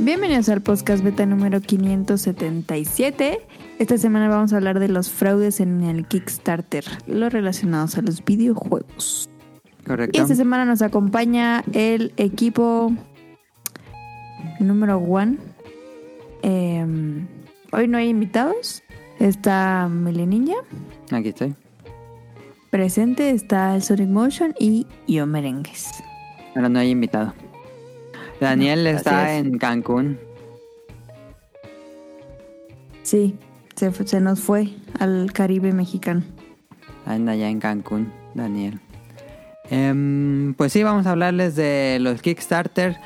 Bienvenidos al podcast beta número 577. Esta semana vamos a hablar de los fraudes en el Kickstarter, los relacionados a los videojuegos. Y Correcto. esta semana nos acompaña el equipo número one. Eh, hoy no hay invitados. Está Meli Ninja. Aquí estoy. Presente está el Sonic Motion y yo Merengues. Ahora no hay invitado. Daniel No, está es. en Cancún. Sí, se, nos fue al Caribe mexicano. Anda ya en Cancún, Daniel. Em, pues sí, vamos a hablarles de los Kickstarter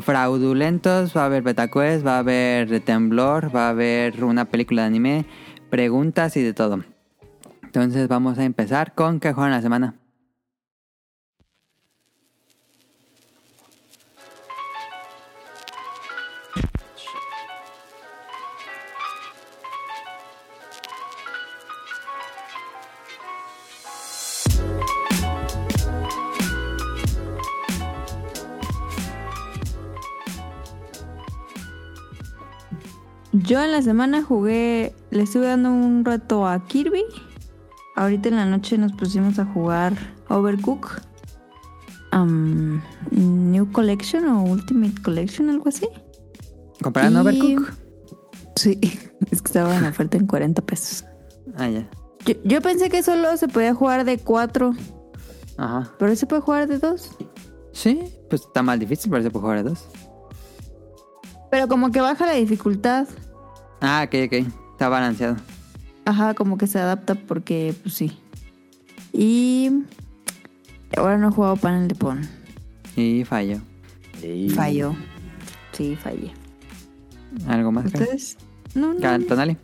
fraudulentos. Va a haber Betacuest, va a haber de Temblor, va a haber una película de anime, preguntas y de todo. Entonces vamos a empezar con qué juegan la semana. Yo en la semana jugué, le estuve dando un rato a Kirby. Ahorita en la noche nos pusimos a jugar Overcook. Um, New Collection o Ultimate Collection, algo así. ¿Compraron Y- Overcook? Sí, es que estaba en oferta en 40 pesos. Ah, ya. Yo, yo pensé que solo se podía jugar de 4, Ajá. pero se puede jugar de 2. Sí, pues está más difícil, pero se puede jugar a dos. Pero como que baja la dificultad. Ah, ok, ok. Está balanceado. Ajá, como que se adapta porque, pues sí. Y ahora no he jugado panel de Pon. Y falló. Y- Falló. Sí, fallé. ¿Algo más? ¿Ustedes? No, no. Tonali.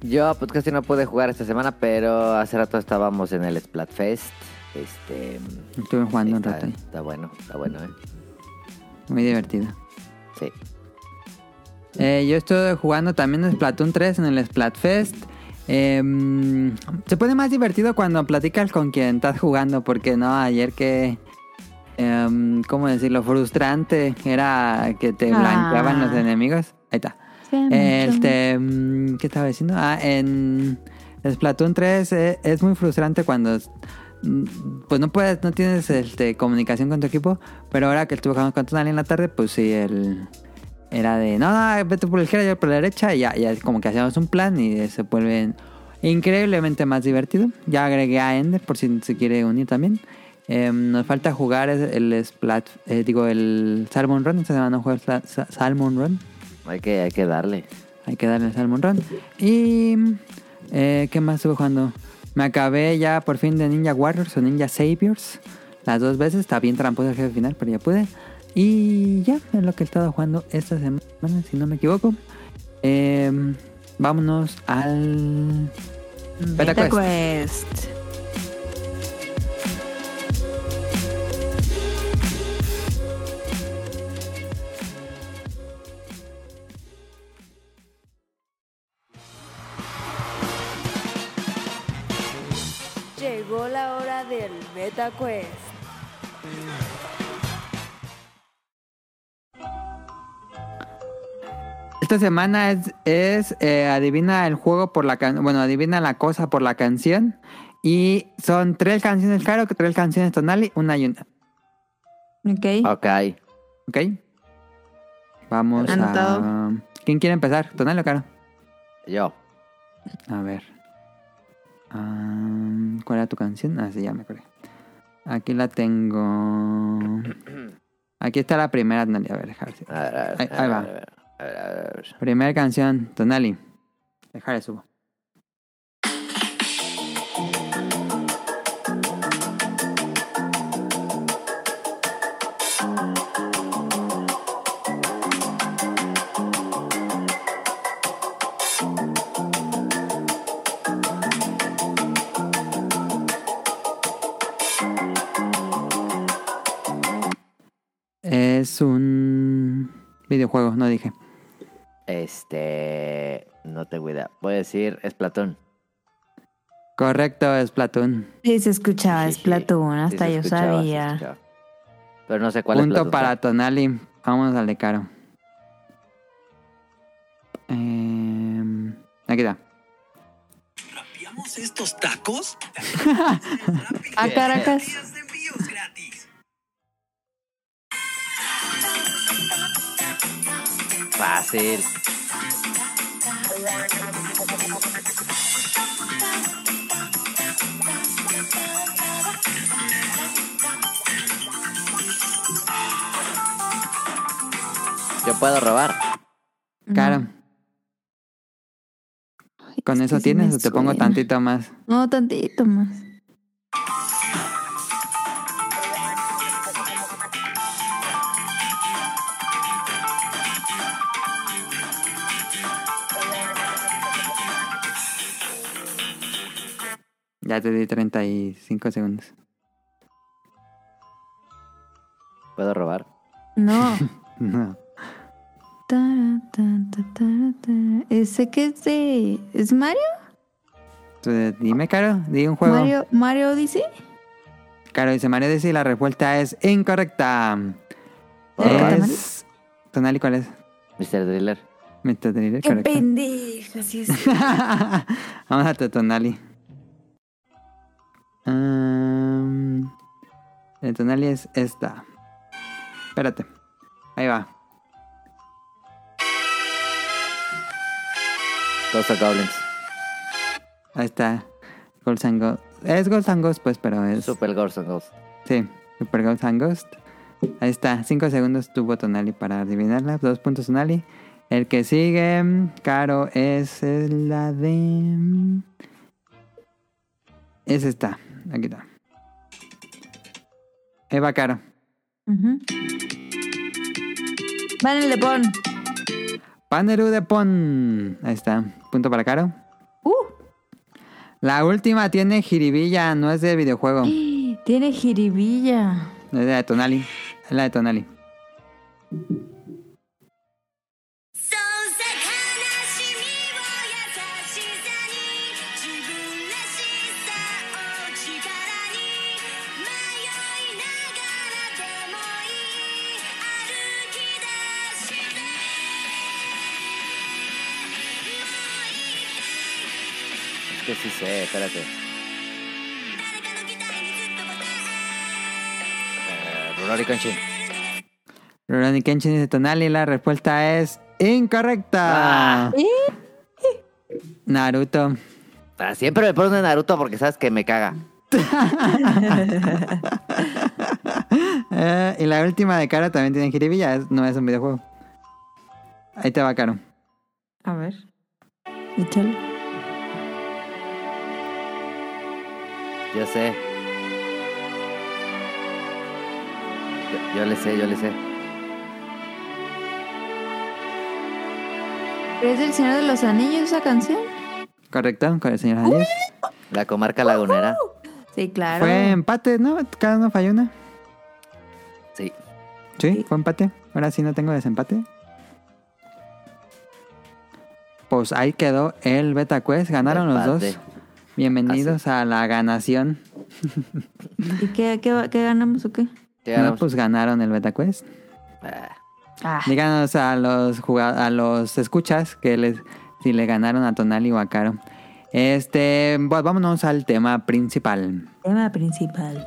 Yo pues casi no pude jugar esta semana, pero hace rato estábamos en el Splatfest. Este Estuve jugando un rato ahí. está bueno, está bueno, eh. Muy divertido. Eh, yo estuve jugando también en Splatoon 3 en el Splatfest. Em, se pone más divertido cuando platicas con quien estás jugando, porque no, ayer que... em, ¿Cómo decirlo? Frustrante era que te Ah. blanqueaban los enemigos. Ahí está. Este, mm, ¿qué estaba diciendo? Ah, en Splatoon 3 eh, es muy frustrante cuando mm, pues no puedes, no tienes este, comunicación con tu equipo, pero ahora que estuve jugando con Tonali en la tarde, pues sí, el era de no, no, vete por la izquierda, yo por la derecha, y ya, ya como que hacíamos un plan y se vuelve increíblemente más divertido. Ya agregué a Ender por si se quiere unir también. Em, nos falta jugar el Splat, eh, digo, el Salmon Run. Esta semana no juego Salmon Run. Hay que, hay que darle. Hay que darle el Salmon Run. Y. eh, ¿Qué más estuve jugando? Me acabé ya por fin de Ninja Warriors o Ninja Saviors. Las dos veces. Está bien tramposo el jefe final, pero ya pude. Y ya, es lo que he estado jugando esta semana, si no me equivoco. Em, vámonos al. Beta Beta Quest. Quest. Llegó la hora del Beta Quest. Esta semana es, es eh, adivina el juego por la can bueno, adivina la cosa por la canción. Y son tres canciones Caro, tres canciones Tonali, una y una. Ok. Ok. ¿Ok? Vamos Anotado. a... ¿Quién quiere empezar? ¿Tonali o Caro? Yo. A ver. ¿Cuál era tu canción? Ah, sí, ya me acordé. Aquí la tengo. Aquí está la primera, Tonali. A ver, dejar. sí. A ver, a ver, Ahí- a ahí ver, va. a ver, Primera canción, Tonali. Dejar subo. Es un videojuego, no dije. Este. No tengo idea. Voy a decir, es Platón. Correcto, es Platón. Sí, se escuchaba, es Platón. Hasta yo sabía. Pero no sé cuál Punto es Platón. para Tonali. Vamos al de Caro. Eh, aquí está. ¿Rapeamos estos tacos? a Caracas. Fácil. Yo puedo robar. Claro. ¿Con eso tienes o te pongo tantito más? No, tantito más. Ya te di 35 segundos. ¿Puedo robar? No. No. ¿Ese qué es de. ¿Es Mario? Dime, Caro, di un juego. Mario, Mario Odyssey. Caro dice Mario dice y la respuesta es incorrecta. ¿Correcta, Es... ¿Tonali cuál es? Mr. Driller. Mr. Driller, ¡Qué correcto. pendeja! Sí es. Vamos a Tonali. Um, el Tonali es esta. Espérate. Ahí va. Of Goblins. Ahí está. Ghosts and Ghost. Es Ghosts and Ghost, pues, pero es. Super Ghost of Ghost. Sí, Super Ghost and Ghost. Ahí está, 5 segundos tuvo Tonali para adivinarla. Dos puntos Tonali. El que sigue, Caro, es la de. Es esta. Aquí está. Eva Caro. Ujú. Va en el de Pon. Paneru de Pon. Ahí está. Punto para Caro. ¡Uh! La última tiene jiribilla, no es de videojuego. Tiene jiribilla. Es de la de Tonali. Es la de Tonali. sí sé, eh, espérate. Uh, Rurouni Kenshin. Rurouni Kenshin dice Tonali, la respuesta es incorrecta. Ah. Naruto. Ah, siempre me pones Naruto porque sabes que me caga. Eh, y la última de cara también tiene jiribilla, no es un videojuego. Ahí te va, Caro. A ver. Échale. Yo sé. Yo, yo le sé, yo le sé. ¿Es del Señor de los Anillos esa canción? ¿Correcto? Con el señor Añez. La comarca lagunera. Sí, claro. Fue empate, ¿no? Cada uno falló una. Sí. Sí, fue empate. Ahora sí no tengo desempate. Pues ahí quedó el Beta Quest. Ganaron los dos. Bienvenidos a la ganación. ¿Y qué, qué, qué ganamos o qué? ¿Qué No, pues ganaron el Beta Quest. Ah, Ah, Díganos a los juga- a los escuchas que les si le ganaron a Tonali o a Caro. Este, pues vámonos al tema principal. tema principal.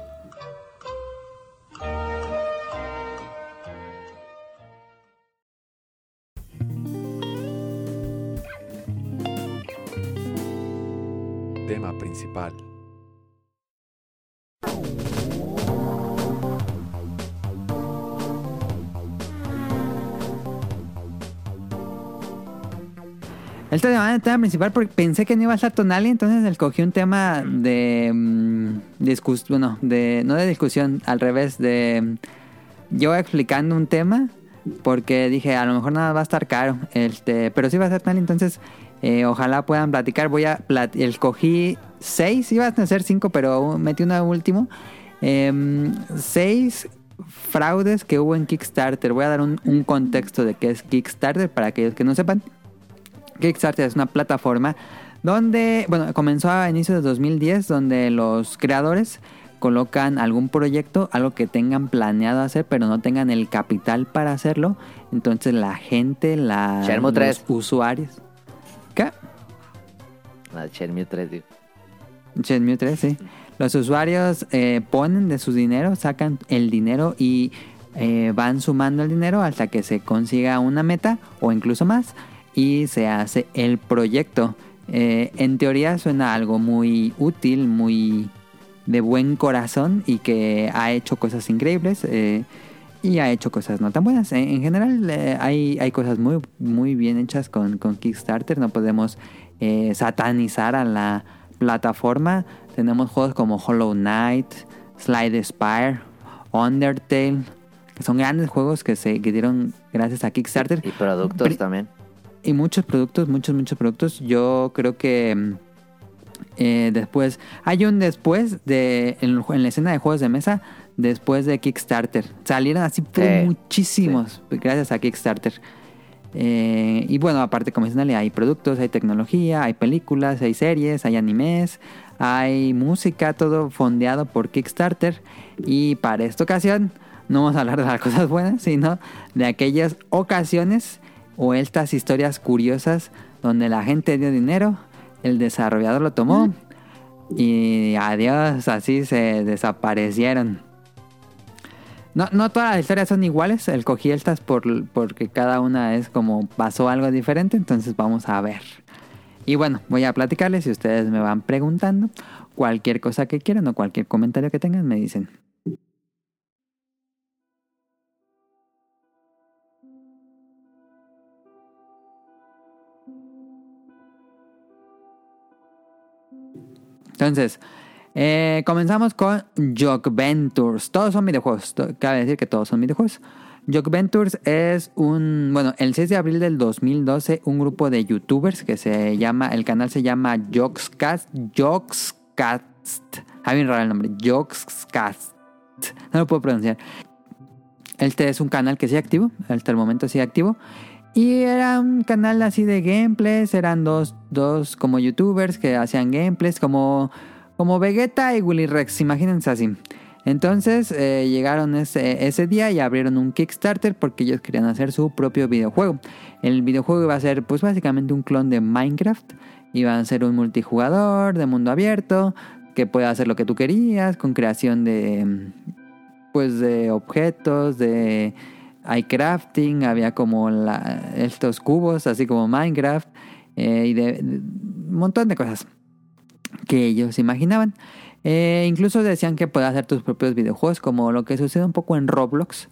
Tema principal. El tema, el tema principal porque pensé que no iba a estar Tonali, entonces escogí un tema de discusión, bueno, de no de discusión, al revés de mm, yo explicando un tema porque dije a lo mejor nada va a estar caro, este, pero sí va a estar Tonali, entonces eh, ojalá puedan platicar. Voy a plat escogí seis, iba a ser cinco, pero metí una último. Em, seis fraudes que hubo en Kickstarter. Voy a dar un, un contexto de qué es Kickstarter para aquellos que no sepan. Kickstarter es una plataforma donde, bueno, comenzó a inicios de 2010, donde los creadores colocan algún proyecto, algo que tengan planeado hacer, pero no tengan el capital para hacerlo. Entonces la gente, la, Shenmue 3. los usuarios. La Shenmue 3, digo. Shenmue 3, sí. Los usuarios eh, ponen de su dinero, sacan el dinero y eh, van sumando el dinero hasta que se consiga una meta o incluso más y se hace el proyecto. Eh, en teoría suena algo muy útil, muy de buen corazón y que ha hecho cosas increíbles eh, y ha hecho cosas no tan buenas. En, en general eh, hay, hay cosas muy, muy bien hechas con, con Kickstarter. No podemos eh, satanizar a la plataforma. Tenemos juegos como Hollow Knight, Slide Spire, Undertale, que son grandes juegos que se que dieron gracias a Kickstarter. Y productos Pri- también. Y muchos productos, muchos, muchos productos. Yo creo que eh, después, hay un después de en la escena de juegos de mesa, después de Kickstarter. Salieron así por Sí, muchísimos, gracias a Kickstarter. Eh, y bueno, aparte, como mencioné, hay productos, hay tecnología, hay películas, hay series, hay animes, hay música, todo fondeado por Kickstarter. Y para esta ocasión, no vamos a hablar de las cosas buenas, sino de aquellas ocasiones o estas historias curiosas donde la gente dio dinero, el desarrollador lo tomó y adiós, así se desaparecieron. No, no todas las historias son iguales, el cogí estas por, porque cada una es como pasó algo diferente, entonces vamos a ver. Y bueno, voy a platicarles si ustedes me van preguntando cualquier cosa que quieran o cualquier comentario que tengan, me dicen. Entonces, eh, comenzamos con Jock Ventures. Todos son videojuegos. Cabe decir que todos son videojuegos. Jock Ventures es un, bueno, el 6 de abril del 2012, un grupo de youtubers que se llama, el canal se llama Jockscast, Jockscast, está bien raro el nombre, Jockscast, no lo puedo pronunciar. Este es un canal que sigue activo, hasta el momento sigue activo. Y era un canal así de gameplays, eran dos, dos como youtubers que hacían gameplays, como, como Vegeta y Willy Rex, imagínense así. Entonces eh, llegaron ese, ese día y abrieron un Kickstarter porque ellos querían hacer su propio videojuego. El videojuego iba a ser pues básicamente un clon de Minecraft. Iba a ser un multijugador de mundo abierto que puede hacer lo que tú querías con creación de pues de objetos, de hay crafting, había como estos cubos, así como Minecraft, eh, y de, de- un montón de cosas que ellos imaginaban. Eh, incluso decían que puedes hacer tus propios videojuegos, como lo que sucede un poco en Roblox.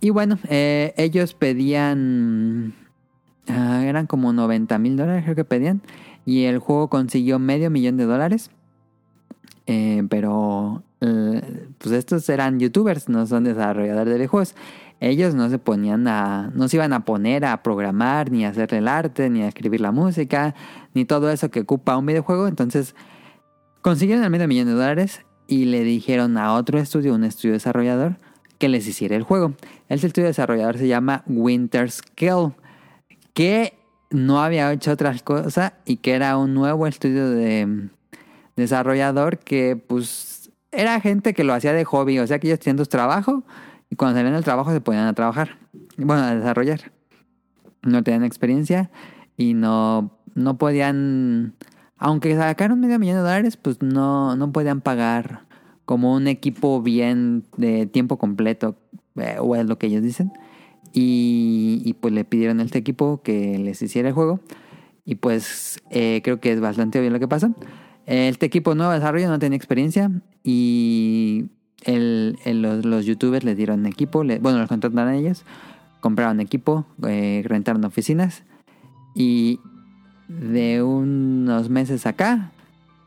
Y bueno, eh, ellos pedían, ah, eran como 90 mil dólares, creo que pedían, y el juego consiguió medio millón de dólares. Eh, pero pues estos eran youtubers, no son desarrolladores de videojuegos. Ellos no se ponían a, no se iban a poner a programar, ni a hacer el arte, ni a escribir la música, ni todo eso que ocupa un videojuego. Entonces consiguieron el medio millón de dólares y le dijeron a otro estudio, un estudio desarrollador, que les hiciera el juego. Este estudio desarrollador se llama Winter Scale, que no había hecho otras cosas y que era un nuevo estudio de desarrollador que pues era gente que lo hacía de hobby, o sea que ellos tenían su trabajo y cuando salían del trabajo se ponían a trabajar, bueno, a desarrollar. No tenían experiencia y no, no podían, aunque sacaron medio millón de dólares, pues no, no podían pagar como un equipo bien de tiempo completo, eh, o es lo que ellos dicen. Y, y, pues le pidieron a este equipo que les hiciera el juego. Y pues eh, creo que es bastante obvio lo que pasa. Este equipo nuevo de desarrollo no tenía experiencia y el, los, los youtubers les dieron equipo, bueno, los contrataron a ellos, compraron equipo, eh, rentaron oficinas y de unos meses acá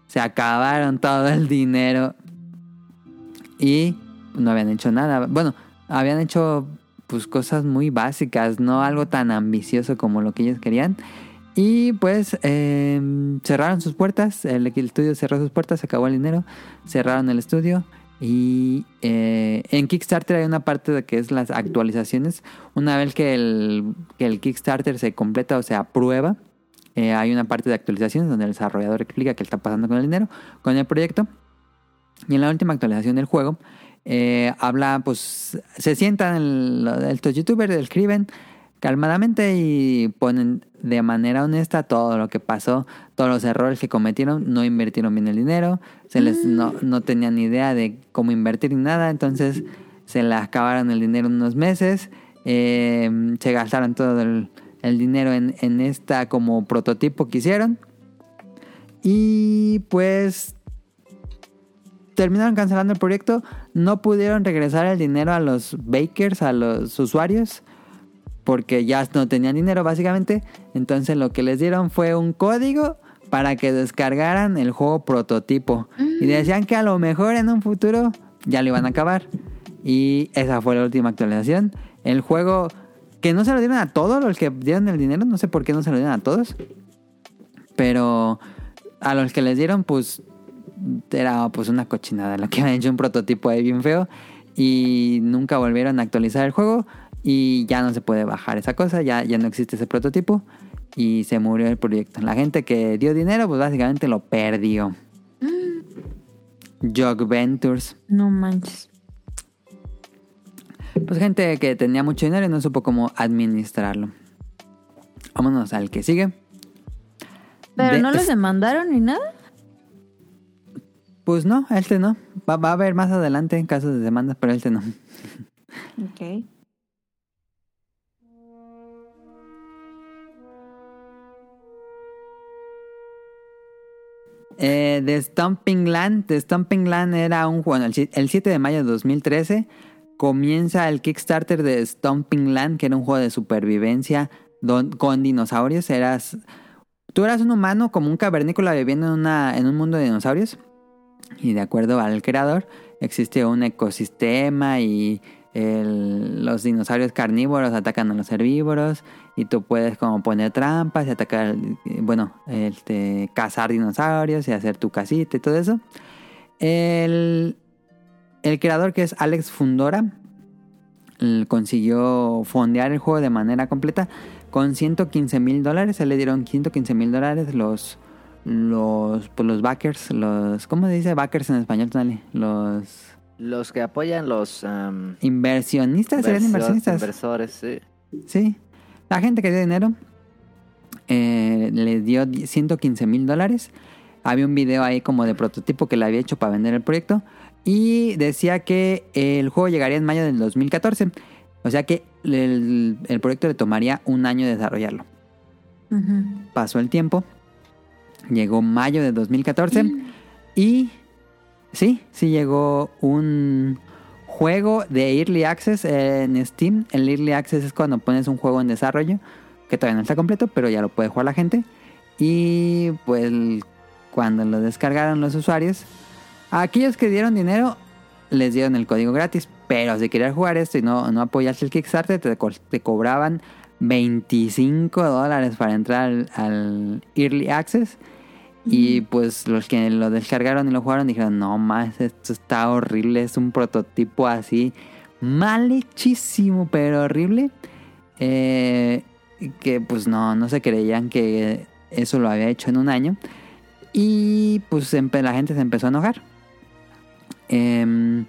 se acabaron todo el dinero y no habían hecho nada. Bueno, habían hecho pues cosas muy básicas, no algo tan ambicioso como lo que ellos querían. Y pues eh, cerraron sus puertas, el, el estudio cerró sus puertas, se acabó el dinero, cerraron el estudio y eh, en Kickstarter hay una parte de que es las actualizaciones. Una vez que el, que el Kickstarter se completa o se aprueba, eh, hay una parte de actualizaciones donde el desarrollador explica qué está pasando con el dinero, con el proyecto. Y en la última actualización del juego, eh, habla, pues, se sientan el- estos youtubers, escriben calmadamente y ponen de manera honesta todo lo que pasó, todos los errores que cometieron, no invirtieron bien el dinero, se les no, no tenían ni idea de cómo invertir ni nada, entonces se les acabaron el dinero en unos meses, eh, se gastaron todo el, el dinero en, en esta como prototipo que hicieron y pues terminaron cancelando el proyecto, no pudieron regresar el dinero a los bakers, a los usuarios, porque ya no tenían dinero básicamente. Entonces lo que les dieron fue un código para que descargaran el juego prototipo. Y decían que a lo mejor en un futuro ya lo iban a acabar. Y esa fue la última actualización. El juego que no se lo dieron a todos los que dieron el dinero, no sé por qué no se lo dieron a todos. Pero a los que les dieron, pues era pues una cochinada lo que habían hecho un prototipo ahí bien feo y nunca volvieron a actualizar el juego y ya no se puede bajar esa cosa, ya, ya no existe ese prototipo y se murió el proyecto. La gente que dio dinero pues básicamente lo perdió. Jog Ventures. No manches. Pues gente que tenía mucho dinero y no supo cómo administrarlo. Vámonos al que sigue. Pero De- no los demandaron ni nada. Pues no, este no. Va, va a haber más adelante casos de demandas, pero este no. Ok. Eh, The Stomping Land. The Stomping Land era un juego. Si- el 7 de mayo de 2013 comienza el Kickstarter de Stomping Land, que era un juego de supervivencia con dinosaurios. Eras, tú eras un humano como un cavernícola viviendo en, una, en un mundo de dinosaurios. Y de acuerdo al creador, existe un ecosistema y los dinosaurios carnívoros atacan a los herbívoros y tú puedes como poner trampas y atacar, eh, bueno, este, cazar dinosaurios y hacer tu casita y todo eso. El, el creador que es Alex Fundora consiguió fondear el juego de manera completa con 115 mil dólares. Se le dieron 115 mil dólares los, los, pues los backers, los, ¿cómo se dice backers en español, Tonali? Los Los que apoyan los um, inversionistas, serían inversionistas. inversores, sí. Sí. La gente que dio dinero eh, le dio 115 mil dólares. Había un video ahí como de prototipo que le había hecho para vender el proyecto. Y decía que el juego llegaría en mayo del 2014. O sea que el, el proyecto le tomaría un año desarrollarlo. Pasó el tiempo. Llegó mayo de 2014. Y sí, sí llegó un juego de Early Access en Steam. El Early Access es cuando pones un juego en desarrollo, que todavía no está completo, pero ya lo puede jugar la gente. Y pues cuando lo descargaron los usuarios, a aquellos que dieron dinero les dieron el código gratis. Pero si querías jugar esto y no, no apoyaste el Kickstarter, te, co- te cobraban 25 dólares para entrar al Early Access. Y pues los que lo descargaron y lo jugaron dijeron, no más, esto está horrible, es un prototipo así mal hechísimo, pero horrible. Eh, que pues no, no se creían que eso lo había hecho en un año. Y pues la gente se empezó a enojar. Em,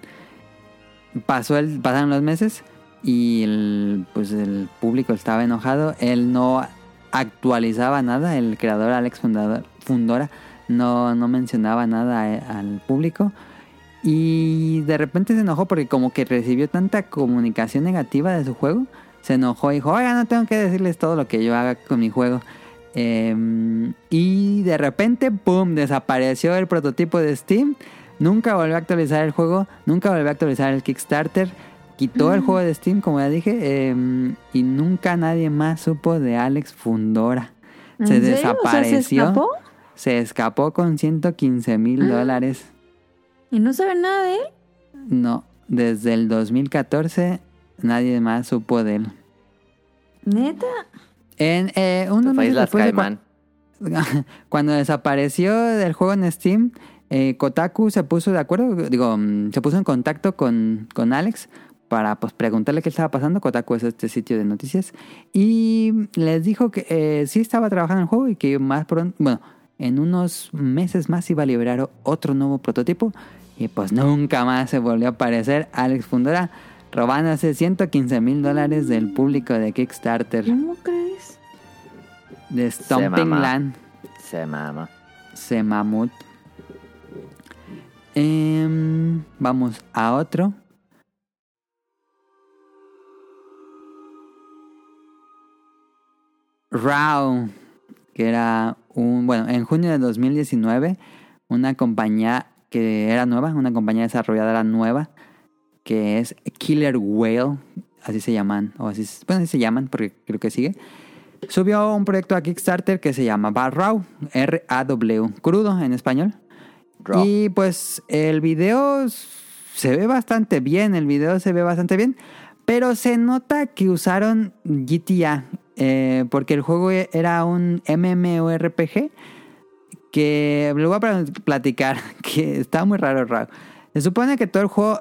pasó el, pasaron los meses y el, pues el público estaba enojado. Él no actualizaba nada, el creador Alex Fundador, Fundora no, no mencionaba nada a- al público. Y de repente se enojó porque como que recibió tanta comunicación negativa de su juego. Se enojó y dijo, oiga, no tengo que decirles todo lo que yo haga con mi juego. Em, y de repente, ¡pum!, desapareció el prototipo de Steam. Nunca volvió a actualizar el juego, nunca volvió a actualizar el Kickstarter. Quitó el juego de Steam, como ya dije, em, y nunca nadie más supo de Alex Fundora. ¿En Se serio? O sea, desapareció. escapó? Se escapó con 115 mil Ah. dólares. ¿Y no sabe nada de él? No, desde el 2014 nadie más supo de él. ¿Neta? En eh, unos meses de cuando desapareció del juego en Steam, eh, Kotaku se puso de acuerdo, digo, mm, se puso en contacto con, con Alex para pues preguntarle qué estaba pasando. Kotaku es este sitio de noticias. Y les dijo que eh, sí estaba trabajando en el juego y que más pronto, bueno, en unos meses más iba a liberar otro nuevo prototipo. Y pues nunca más se volvió a aparecer Alex Fundora. robándose 115 mil dólares del público de Kickstarter ¿Cómo crees? de Stomping. Land. Se mama. Se mamut. Em, vamos a otro. Rao, que era un, bueno, en junio de 2019, una compañía que era nueva, una compañía desarrolladora nueva, que es Killer Whale, así se llaman, o así, bueno, así se llaman, porque creo que sigue. Subió un proyecto a Kickstarter que se llama Raw, R-A-W, crudo en español. Raw. Y pues el video se ve bastante bien, el video se ve bastante bien, pero se nota que usaron GTA, eh, porque el juego era un MMORPG que lo voy a pl- platicar, que está muy raro, raro. Se supone que todo el juego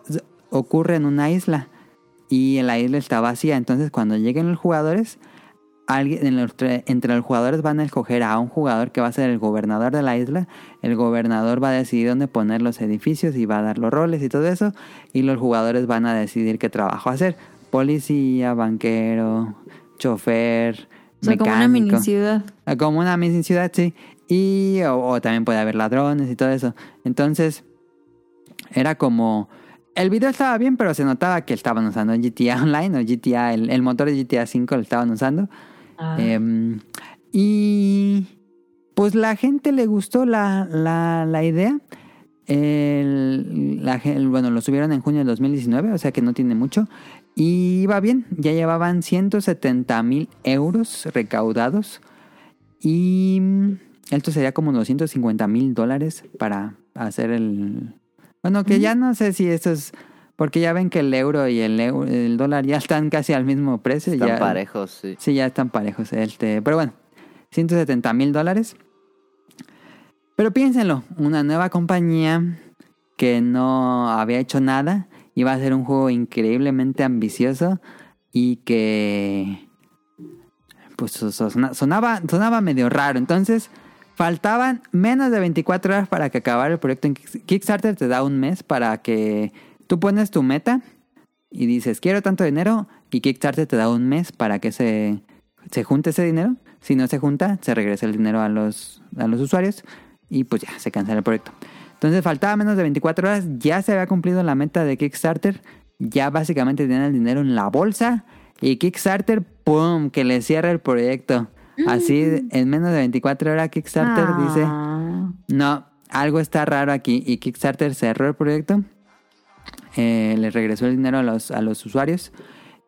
ocurre en una isla y la isla está vacía, entonces cuando lleguen los jugadores, entre los jugadores van a escoger a un jugador que va a ser el gobernador de la isla. El gobernador va a decidir dónde poner los edificios y va a dar los roles y todo eso. Y los jugadores van a decidir qué trabajo hacer. Policía, banquero, chofer, O sea, como una mini ciudad. Ah, Como una mini ciudad, sí. Y o, o también puede haber ladrones y todo eso. Entonces, era como... El video estaba bien, pero se notaba que estaban usando GTA Online o GTA, el, el motor de GTA 5 lo estaban usando. Em, y pues la gente le gustó la, la, la idea. El- la gen- bueno, lo subieron en junio de 2019, o sea que no tiene mucho. Y iba bien, ya llevaban 170 mil euros recaudados. Y mm, esto sería como 250 mil dólares para hacer el... Bueno, que ya no sé si eso es... Porque ya ven que el euro y el, eu- el dólar ya están casi al mismo precio. Están ya, parejos, sí. Sí, ya están parejos. Este, pero bueno, 170 mil dólares. Pero piénsenlo, una nueva compañía que no había hecho nada, iba a ser un juego increíblemente ambicioso y que pues so- so- sonaba, sonaba medio raro. Entonces, faltaban menos de 24 horas para que acabara el proyecto en Kick- Kickstarter. Te da un mes para que tú pones tu meta y dices, quiero tanto dinero y Kickstarter te da un mes para que se, se junte ese dinero. Si no se junta, se regresa el dinero a los, a los usuarios y pues ya, se cancela el proyecto. Entonces faltaba menos de 24 horas, ya se había cumplido la meta de Kickstarter, ya básicamente tenían el dinero en la bolsa y Kickstarter, ¡pum!, que le cierra el proyecto. Así, en menos de 24 horas Kickstarter dice, Ah. no, algo está raro aquí y Kickstarter cerró el proyecto, eh, le regresó el dinero a los, a los usuarios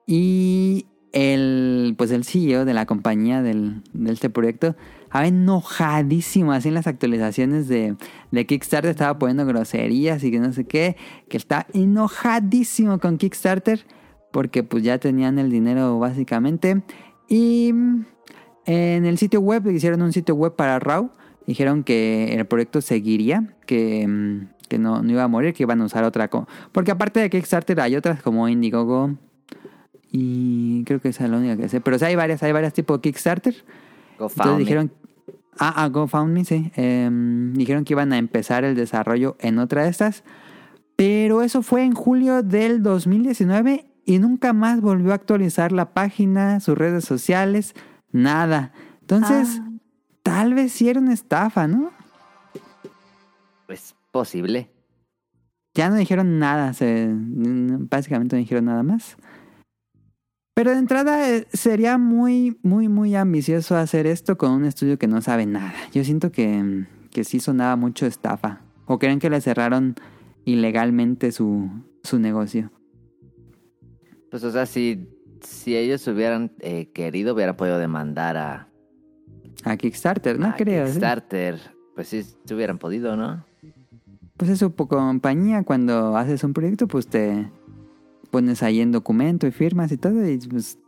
y el, pues el CEO de la compañía del, de este proyecto estaba enojadísimo así en las actualizaciones de, de Kickstarter, estaba poniendo groserías y que no sé qué, que está enojadísimo con Kickstarter porque pues ya tenían el dinero básicamente. Y en el sitio web hicieron un sitio web para RAW. Dijeron que el proyecto seguiría que, mm, que no, no iba a morir que iban a usar otra co- porque aparte de Kickstarter hay otras como Indiegogo y creo que esa es la única que sé pero sí hay varias hay varias tipo Kickstarter. Entonces dijeron ah, ah GoFundMe sí Em, dijeron que iban a empezar el desarrollo en otra de estas pero eso fue en julio del 2019 y nunca más volvió a actualizar la página, sus redes sociales, nada. Entonces, Ah. tal vez sí era una estafa, ¿no? Es posible. Ya no dijeron nada, se, básicamente no dijeron nada más. Pero de entrada eh, sería muy, muy, muy ambicioso hacer esto con un estudio que no sabe nada. Yo siento que, mm, que sí sonaba mucho estafa. ¿O creen que le cerraron ilegalmente su, su negocio? Pues, o sea, si, si ellos hubieran eh, querido, hubieran podido demandar a, A Kickstarter, no a creo. ¿sí? Kickstarter. Pues sí, si hubieran podido, ¿no? Pues es su compañía, cuando haces un proyecto, pues te pones ahí en documento y firmas y todo. Y pues.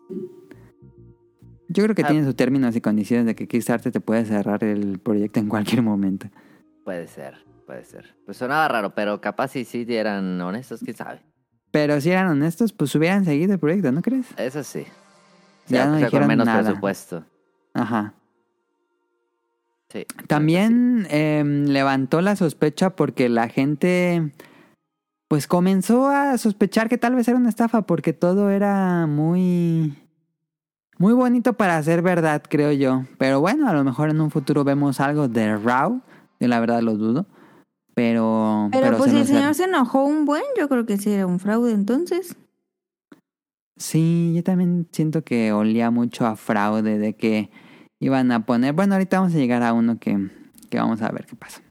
Yo creo que Ah. tiene sus términos y condiciones de que Kickstarter te puede cerrar el proyecto en cualquier momento. Puede ser, puede ser. Pues sonaba raro, pero capaz si sí eran honestos, quién sabe. Pero si eran honestos, pues hubieran seguido el proyecto, ¿no crees? Eso sí. Ya Ya no con dijeron menos nada. presupuesto. Ajá. Sí. También em, levantó la sospecha porque la gente pues comenzó a sospechar que tal vez era una estafa porque todo era muy muy bonito para ser verdad, creo yo. Pero bueno, a lo mejor en un futuro vemos algo de Raw, yo la verdad lo dudo. Pero Pero, pues se si el señor se enojó un buen, yo creo que sí era un fraude entonces. Sí, yo también siento que olía mucho a fraude de que iban a poner. Bueno, ahorita vamos a llegar a uno que, que vamos a ver qué pasa.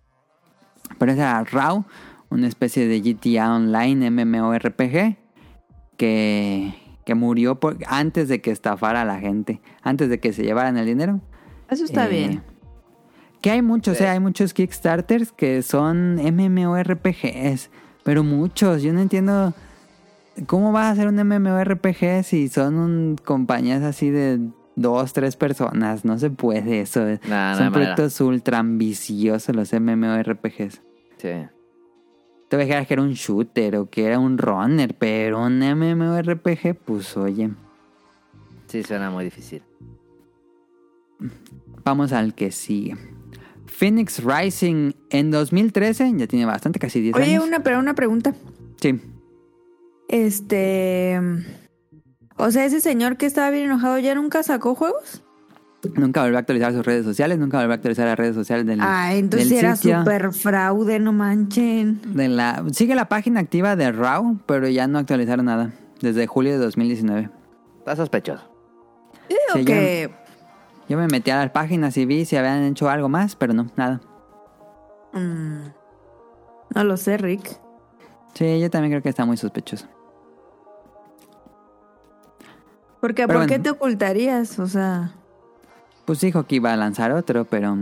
Pero ese era RAW, una especie de GTA Online MMORPG que, que murió por, antes de que estafara a la gente, antes de que se llevaran el dinero. Eso está Eh, bien. Que hay muchos, Sí. o sea, hay muchos Kickstarters que son MMORPGs, pero muchos. Yo no entiendo cómo vas a hacer un MMORPG si son un- compañías así de dos, tres personas. No se puede eso. Nah, no son manera. proyectos ultra ambiciosos los MMORPGs. Sí. Dejar que era un shooter o que era un runner, pero un MMORPG, pues oye, Sí, suena muy difícil. vamos al que sigue. Phoenix Rising en 2013, ya tiene bastante, casi 10 Oye, años. una, pero una pregunta. Sí. Este. O sea, ese señor que estaba bien enojado ya nunca sacó juegos. Nunca volvió a actualizar sus redes sociales, nunca volvió a actualizar las redes sociales del, Ah, entonces del era súper fraude, no manchen. de la Sigue la página activa de RAW, pero ya no actualizaron nada. Desde julio de 2019. Está sospechoso. Digo Sí, que. Yo me metí a las páginas y vi si habían hecho algo más, pero no, nada. mm, no lo sé, Rick. Sí, yo también creo que está muy sospechoso. Porque, ¿por qué bueno. te ocultarías? O sea. Pues dijo que iba a lanzar otro, pero...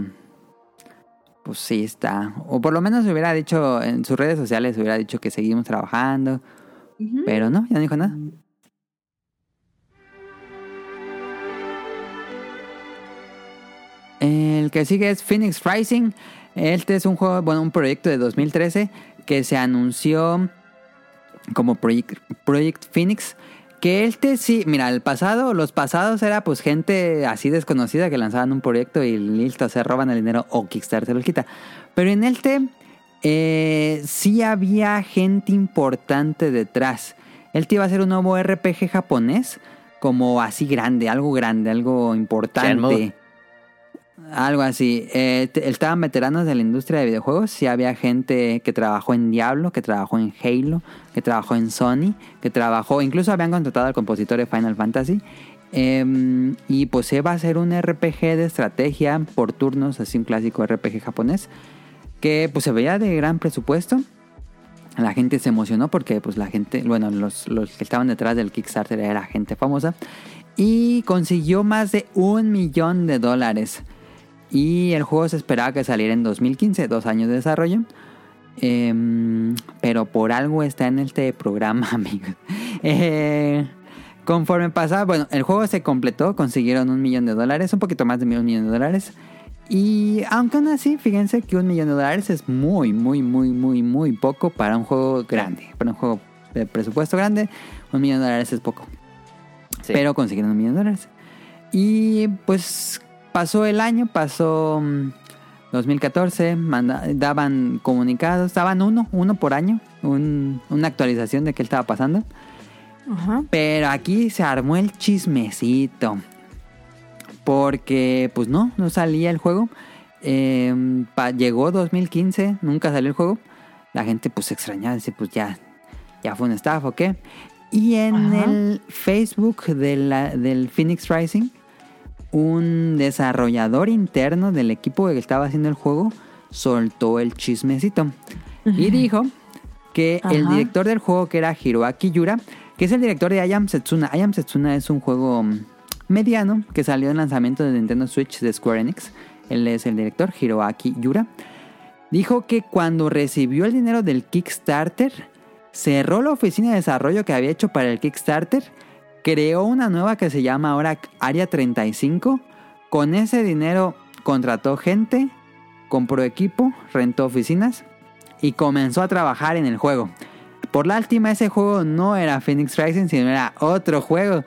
Pues sí está. O por lo menos hubiera dicho en sus redes sociales, hubiera dicho que seguimos trabajando. Pero no, ya no dijo nada. El que sigue es Phoenix Rising. Este es un juego, bueno, un proyecto de 2013 que se anunció como Project, Project Phoenix. Que este sí, mira, el pasado, los pasados era pues gente así desconocida que lanzaban un proyecto y listo, se roban el dinero o Kickstarter se los quita. Pero en este eh, sí había gente importante detrás. Este iba a ser un nuevo RPG japonés, como así grande, algo grande, algo importante. Shenmue. Algo así. Eh, estaban veteranos de la industria de videojuegos. Sí había gente que trabajó en Diablo, que trabajó en Halo, que trabajó en Sony, que trabajó... Incluso habían contratado al compositor de Final Fantasy. Em, y pues va a ser un RPG de estrategia por turnos, así un clásico RPG japonés. Que pues se veía de gran presupuesto. La gente se emocionó porque pues la gente, bueno, los, los que estaban detrás del Kickstarter era gente famosa. Y consiguió más de un millón de dólares. Y el juego se esperaba que saliera en 2015, dos años de desarrollo. Em, pero por algo está en este programa, amigos. Eh, conforme pasaba, bueno, el juego se completó, consiguieron un millón de dólares, un poquito más de un millón de dólares. Y aunque aún así, fíjense que un millón de dólares es muy, muy, muy, muy, muy poco para un juego grande. Para un juego de presupuesto grande, un millón de dólares es poco. Sí. Pero consiguieron un millón de dólares. Y pues pasó el año, pasó mm, 2014, manda- daban comunicados, daban uno, uno por año, un- una actualización de qué estaba pasando. Ajá. Pero aquí se armó el chismecito. Porque, pues no, no salía el juego. Eh, pa- llegó 2015, nunca salió el juego. La gente pues se extrañaba, dice, pues ya, ya fue un estafa, ¿o qué? Y en Ajá. el Facebook de la- del Phoenix Rising, un desarrollador interno del equipo que estaba haciendo el juego soltó el chismecito. Y dijo que el director del juego, que era Hiroaki Yura, que es el director de I Am Setsuna. I Am Setsuna es un juego mediano que salió en lanzamiento de Nintendo Switch de Square Enix. Él es el director, Hiroaki Yura. Dijo que cuando recibió el dinero del Kickstarter, cerró la oficina de desarrollo que había hecho para el Kickstarter, creó una nueva que se llama ahora Área 35. Con ese dinero contrató gente, compró equipo, rentó oficinas y comenzó a trabajar en el juego. Por la última, ese juego no era Phoenix Rising, sino era otro juego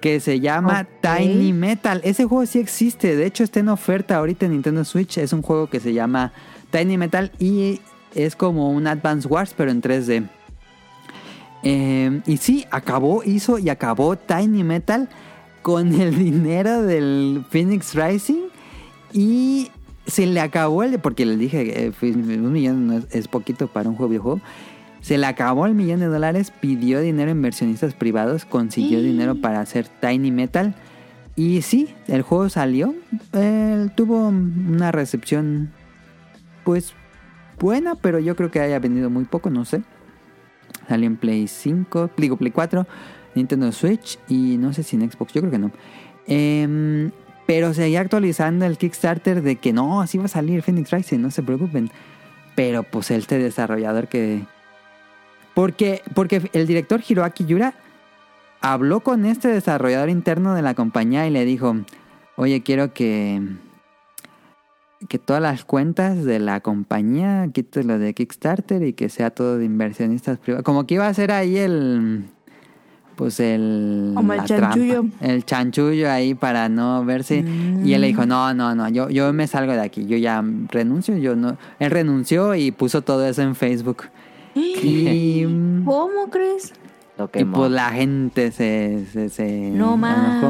que se llama. Tiny Metal. Ese juego sí existe, de hecho está en oferta ahorita en Nintendo Switch. Es un juego que se llama Tiny Metal y es como un Advance Wars, pero en 3D. Eh, y sí, acabó, hizo y acabó Tiny Metal con el dinero del Phoenix Rising y se le acabó el... Porque le dije, eh, fue- un millón no es, es poquito para un juego videojuego. Se le acabó el millón de dólares, pidió dinero a inversionistas privados, consiguió dinero para hacer Tiny Metal. Y sí, el juego salió. eh, tuvo una recepción, pues, buena, pero yo creo que haya vendido muy poco, no sé. Salió en Play 5, digo Play 4, Nintendo Switch y no sé si en Xbox, yo creo que no. Em, pero seguía actualizando el Kickstarter de que no, así va a salir Phoenix Rising, no se preocupen. Pero pues este desarrollador que... Porque, porque el director Hiroaki Yura habló con este desarrollador interno de la compañía y le dijo, oye, quiero que que todas las cuentas de la compañía quites lo de Kickstarter y que sea todo de inversionistas privados. Como que iba a ser ahí el pues el Como el trampa, chanchullo. el chanchullo ahí para no verse y él le dijo, "No, no, no, yo yo me salgo de aquí, yo ya renuncio, yo no." Él renunció y puso todo eso en Facebook. Y, ¿Cómo crees? Lo y pues la gente se, se, se No enojó.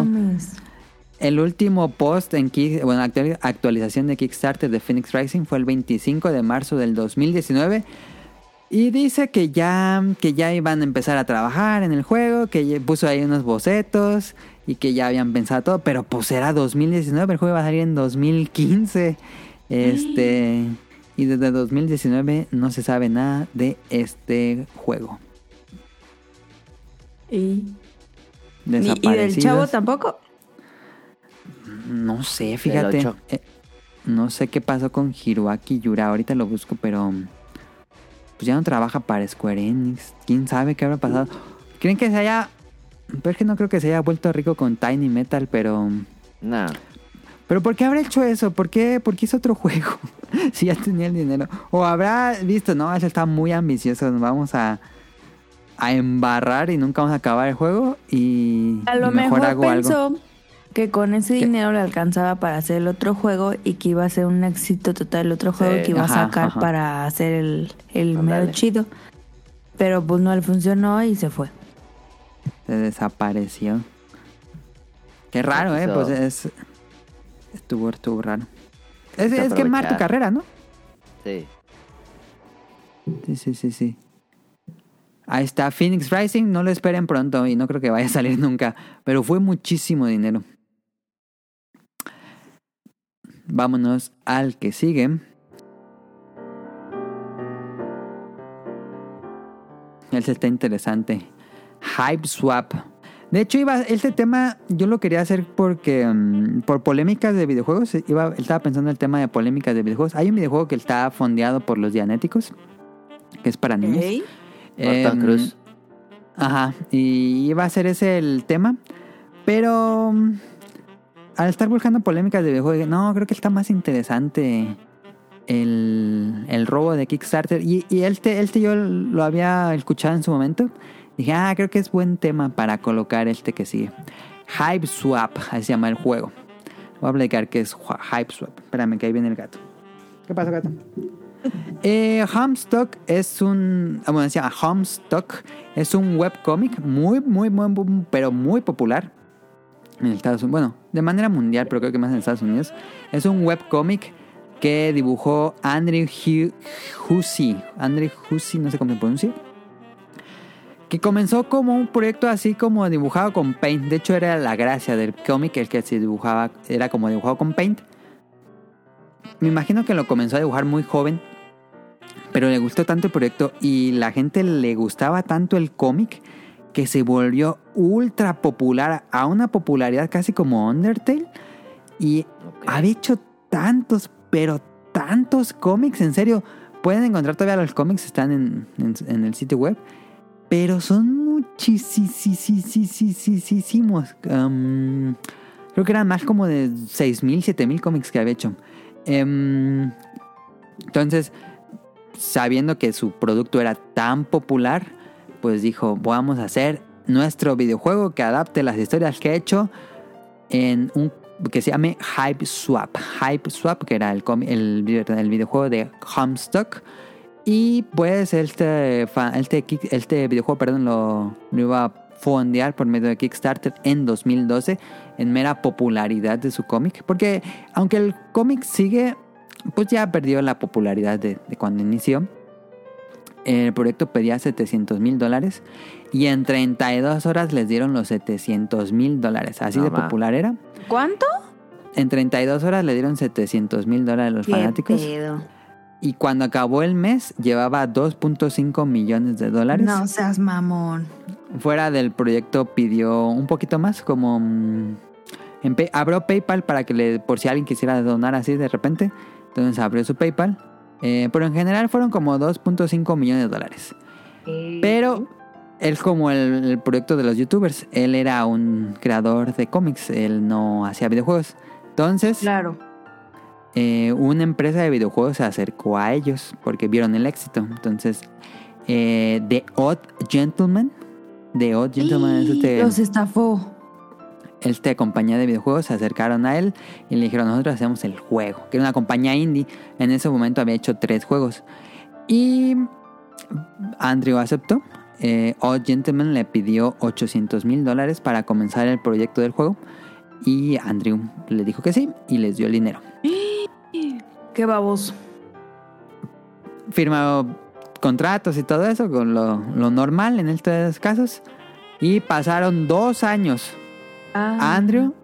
mames. El último post en bueno, actual- actualización de Kickstarter de Phoenix Rising fue el 25 de marzo del 2019 y dice que ya que ya iban a empezar a trabajar en el juego, que puso ahí unos bocetos y que ya habían pensado todo, pero pues era 2019, el juego iba a salir en 2015. Este y desde 2019 no se sabe nada de este juego. ¿Y, y, del chavo tampoco? No sé, fíjate. Eh, no sé qué pasó con Hiroaki Yura. Ahorita lo busco, pero. Pues ya no trabaja para Square Enix. ¿Quién sabe qué habrá pasado? ¿Creen que se haya.? Pero es que no creo que se haya vuelto rico con Tiny Metal, pero. No. ¿Pero por qué habrá hecho eso? ¿Por qué, por qué hizo otro juego? si ya tenía el dinero. O habrá visto, no, ese está muy ambicioso. Nos vamos a. A embarrar y nunca vamos a acabar el juego. Y. A lo mejor, mejor, hago algo. Que con ese dinero le alcanzaba para hacer el otro juego y que iba a ser un éxito total el otro juego Sí. que iba Ajá, a sacar ajá. para hacer el, el mero chido. Pero pues no le funcionó y se fue. Se desapareció. Qué raro, ¿eh? Pues es... Estuvo, estuvo raro. Es, es quemar tu carrera, ¿no? Sí. Sí, sí, sí, sí. Ahí está Phoenix Rising. No lo esperen pronto y no creo que vaya a salir nunca. Pero fue muchísimo dinero. Vámonos al que sigue. Ese está interesante. Hype Swap. De hecho, iba, este tema yo lo quería hacer porque mm, por polémicas de videojuegos. Iba, estaba pensando en el tema de polémicas de videojuegos. Hay un videojuego que está fondeado por los Dianéticos, que es para niños. Norton Em, Cruz. Ajá, y iba a ser ese el tema, pero mm, al estar buscando polémicas de videojuegos, no, creo que está más interesante el, el robo de Kickstarter. Y, y este, este yo lo había escuchado en su momento. Dije, ah, creo que es buen tema para colocar este que sigue. Hype Swap, así se llama el juego. Voy a explicar qué es Hype Swap. Espérame, que ahí viene el gato. ¿Qué pasa, gato? Eh, Homestuck es un. ah, Bueno, decía Homestuck es un webcomic muy, muy, muy, muy- pero muy popular en Estados Unidos. Bueno, de manera mundial, pero creo que más en Estados Unidos. Es un webcomic que dibujó Andrew Hu- Hussey. Andrew Hussey, no sé cómo se pronuncia. Que comenzó como un proyecto así como dibujado con Paint. De hecho, era la gracia del cómic, el que se dibujaba, era como dibujado con Paint. Me imagino que lo comenzó a dibujar muy joven, pero le gustó tanto el proyecto y la gente le gustaba tanto el cómic que se volvió ultra popular, a una popularidad casi como Undertale. Y Ok. ha hecho tantos, pero tantos cómics, en serio. Pueden encontrar todavía los cómics, están en, en- en el sitio web. Pero son muchísimos. Um, creo que eran más como de 6.000, 7.000 cómics que había hecho. Em, entonces, sabiendo que su producto era tan popular, pues dijo, vamos a hacer nuestro videojuego que adapte las historias que he hecho en un que se llame Hype Swap. Hype Swap, que era el, el, el videojuego de Homestuck. Y pues este, este, este videojuego perdón, lo, lo iba a fondear por medio de Kickstarter en 2012 en mera popularidad de su cómic. Porque aunque el cómic sigue, pues ya perdió la popularidad de, de cuando inició. El proyecto pedía 700 mil dólares y en 32 horas les dieron los 700 mil dólares. Así No de ma. popular era. ¿Cuánto? En 32 horas le dieron 700 mil dólares a los Qué fanáticos. pedo. Y cuando acabó el mes, llevaba 2.5 millones de dólares. No seas mamón. Fuera del proyecto pidió un poquito más, como... mm, en Pay- abrió PayPal para que le, por si alguien quisiera donar así de repente. Entonces abrió su PayPal. Eh, pero en general fueron como 2.5 millones de dólares. Pero él como el, el proyecto de los youtubers, él era un creador de cómics, él no hacía videojuegos. Entonces, Claro. eh, una empresa de videojuegos se acercó a ellos porque vieron el éxito. Entonces, eh, The Odd Gentleman, The Odd Gentleman es este, Los estafó. Esta compañía de videojuegos, se acercaron a él y le dijeron, nosotros hacemos el juego, que era una compañía indie. En ese momento había hecho tres juegos. Y Andrew aceptó. Eh, Odd Gentleman le pidió 800 mil dólares para comenzar el proyecto del juego. Y Andrew le dijo que sí y les dio el dinero. Qué baboso. firmó contratos y todo eso, con lo, lo normal en estos casos. Y pasaron dos años. Ah. Andrew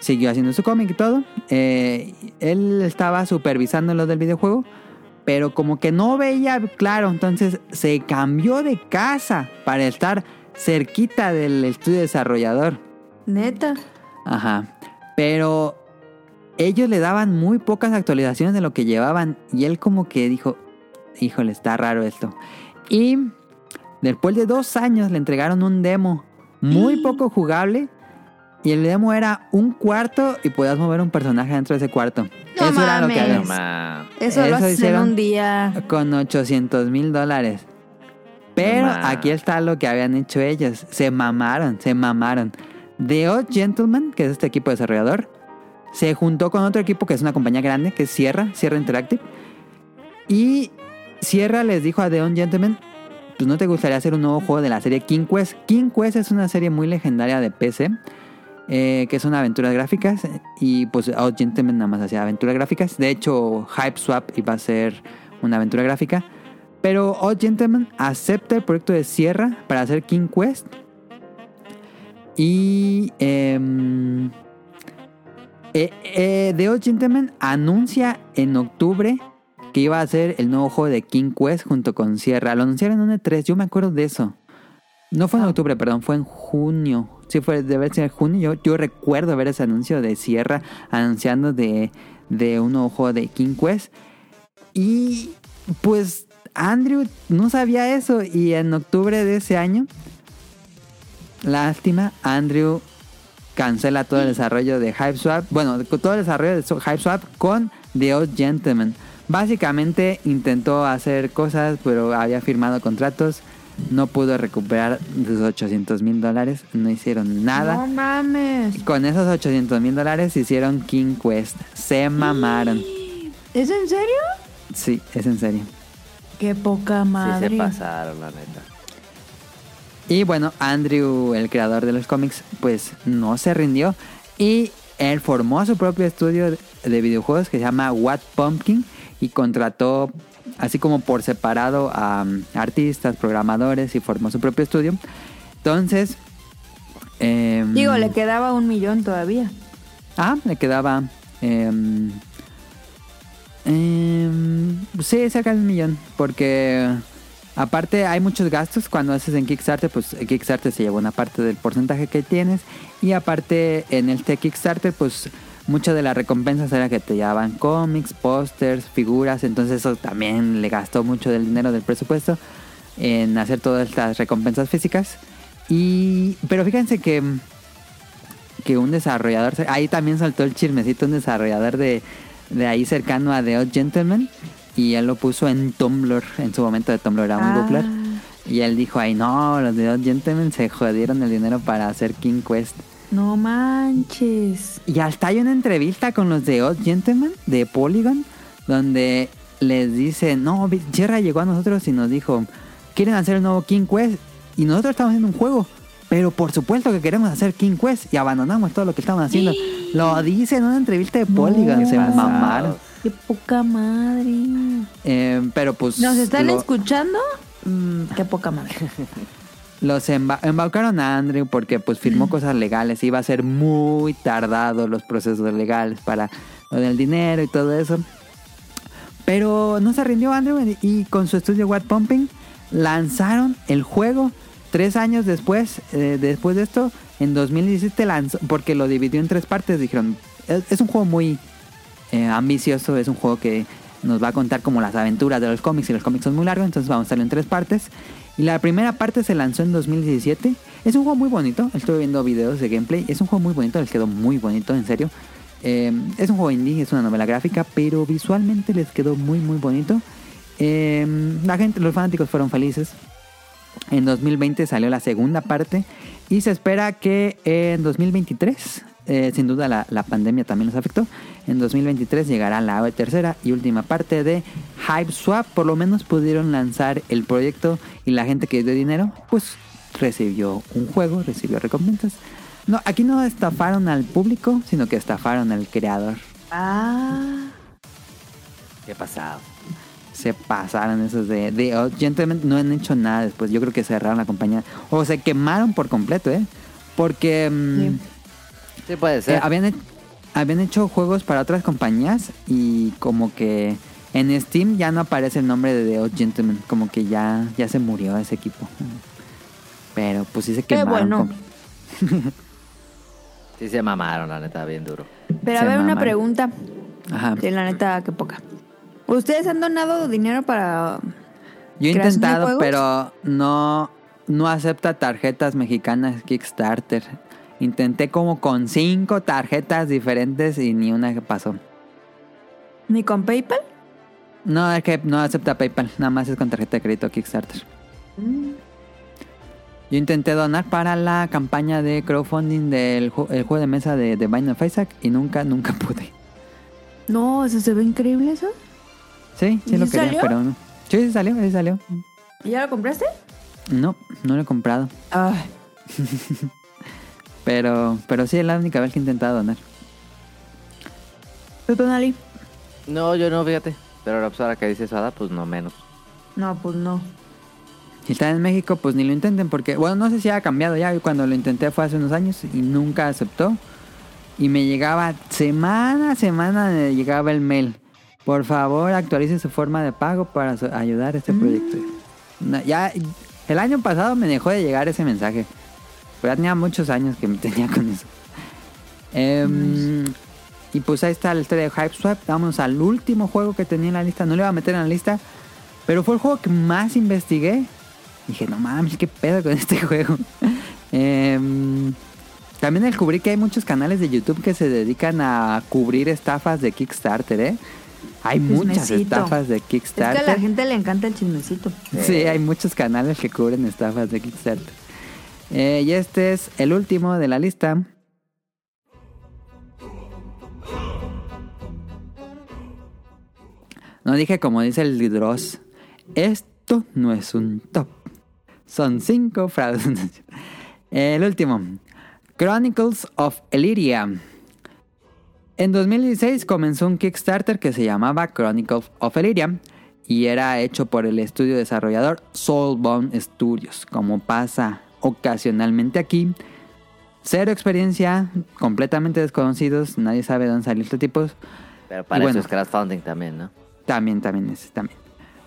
siguió haciendo su cómic y todo. Eh, él estaba supervisando lo del videojuego, pero como que no veía claro, entonces se cambió de casa para estar cerquita del estudio desarrollador. Neta. Ajá. Pero ellos le daban muy pocas actualizaciones de lo que llevaban. Y él como que dijo, híjole, está raro esto. Y después de dos años le entregaron un demo muy poco jugable. Y el demo era un cuarto y podías mover un personaje dentro de ese cuarto. No Eso era lo que mames. había. No. Eso, Eso lo haces en hicieron. un día. Con 800 mil dólares. Pero No aquí está lo que habían hecho ellos. Se mamaron, se mamaron. The Odd Gentleman, que es este equipo desarrollador, se juntó con otro equipo que es una compañía grande, que es Sierra, Sierra Interactive. Y Sierra les dijo a The Odd Gentleman, pues no te gustaría hacer un nuevo juego de la serie King Quest. King Quest es una serie muy legendaria de PC. Eh, que son aventuras gráficas y pues Odd Gentleman nada más hacía aventuras gráficas de hecho Hype Swap iba a ser una aventura gráfica pero Odd Gentleman acepta el proyecto de Sierra para hacer King Quest. Y em, eh, eh, The Odd Gentleman anuncia en octubre que iba a hacer el nuevo juego de King Quest junto con Sierra. Lo anunciaron en un E3, yo me acuerdo de eso. No fue en octubre, perdón, fue en junio. Sí, fue, debe ser junio. Yo, yo recuerdo ver ese anuncio de Sierra anunciando de, de un nuevo juego de King Quest. Y pues Andrew no sabía eso y en octubre de ese año, lástima, Andrew cancela todo el desarrollo de Hype Swap, bueno, todo el desarrollo de Hype Swap con The Odd Gentleman. Básicamente intentó hacer cosas, pero había firmado contratos, no pudo recuperar sus 800 mil dólares, no hicieron nada. No mames. Con esos 800 mil dólares hicieron King Quest. Se mamaron. ¿Es en serio? Sí, es en serio. Qué poca Sí madre. se pasaron, la neta. Y bueno, Andrew, el creador de los cómics, pues no se rindió. Y él formó su propio estudio de- de videojuegos que se llama What Pumpkin. Y contrató, así como por separado, a um, artistas, programadores y formó su propio estudio. Entonces... em, Digo, le quedaba un millón todavía. Ah, le quedaba. em, em, sí, cerca de un millón. Porque aparte hay muchos gastos cuando haces en Kickstarter. Pues Kickstarter se lleva una parte del porcentaje que tienes. Y aparte en este Kickstarter, pues muchas de las recompensas era que te llevaban cómics, pósters, figuras. Entonces eso también le gastó mucho del dinero del presupuesto en hacer todas estas recompensas físicas. Y, pero fíjense que que un desarrollador, ahí también saltó el chismecito, un desarrollador de, de ahí cercano a The Odd Gentleman, y él lo puso en Tumblr, en su momento de Tumblr era un Ah. Googler, y él dijo, ay no, los de Odd Gentleman se jodieron el dinero para hacer King Quest. No manches. Y hasta hay una entrevista con los de Odd Gentleman, de Polygon, donde les dice, no, Sierra llegó a nosotros y nos dijo, quieren hacer el nuevo King Quest y nosotros estamos haciendo un juego. Pero por supuesto que queremos hacer King Quest y abandonamos todo lo que estamos haciendo. Lo dice en una entrevista de Polygon, se mamaron. Qué poca madre. Eh, pero pues ¿Nos están lo- escuchando? Mm, qué poca madre. los emba- embaucaron a Andrew porque pues firmó cosas legales. Iba a ser muy tardado los procesos legales para lo del dinero y todo eso. Pero no se rindió Andrew y- con su estudio What Pumping lanzaron el juego tres años después. eh, después de esto, en 2017 lanzó, porque lo dividió en tres partes. Dijeron, es, es un juego muy eh, ambicioso, es un juego que nos va a contar como las aventuras de los cómics y los cómics son muy largos, entonces vamos a hacerlo en tres partes. Y la primera parte se lanzó en 2017. Es un juego muy bonito, estuve viendo videos de gameplay, es un juego muy bonito, les quedó muy bonito, en serio. Eh, es un juego indie, es una novela gráfica, pero visualmente les quedó muy muy bonito. Eh, la gente, los fanáticos fueron felices. En 2020 salió la segunda parte y se espera que en 2023, eh, sin duda la, la pandemia también los afectó, en 2023 llegará la tercera y última parte de Hype Swap. Por lo menos pudieron lanzar el proyecto y la gente que dio dinero, pues recibió un juego, recibió recompensas. No, aquí no estafaron al público, sino que estafaron al creador. Ah. ¿Qué pasado? se pasaron esos de, de oh, Gentlemen no han hecho nada después yo creo que cerraron la compañía o se quemaron por completo eh porque mm, Sí. Sí, puede ser. eh, habían, he- habían hecho juegos para otras compañías y como que en Steam ya no aparece el nombre de The Odd Gentleman como que ya ya se murió ese equipo pero pues sí se Qué quemaron bueno. Sí se mamaron, la neta, bien duro. Pero a Se ver, una pregunta. Ajá. Sí, la neta, qué poca. ¿Ustedes han donado dinero para Yo he ¿Creación de intentado, pero no, no acepta tarjetas mexicanas Kickstarter. Intenté como con cinco tarjetas diferentes y ni una que pasó. ni con PayPal? No, es que no acepta PayPal, nada más es con tarjeta de crédito Kickstarter. Yo intenté donar para la campaña de crowdfunding del ju- el juego de mesa de, de Binding of Isaac y nunca, nunca pude. No, eso se ve increíble eso. Sí, sí ¿Y lo quería, salió? pero no. Sí, sí salió, sí salió. ¿Y ya lo compraste? No, no lo he comprado. Ay, Pero, pero sí es la única vez que he intentado donar. ¿tú, Tonali? No, yo no, fíjate. Pero pues, ahora que dices Ada, pues no menos. No, pues no. Si están en México, pues ni lo intenten porque, bueno, no sé si ha cambiado ya. Cuando lo intenté fue hace unos años y nunca aceptó. Y me llegaba semana a semana, me llegaba el mail. Por favor, actualice su forma de pago para ayudar a este proyecto. No, ya, el año pasado me dejó de llegar ese mensaje. Pero tenía muchos años que me tenía con eso. Em, y pues ahí está historia de Hype Swap. Vamos al último juego que tenía en la lista. No le iba a meter en la lista. Pero fue el juego que más investigué. Dije, no mames, qué pedo con este juego. Em, también descubrí que hay muchos canales de YouTube que se dedican a cubrir estafas de Kickstarter, ¿eh? Hay muchas estafas de Es que a Kickstarter. la gente le encanta el chismecito. Sí, hay muchos canales que cubren estafas de Kickstarter. Eh, y este es el último de la lista. No dije como dice el Dross. Esto no es un top. Son cinco fraudes. El último. Chronicles of Elyria. En 2016 comenzó un Kickstarter que se llamaba Chronicles of Elyria y era hecho por el estudio desarrollador Soulbound Studios, como pasa ocasionalmente aquí. Cero experiencia, completamente desconocidos, nadie sabe de dónde salió este tipo. Pero para Y bueno. eso es crowdfunding también, ¿no? También, también es, también.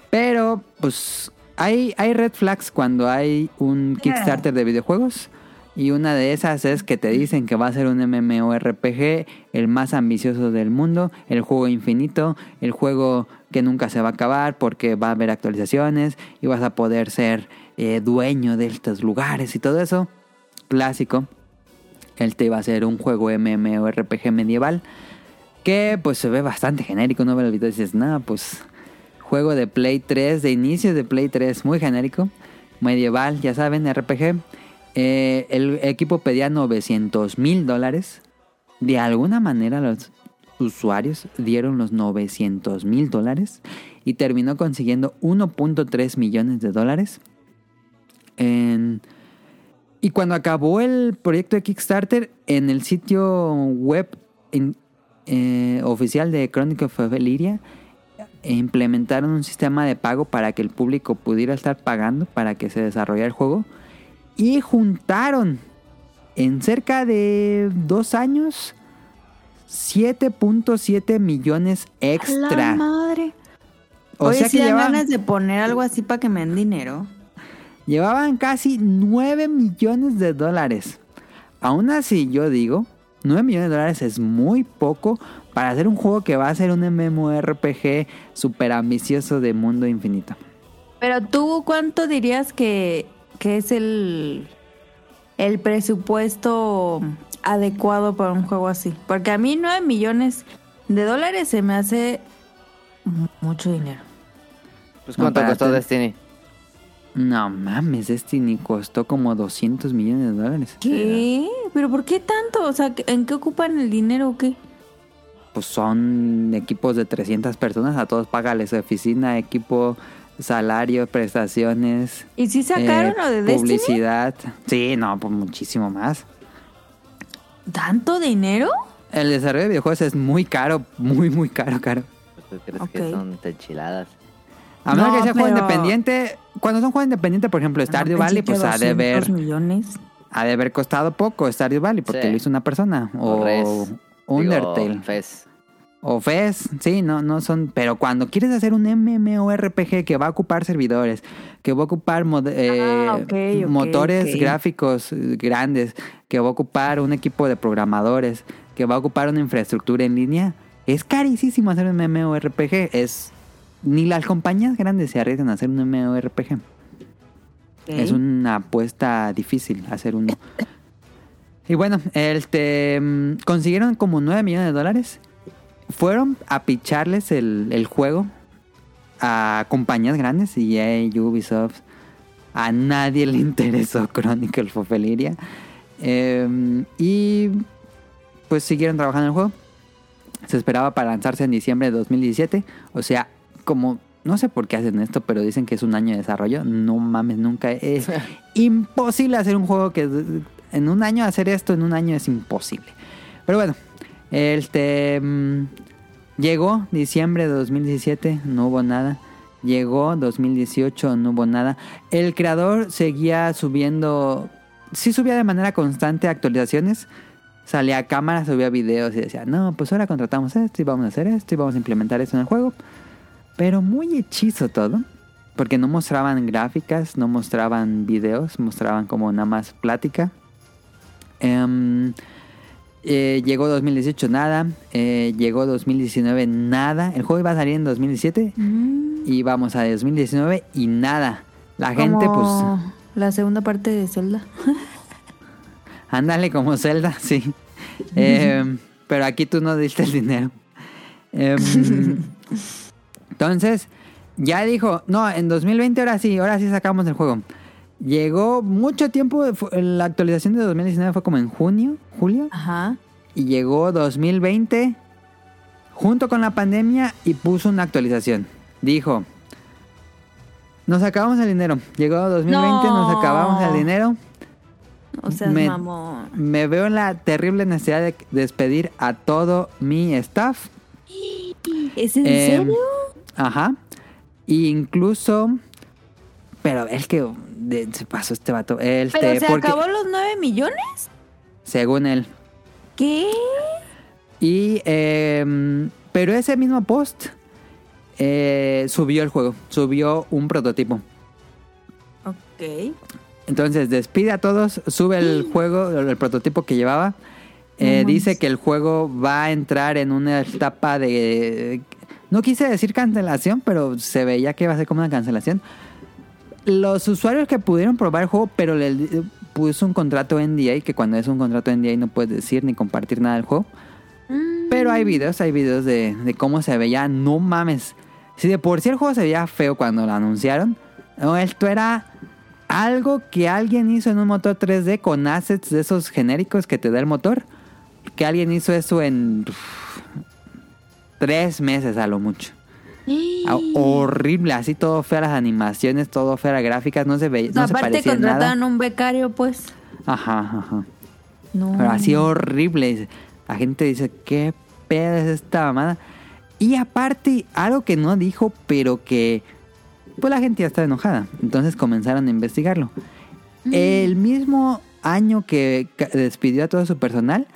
Pero, pues, hay, hay red flags cuando hay un Kickstarter de videojuegos. Y una de esas es que te dicen que va a ser un MMORPG, el más ambicioso del mundo, el juego infinito, el juego que nunca se va a acabar porque va a haber actualizaciones y vas a poder ser eh, dueño de estos lugares y todo eso. Clásico. Él te iba a hacer un juego MMORPG medieval que pues se ve bastante genérico. No y dices, nada, pues juego de Play 3, de inicio de Play 3, muy genérico, medieval, ya saben, RPG. Eh, el equipo pedía 900 mil dólares. De alguna manera los usuarios dieron los 900 mil dólares y terminó consiguiendo 1.3 millones de dólares. En- y cuando acabó el proyecto de Kickstarter, en el sitio web in- eh, oficial de Chronicle of Valiria, e implementaron un sistema de pago para que el público pudiera estar pagando para que se desarrollara el juego. Y juntaron en cerca de dos años 7.7 millones La extra. madre. O Oye, sea si que dan llevaban, ganas de poner algo así para que me den dinero. Llevaban casi 9 millones de dólares. Aún así, yo digo, 9 millones de dólares es muy poco para hacer un juego que va a ser un MMORPG super ambicioso de mundo infinito. Pero tú, ¿cuánto dirías que, que es el, el presupuesto adecuado para un juego así? Porque a mí 9 millones de dólares se me hace mu- mucho dinero. Pues cuánto costó Destiny. No mames, Destiny costó como 200 millones de dólares. ¿Qué? ¿Pero por qué tanto? O sea, ¿en qué ocupan el dinero o qué? Pues son equipos de 300 personas, a todos págales oficina, equipo, salario, prestaciones. ¿Y si sacaron eh, lo de Destiny? Publicidad. Sí, no, pues muchísimo más. ¿Tanto dinero? El desarrollo de videojuegos es muy caro, muy, muy caro, caro. ¿Tú crees Ok. que son enchiladas? A menos No, que sea juego pero- independiente, cuando son juegos independientes, por ejemplo, Stardew No, Valley, pues ha de 200 haber, millones. ha de haber costado poco Stardew Valley, porque Sí. lo hizo una persona. O Res. Undertale. Digo, Fez. O FES, sí, no, no son. Pero cuando quieres hacer un MMORPG que va a ocupar servidores, que va a ocupar mod- eh, Ah, ok, ok, motores gráficos eh, grandes, que va a ocupar un equipo de programadores, que va a ocupar una infraestructura en línea, es carísimo hacer un MMORPG. Es. Ni las compañías grandes se arriesgan a hacer un MMORPG. Es una apuesta difícil hacer uno. Y bueno, este, mm, consiguieron como 9 millones de dólares. Fueron a picharles el, el juego a compañías grandes, EA, Ubisoft. A nadie le interesó Chronicle of. Eh, y pues siguieron trabajando en el juego. Se esperaba para lanzarse en diciembre de 2017. O sea, como no sé por qué hacen esto, pero dicen que es un año de desarrollo. No mames, nunca es imposible hacer un juego que en un año hacer esto en un año es imposible. Pero bueno, este mm, llegó diciembre de 2017, no hubo nada. Llegó 2018, no hubo nada. El creador seguía subiendo, sí subía de manera constante actualizaciones. Salía a cámara, subía videos y decía, no, pues ahora contratamos esto y vamos a hacer esto y vamos a implementar esto en el juego. Pero muy hechizo todo. Porque no mostraban gráficas, no mostraban videos, mostraban como nada más plática. Em, eh, llegó 2018 nada, eh, llegó 2019 nada. El juego iba a salir en 2017 Mm, y vamos a 2019 y nada. La gente pues La segunda parte de Zelda. ándale como Zelda, sí. Em, pero aquí tú no diste el dinero. Entonces, ya dijo, no, en 2020 ahora sí, ahora sí sacamos el juego. Llegó mucho tiempo, la actualización de 2019 fue como en junio, julio, Ajá. y llegó 2020 junto con la pandemia y puso una actualización. Dijo, nos acabamos el dinero. Llegó 2020, nos No. acabamos el dinero. O sea, Me- mamón. Me veo en la terrible necesidad de despedir a todo mi staff. ¿Es en Eh, serio? Ajá. Incluso. Pero es que de- se pasó este vato. Este, ¿Pero se porque, acabó los 9 millones? Según él. ¿Qué? Y. em, pero ese mismo post. eh, subió el juego. Subió un prototipo. Ok. Entonces despide a todos, sube el juego, el prototipo que llevaba. Eh, No dice que el juego va a entrar en una etapa de... No quise decir cancelación, pero se veía que iba a ser como una cancelación. Los usuarios que pudieron probar el juego, pero le puso un contrato NDA, que cuando es un contrato NDA no puedes decir ni compartir nada del juego. Pero hay videos, hay videos de, de cómo se veía. No mames. Si de por sí el juego se veía feo cuando lo anunciaron, no, esto era algo que alguien hizo en un motor 3D con assets de esos genéricos que te da el motor. Que alguien hizo eso en tres meses a lo mucho. Ah, horrible, así todo fea las animaciones, todo fea las gráficas, no se veía, no se Aparte parecía en nada. contrataron un becario, pues. Ajá, ajá. No. Pero así horrible. La gente dice, ¿qué pedo es esta mamada? Y aparte, algo que no dijo, pero que pues la gente ya está enojada. Entonces comenzaron a investigarlo. El mismo año que despidió a todo su personal,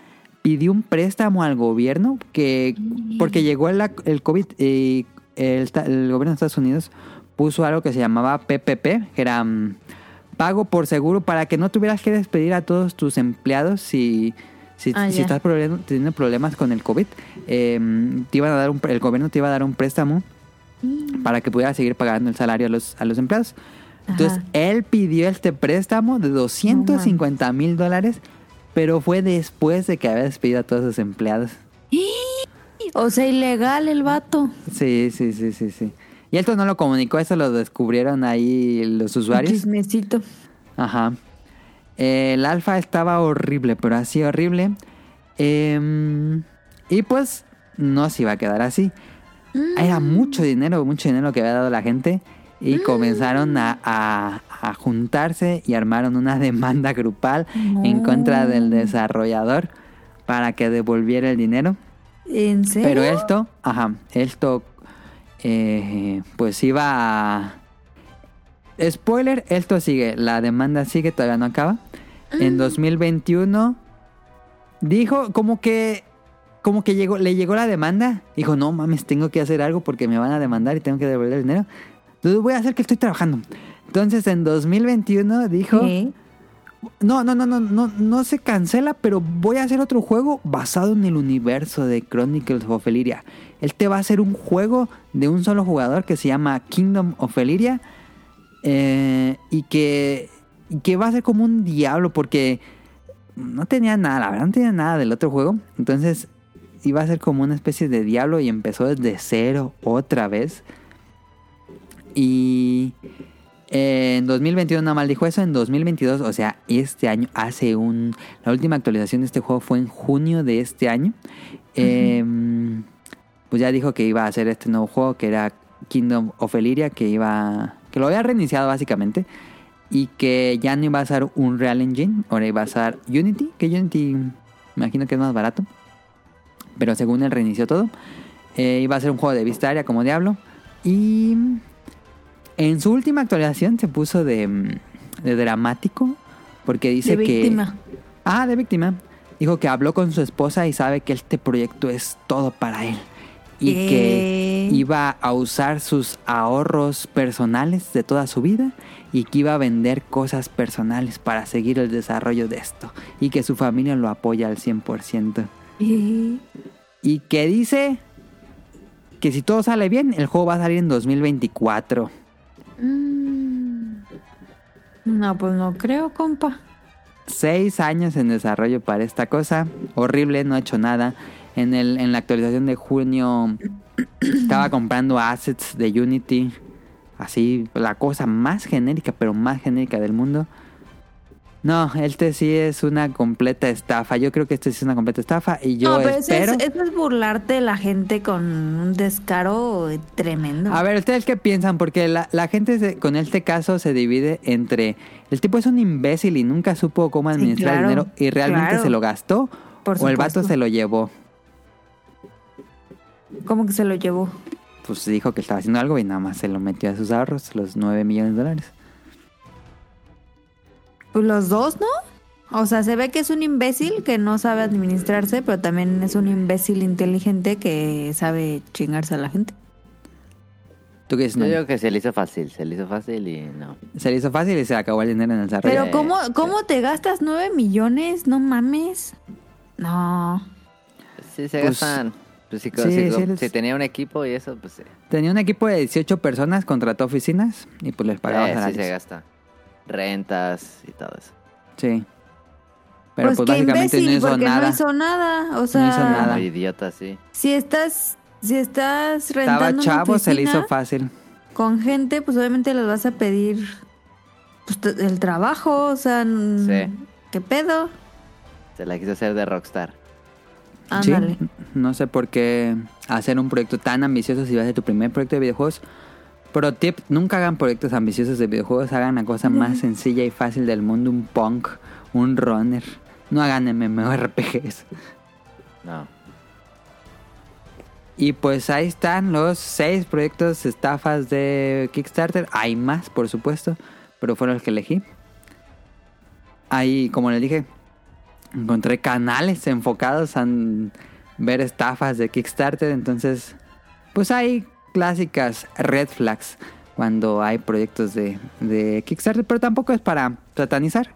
pidió un préstamo al gobierno que porque llegó el, el COVID y el, gobierno de Estados Unidos puso algo que se llamaba PPP, que era mm, pago por seguro para que no tuvieras que despedir a todos tus empleados si, si, Ah, si estás teniendo problemas con el COVID. eh, te iban a dar un, el gobierno te iba a dar un préstamo para que pudieras seguir pagando el salario a los, a los empleados. Entonces, Ajá. él pidió este préstamo de 250 mil dólares, pero fue después de que había despedido a todos sus empleados. O sea, ilegal el vato. Sí, sí, sí, sí, sí. Y esto no lo comunicó, eso lo descubrieron ahí los usuarios. Chismecito. Ajá. El alfa estaba horrible, pero así horrible. Em, y pues no se iba a quedar así. Era mucho dinero, mucho dinero que había dado la gente. Y comenzaron a, a- a juntarse y armaron una demanda grupal en contra del desarrollador para que devolviera el dinero. ¿En serio? Pero esto, ajá, esto, eh, pues iba a... Spoiler, esto sigue, la demanda sigue, todavía no acaba. En 2021 dijo como que, como que llegó, le llegó la demanda. Dijo, no mames, tengo que hacer algo porque me van a demandar y tengo que devolver el dinero. Entonces voy a hacer que estoy trabajando. Entonces en 2021 dijo... ¿Qué? No, no, no, no, no, no se cancela, pero voy a hacer otro juego basado en el universo de Chronicles of Elyria. Él te va a hacer un juego de un solo jugador que se llama Kingdom of Elyria eh, y que, y que va a ser como un diablo porque no tenía nada, la verdad no tenía nada del otro juego. Entonces iba a ser como una especie de diablo y empezó desde cero otra vez. Y eh, en 2021 nada más dijo eso, en 2022, o sea, este año, hace un... La última actualización de este juego fue en junio de este año. Eh, pues ya dijo que iba a hacer este nuevo juego que era Kingdom of Elyria, que iba... que lo había reiniciado básicamente. Y que ya no iba a ser un Real Engine, ahora iba a ser Unity, que Unity imagino que es más barato. Pero según él reinició todo. Eh, iba a ser un juego de vista aérea como Diablo. Y en su última actualización se puso de, mm, de dramático. Porque dice De que. víctima. Ah, de víctima. Dijo que habló con su esposa y sabe que este proyecto es todo para él. Y ¿Qué? que iba a usar sus ahorros personales de toda su vida y que iba a vender cosas personales para seguir el desarrollo de esto. Y que su familia lo apoya al 100%. ¿Y? Y que dice que si todo sale bien, el juego va a salir en 2024. Mm. No, pues no creo, compa. Seis años en desarrollo para esta cosa. Horrible, no ha hecho nada. En, el, en la actualización de junio estaba comprando assets de Unity. Así, la cosa más genérica, pero más genérica del mundo. No, este sí es una completa estafa. Yo creo que este sí es una completa estafa. Y yo no, pero eso espero. es, eso es burlarte de la gente con un descaro tremendo. A ver, ¿ustedes qué piensan? Porque la, la gente se- con este caso se divide entre el tipo es un imbécil y nunca supo cómo Sí, administrar claro, el dinero y realmente claro. se lo gastó Por o el vato se lo llevó. ¿Cómo que se lo llevó? Pues dijo que estaba haciendo algo y nada más se lo metió a sus ahorros, los 9 millones de dólares. Pues los dos, ¿no? O sea, se ve que es un imbécil que no sabe administrarse, pero también es un imbécil inteligente que sabe chingarse a la gente. ¿Tú qué dices? Yo Noel? digo que se le hizo fácil, se le hizo fácil y no. Se le hizo fácil y se acabó el dinero en el desarrollo. Pero Sí, ¿cómo, sí. ¿cómo te gastas nueve millones? No mames. No. Sí, se Pues, gastan. Pues si, sí, si- sí si tenía un equipo y eso, pues sí. Tenía un equipo de 18 personas, contrató oficinas y pues les pagaba Eh, sí salarios. se gasta. Rentas y todo eso. Sí. Pero pues, qué básicamente no imbécil, hizo porque nada. no hizo nada. O sea, hizo nada. Muy idiota, sí. si estás, si estás Estaba rentando una chavo, se le hizo fácil. con gente, pues obviamente les vas a pedir pues, el trabajo, o sea, Sí. ¿qué pedo? Se la quiso hacer de Rockstar. Sí, Ándale. no sé por qué hacer un proyecto tan ambicioso si va a ser tu primer proyecto de videojuegos. Pro tip, nunca hagan proyectos ambiciosos de videojuegos, hagan la cosa más sencilla y fácil del mundo, un punk, un runner. No hagan MMORPGs. No. Y pues ahí están los seis proyectos estafas de Kickstarter. Hay más, por supuesto, pero fueron los que elegí. Ahí, como les dije, encontré canales enfocados en ver estafas de Kickstarter. Entonces, pues hay clásicas red flags cuando hay proyectos de, de Kickstarter, pero tampoco es para satanizar,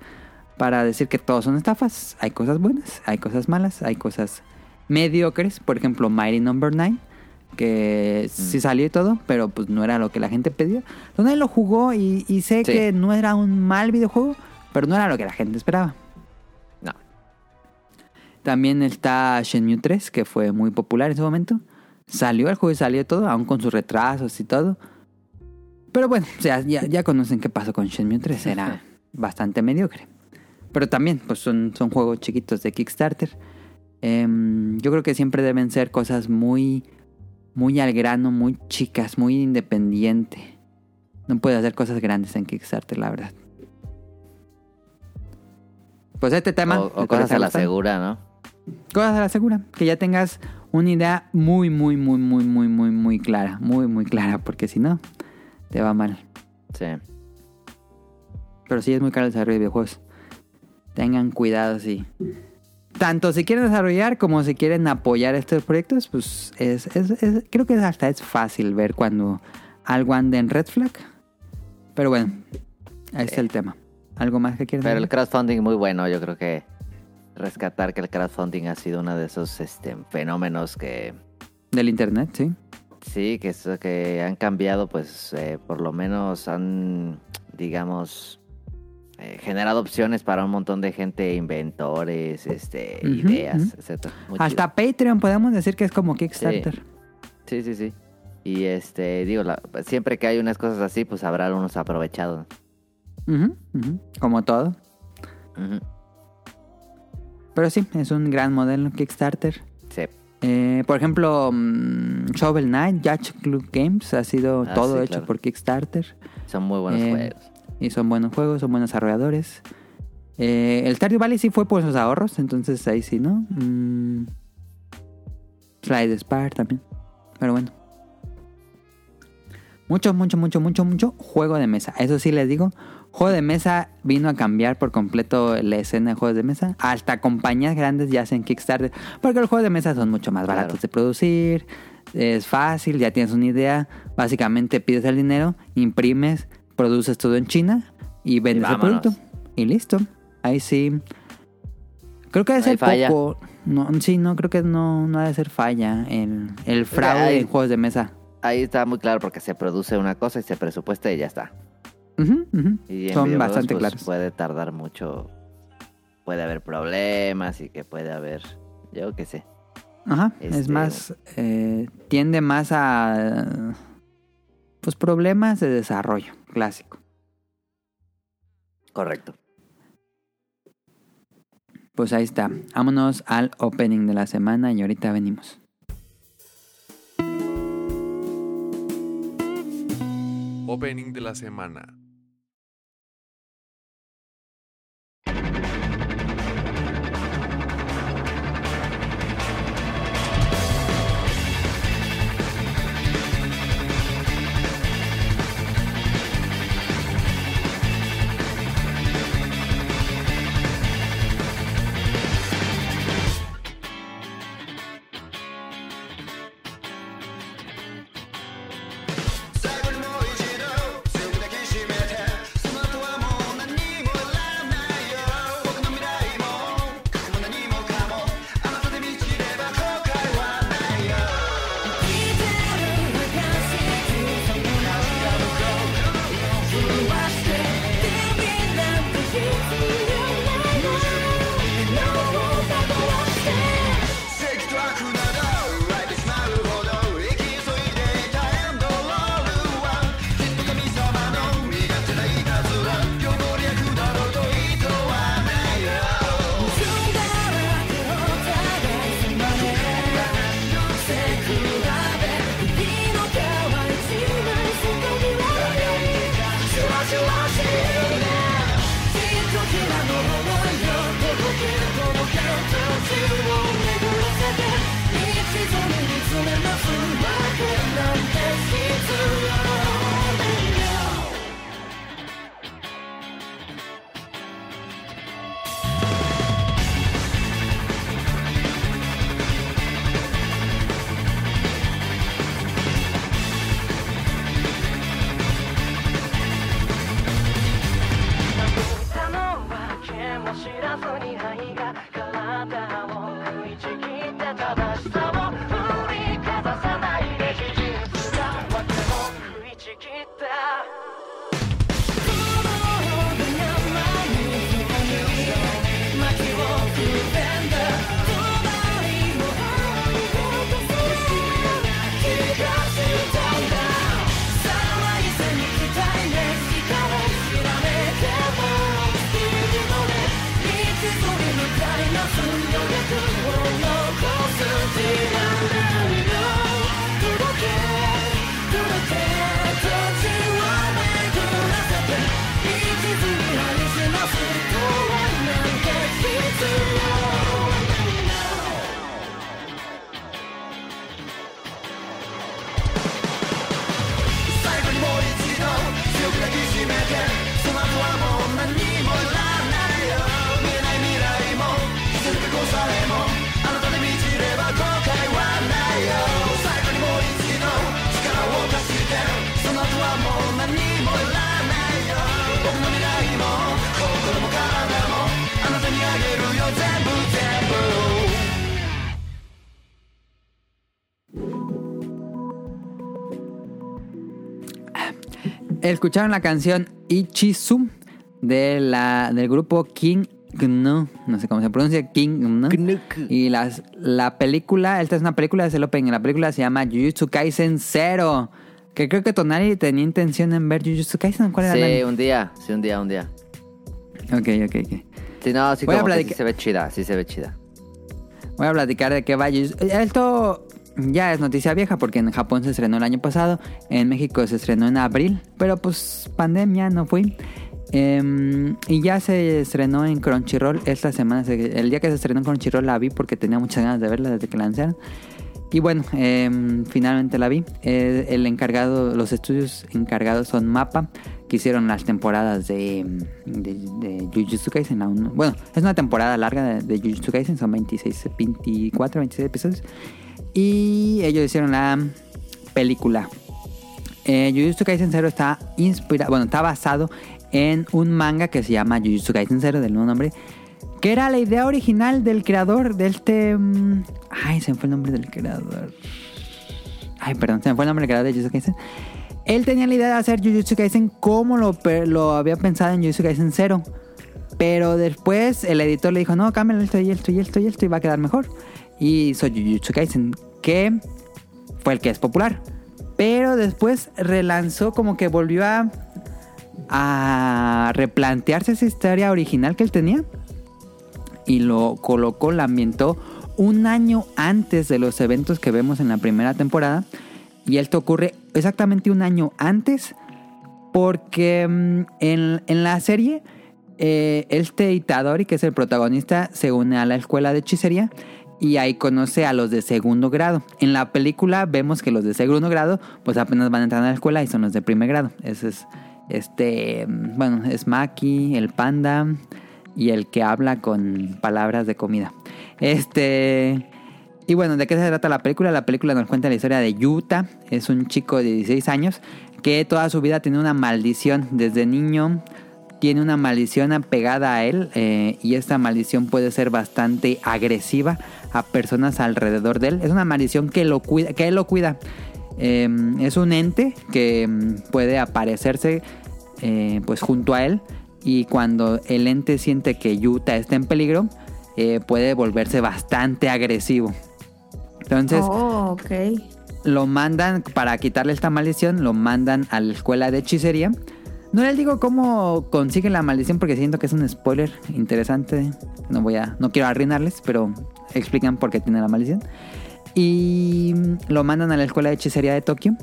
para decir que todos son estafas. Hay cosas buenas, hay cosas malas, hay cosas mediocres. Por ejemplo, Mighty Number 9, que sí salió y todo, pero pues no era lo que la gente pedía. Donde lo jugó y, y sé Sí. que no era un mal videojuego, pero no era lo que la gente esperaba. No. También está Shenmue 3, que fue muy popular en su momento. Salió el juego y salió todo, aún con sus retrasos y todo. Pero bueno, o sea, ya, ya conocen qué pasó con Shenmue 3. Era bastante mediocre. Pero también, pues son, son juegos chiquitos de Kickstarter. Em, yo creo que siempre deben ser cosas muy, muy al grano, muy chicas, muy independiente. No puede hacer cosas grandes en Kickstarter, la verdad. Pues este tema. O, o cosas a la segura, ¿no? Cosas a la segura. Que ya tengas una idea muy, muy, muy, muy, muy, muy, muy clara. Muy, muy clara. Porque si no, te va mal. Sí. Pero sí es muy caro el desarrollo de videojuegos. Tengan cuidado, sí. Tanto si quieren desarrollar como si quieren apoyar estos proyectos, pues es, es- es- creo que hasta es fácil ver cuando algo anda en red flag. Pero bueno, ahí está el tema. ¿Algo más que quieran Pero el crowdfunding muy bueno, yo creo que rescatar que el crowdfunding ha sido uno de esos este, fenómenos que Del internet, sí. sí, que, que han cambiado, pues eh, por lo menos han, digamos, eh, generado opciones para un montón de gente, inventores, este, ideas, ujú. etcétera. Hasta Patreon podemos decir que es como Kickstarter. Sí, sí, sí. Y este, digo, la- siempre que hay unas cosas así, pues habrá unos aprovechados. Como todo. Pero sí, es un gran modelo Kickstarter. Sí. Eh, por ejemplo, mm, Shovel Knight, Yacht Club Games ha sido Ah, todo sí, hecho claro. por Kickstarter. Son muy buenos Eh, juegos. Y son buenos juegos, son buenos desarrolladores. Eh, el Stardew Valley sí fue por sus ahorros, entonces ahí sí, ¿no? Mm, Slide Spire también. Pero bueno. Mucho, mucho, mucho, mucho, mucho juego de mesa. Eso sí les digo. Juego de mesa vino a cambiar por completo la escena de juegos de mesa. Hasta compañías grandes ya hacen Kickstarter. Porque los juegos de mesa son mucho más Claro. baratos de producir. Es fácil, ya tienes una idea. Básicamente pides el dinero, imprimes, produces todo en China y vendes el producto. Y listo. Ahí sí. Creo que debe ser falla. poco. No, sí, no, creo que no, no ha de ser falla el, el fraude en juegos de mesa. Ahí está muy claro porque se produce una cosa y se presupuesta y ya está. Y en Son bastante pues, claros. Puede tardar mucho. Puede haber problemas y que puede haber. Yo qué sé. Ajá, es Este- más, eh, tiende más a, pues, problemas de desarrollo, clásico. Correcto. Pues ahí está, vámonos al opening de la semana y ahorita venimos. Opening de la semana.「Escucharon la canción Ichizu de la, del grupo King Gnu, no sé cómo se pronuncia, King Gnu. Y las, la película, esta es una película de Celopen, la película se llama Jujutsu Kaisen Zero. Que creo que Tonari tenía intención en ver Jujutsu Kaisen. ¿Cuál era Sí, un día, sí, un día, un día. Ok, ok, ok. Sí, no, sí, Voy a como que sí platicar- se ve chida, sí se ve chida. Voy a platicar de qué va. Jujutsu- Esto ya es noticia vieja porque en Japón se estrenó el año pasado, en México se estrenó en abril, pero pues pandemia no fui. Em, y ya se estrenó en Crunchyroll esta semana. se- El día que se estrenó en Crunchyroll la vi porque tenía muchas ganas de verla desde que la lanzaron. Y bueno, em, finalmente la vi. Eh, el encargado, los estudios encargados son Mapa, que hicieron las temporadas de, de, de Jujutsu Kaisen. Bueno, es una temporada larga de, de Jujutsu Kaisen, son 26, 24, 26 episodios. Y ellos hicieron la película. Eh, Kaisen Zero está inspirado, bueno, está basado en un manga que se llama Jujutsu Kaisen Zero, del mismo nombre, que era la idea original del creador de este... mm, Ay, se me fue el nombre del creador. Ay, perdón, se me fue el nombre del creador de Jujutsu Kaisen. Él tenía la idea de hacer Jujutsu Kaisen como lo, lo había pensado en Jujutsu Kaisen Zero. Pero después el editor le dijo, no, cámbiale esto y esto y esto y esto y va a quedar mejor. Y hizo Jujutsu Kaisen, que fue el que es popular. Pero después relanzó como que volvió a, replantearse esa historia original que él tenía. Y lo colocó, la ambientó un año antes de los eventos que vemos en la primera temporada. Y esto ocurre exactamente un año antes. Porque mm, en, en la serie, eh, este Itadori, que es el protagonista, se une a la escuela de hechicería y ahí conoce a los de segundo grado. En la película vemos que los de segundo grado, pues apenas van a entrar a la escuela y son los de primer grado. Ese es, este, bueno, es Maki, el panda y el que habla con palabras de comida. Este. Y bueno, ¿de qué se trata la película? La película nos cuenta la historia de Yuta. Es un chico de 16 años que toda su vida tiene una maldición. Desde niño tiene una maldición apegada a él eh, y esta maldición puede ser bastante agresiva a personas alrededor de él. Es una maldición que, lo cuida, que él lo cuida. Eh, es un ente que mm, puede aparecerse eh, pues junto a él y cuando el ente siente que Yuta está en peligro eh, puede volverse bastante agresivo. Entonces oh, ok. lo mandan para quitarle esta maldición, lo mandan a la escuela de hechicería. No les digo cómo consiguen la maldición porque siento que es un spoiler interesante. No voy a, no quiero arruinarles, pero explican por qué tiene la maldición. Y lo mandan a la escuela de hechicería de Tokio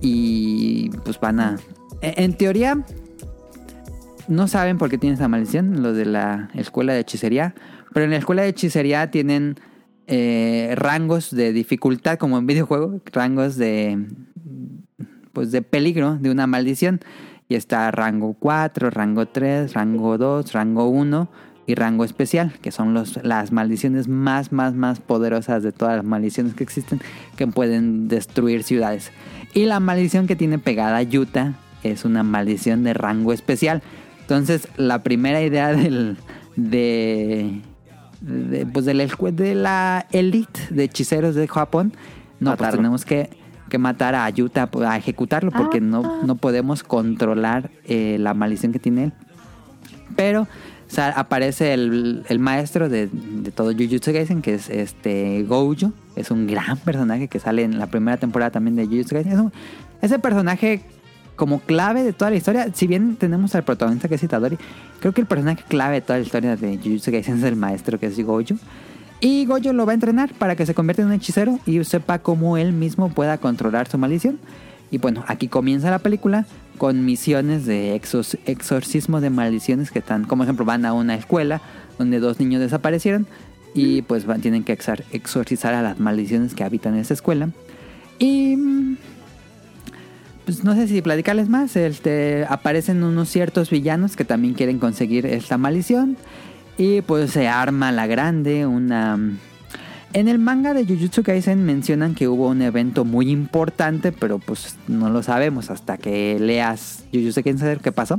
y pues van a, en en teoría no saben por qué tiene esa maldición los de la escuela de hechicería, pero en la escuela de hechicería tienen eh, rangos de dificultad como en videojuego, rangos de pues de peligro de una maldición y está rango 4, rango 3, rango 2, rango 1 y rango especial, que son los, las maldiciones más, más, más poderosas de todas las maldiciones que existen, que pueden destruir ciudades. Y la maldición que tiene pegada Yuta es una maldición de rango especial. Entonces, la primera idea del, de, de, pues de la, de la elite de hechiceros de Japón, no, pues tenemos que, que matar a Yuta pues, a ejecutarlo porque no, no podemos controlar eh, la maldición que tiene él. Pero o sea, aparece el, el maestro de, de todo Jujutsu Kaisen, que es este Gojo. Es un gran personaje que sale en la primera temporada también de Jujutsu Kaisen. Es un- personaje como clave de toda la historia, si bien tenemos al protagonista que es Itadori, creo que el personaje clave de toda la historia de Jujutsu Kaisen es el maestro que es Gojo. Y Gojo lo va a entrenar para que se convierta en un hechicero y sepa cómo él mismo pueda controlar su maldición. Y bueno, aquí comienza la película con misiones de exor- exorcismo de maldiciones que están, como ejemplo, van a una escuela donde dos niños desaparecieron y pues van, tienen que exorcizar a las maldiciones que habitan en esa escuela. Y mm, pues no sé si platicarles más, este, aparecen unos ciertos villanos que también quieren conseguir esta maldición y pues se arma la grande, una... En el manga de Jujutsu Kaisen mencionan que hubo un evento muy importante, pero pues no lo sabemos hasta que leas Jujutsu Kaisen qué pasó.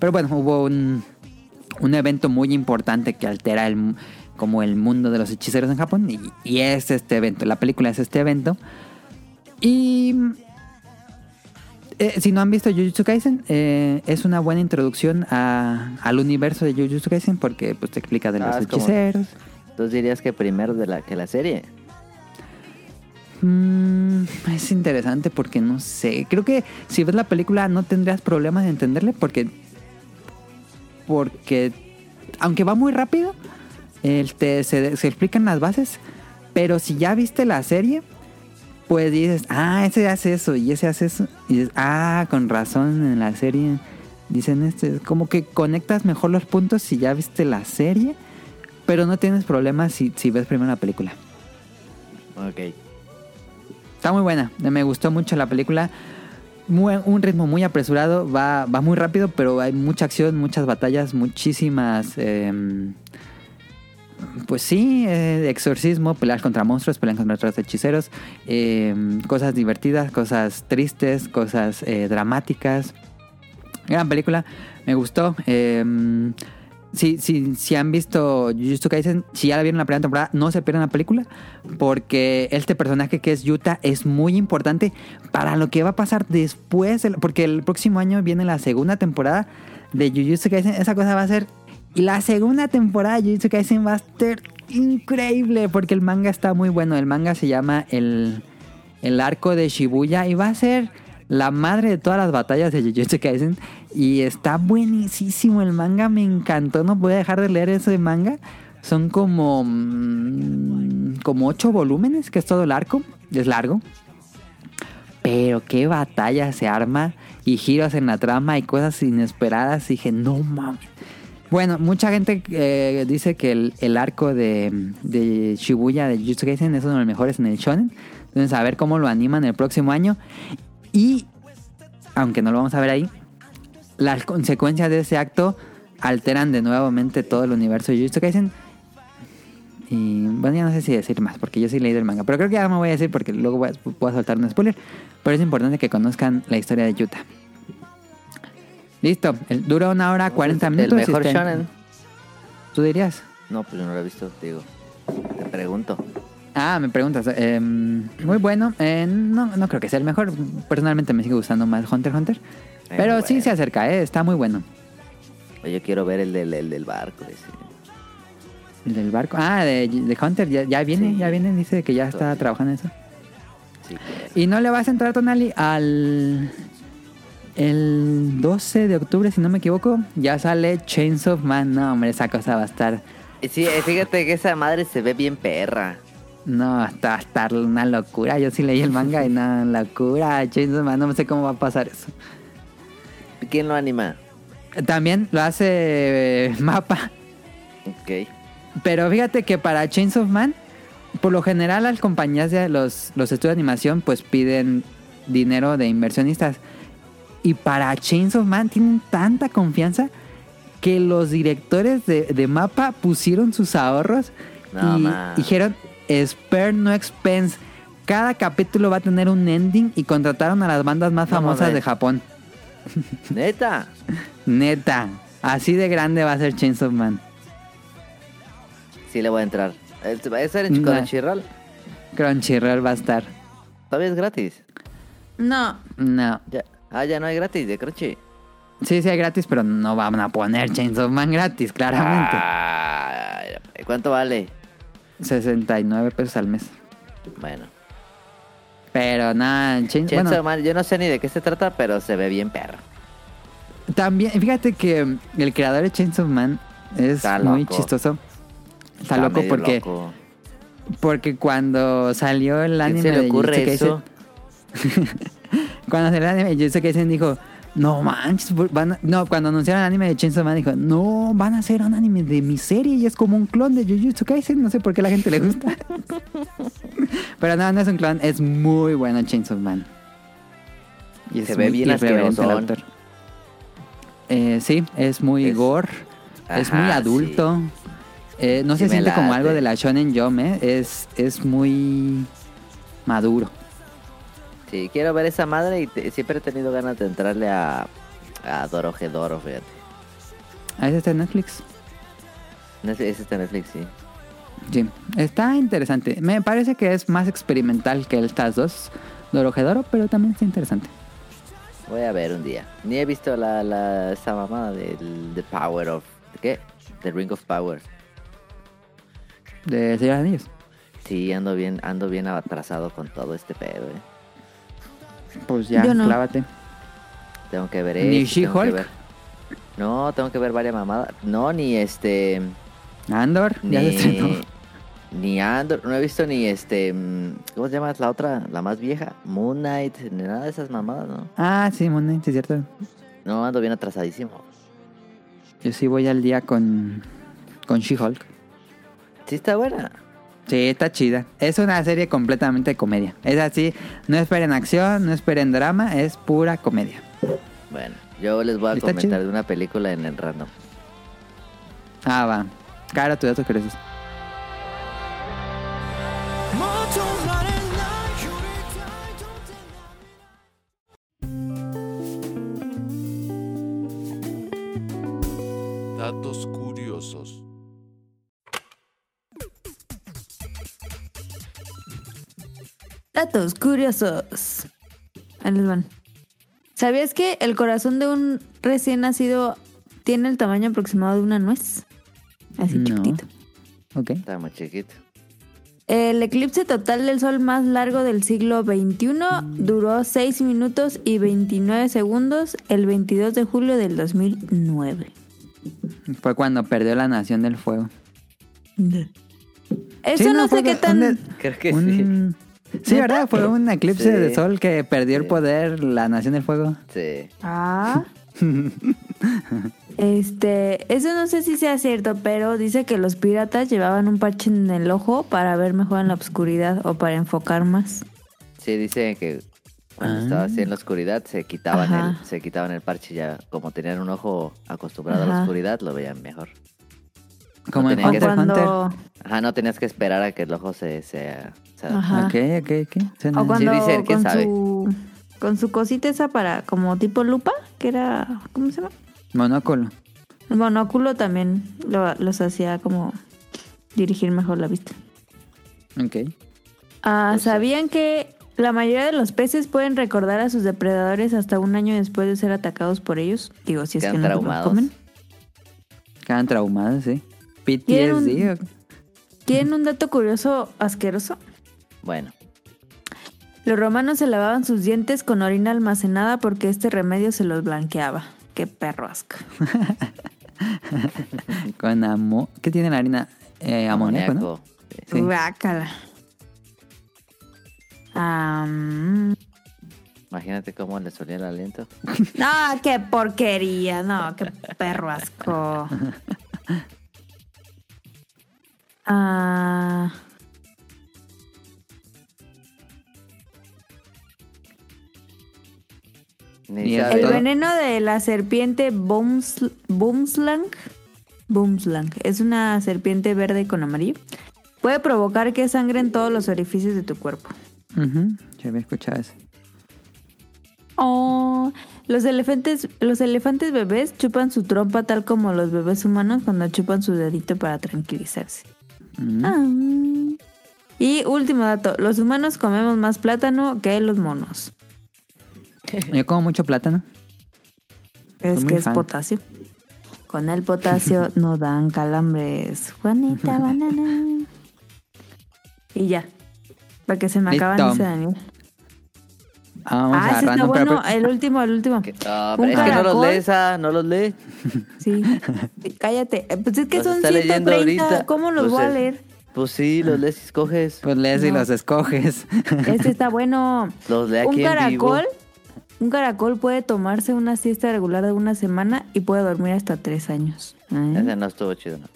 Pero bueno, hubo un, un evento muy importante que altera el, como el mundo de los hechiceros en Japón y, y es este evento. La película es este evento. Y eh, si no han visto Jujutsu Kaisen, eh, es una buena introducción a- al universo de Jujutsu Kaisen porque pues, te explica de los Ah, como- hechiceros. Entonces dirías que primero de la, que la serie. Mm, es interesante porque no sé. Creo que si ves la película no tendrías problemas de entenderle porque. Porque. Aunque va muy rápido, este, se, se explican las bases. Pero si ya viste la serie, pues dices, ah, ese hace eso y ese hace eso. Y dices, ah, con razón en la serie. Dicen este, como que conectas mejor los puntos si ya viste la serie. Pero no tienes problemas si, si ves primero la película. Ok. Está muy buena. Me gustó mucho la película. Muy- un ritmo muy apresurado. Va, va muy rápido, pero hay mucha acción, muchas batallas, muchísimas. eh, pues sí, eh, exorcismo, pelear contra monstruos, pelear contra otros hechiceros. eh, cosas divertidas, cosas tristes, cosas eh, dramáticas. Gran película. Me gustó. eh, si, han visto Jujutsu Kaisen, si ya la vieron la primera temporada, no se pierdan la película. Porque este personaje que es Yuta es muy importante para lo que va a pasar después. Porque el próximo año viene la segunda temporada de Jujutsu Kaisen. Esa cosa va a ser. La segunda temporada de Jujutsu Kaisen va a ser increíble. Porque el manga está muy bueno. El manga se llama El, el arco de Shibuya. Y va a ser la madre de todas las batallas de Jujutsu Kaisen. Y está buenísimo el manga, me encantó. No voy a dejar de leer ese manga. Son como. mm, como ocho volúmenes, que es todo el arco. Es largo. Pero qué batalla se arma. Y giros en la trama y cosas inesperadas. Y dije, no mames. Bueno, mucha gente eh, dice que el, arco de, Shibuya de Jujutsu Kaisen es uno de los mejores en el shonen. Entonces, a ver cómo lo animan el próximo año. Y, aunque no lo vamos a ver ahí, las consecuencias de ese acto alteran de nuevamente todo el universo de Jujutsu Kaisen. Y bueno, ya no sé si decir más, porque yo sí he manga. Pero creo que ya me voy a decir porque luego voy a, voy a soltar un spoiler. Pero es importante que conozcan la historia de Yuta. Listo, el- dura una hora 40 El minutos. y mejor shonen. ¿Tú dirías? No, pues yo no lo he visto, te digo. Te pregunto. Ah, me preguntas. eh, muy bueno. eh, no, no creo que sea el mejor. Personalmente me sigue gustando más Hunter x Hunter. Eh, Pero sí se acerca, eh, está muy bueno. Yo quiero ver el del, el del barco. ese. El del barco. Ah, de, de Hunter, ya, ya viene, Sí. ya viene. Dice que ya está trabajando en eso. Sí. Y no le vas a entrar, Tonali, al. El 12 de octubre, si no me equivoco, ya sale Chains of Man. No, hombre, esa cosa va a estar. Sí, eh, fíjate que esa madre se ve bien perra. No, está, a estar una locura. Yo sí leí el manga y nada, locura. Chains of Man, no sé cómo va a pasar eso. ¿Quién lo anima? También lo hace eh, Mapa. Ok. Pero fíjate que para Chains of Man, por lo general las compañías de los, los estudios de animación pues piden dinero de inversionistas. Y para Chains of Man tienen tanta confianza que los directores de, de Mapa pusieron sus ahorros No, y dijeron, spare no expense. Cada capítulo va a tener un ending y contrataron a las bandas más No famosas de Japón. Neta. Neta, así de grande va a ser Chains of Man. Sí le voy a entrar. ¿Es- ¿Va a estar en Nah. Crunchyroll? Crunchyroll va a estar. Todavía es gratis. No, No. Ya. Ah, ya no hay gratis de Crunchy. Sí, sí hay gratis, pero no van a poner Chainsaw Man gratis, claramente. Ah, ¿Cuánto vale? 69 pesos al mes. Bueno. Pero nada, Chainsaw, Chainsaw bueno, Man, yo no sé ni de qué se trata, pero se ve bien perro. también, fíjate que el creador de Chainsaw Man es Está muy loco. chistoso. Está, loco porque loco. porque cuando salió el ¿Quién anime se le ocurre eso? Cuando salió el anime Jujutsu Kaisen dijo, "No manches, van a-". no, cuando anunciaron el anime de Chainsaw Man dijo, "No, van a hacer un anime de mi serie y es como un clon de Jujutsu Kaisen, no sé por qué a la gente le gusta." Pero no, no es un clon, es muy bueno Chainsaw Man. Y Se ve bien autor. Eh, sí, es muy Es- gore, es muy adulto. Eh, no Sí se siente como algo de la Shonen Jump, ¿eh? es, es muy maduro. Sí, quiero ver esa madre y te- siempre he tenido ganas de entrarle a, a Dorohedoro, fíjate. Ahí está en Netflix. No Ese está en Netflix, sí. Sí, está interesante. Me parece que es más experimental que estas dos, Dorohedoro, pero también está interesante. Voy a ver un día. Ni he visto la, la esa mamada del The Power of... ¿de ¿Qué? The Ring of Power. De Señor Anillos. Sí, ando bien, ando bien atrasado con todo este pedo, eh. Pues ya, no. clávate. Tengo que ver ¿Ni She-Hulk? ver- No, tengo que ver varias mamadas. No, ni este... Andor, ya se estrenó. Ni, ni Andor, no he visto ni este... mm, ¿Cómo se llama la otra? La más vieja. Moon Knight, ni nada de esas mamadas, ¿no? Ah, sí, Moon Knight, es cierto. No, ando bien atrasadísimo. Yo sí voy al día con, con She-Hulk. Sí está buena. Sí, está chida. Es una serie completamente comedia. Es así, no esperen acción, no esperen drama, es pura comedia. Bueno, yo les voy a comentar de una película en el random. Ah, va. Cara, tu dato creces. Datos curiosos. Datos curiosos. Ahí les van. ¿Sabías que el corazón de un recién nacido tiene el tamaño aproximado de una nuez? Así No. chiquitito. Ok. Está muy chiquito. El eclipse total del sol más largo del siglo XXI duró 6 minutos y 29 segundos el 22 de julio del 2009. Fue cuando perdió la Nación del Fuego. Eso Sí, no, sé qué tan... de- Creo que un- Sí, ¿verdad? Fue un eclipse Sí. de sol que perdió el Sí. poder la Nación del Fuego. Sí. Ah. Este, eso no sé si sea cierto, pero dice que los piratas llevaban un parche en el ojo para ver mejor en la oscuridad o para enfocar más. Sí, dice que cuando Ah. estaba así en la oscuridad se quitaban Ajá. el, se quitaban el parche ya. Como tenían un ojo acostumbrado a la oscuridad, lo veían mejor. Como en que Hunter x Hunter. cuando, Ajá, no tenías que esperar a que el ojo se... se, se- Ajá. Ok, ok, ok. Suena- o cuando dicen, quién con sabe. su con su cosita esa para como tipo lupa, que era ¿cómo se llama? Monóculo. El monóculo también lo- los hacía como dirigir mejor la vista. Ok. Ah, Pues sí. ¿Sabían que la mayoría de los peces pueden recordar a sus depredadores hasta un año después de ser atacados por ellos? Digo, si es que no se los traumados. comen. Quedan traumados, sí. ¿Quieren un- PTSD. ¿Tienen un dato curioso asqueroso? Bueno, Los romanos se lavaban sus dientes con orina almacenada porque este remedio se los blanqueaba. Qué perro asco. Con amo... ¿Qué tiene la harina? Eh, amoníaco. Am, Imagínate cómo le solía el aliento. No, qué porquería. No, qué perro asco. Ah, el veneno de la serpiente Boomsl- Boomslang. Boomslang. Es una serpiente verde con amarillo. Puede provocar que sangre en todos los orificios de tu cuerpo. Ujú, Yo había escuchado eso. Oh, los elefantes, los elefantes bebés chupan su trompa tal como los bebés humanos cuando chupan su dedito para tranquilizarse. Mm. Ah. Y último dato, los humanos comemos más plátano que los monos. Yo como mucho plátano. Es que es fan. potasio. Con el potasio no dan calambres. Juanita banana. Y ya. Para que se me acaban ese Daniel. Vamos Ah, ese está pero- bueno. El último, el último. Que- Ah, Un pero es que no los lees, ah, no los lees. Sí. Cállate. Eh, Pues es que Los son está leyendo 130. ahorita. ¿Cómo los Pues voy a leer? Pues sí, los lees y escoges. Pues lees y los escoges. Este está bueno. Los lee un aquí en vivo. caracol. Un caracol puede tomarse una siesta regular de una semana y puede dormir hasta tres años. ¿Eh? Ese no estuvo chido, ¿no?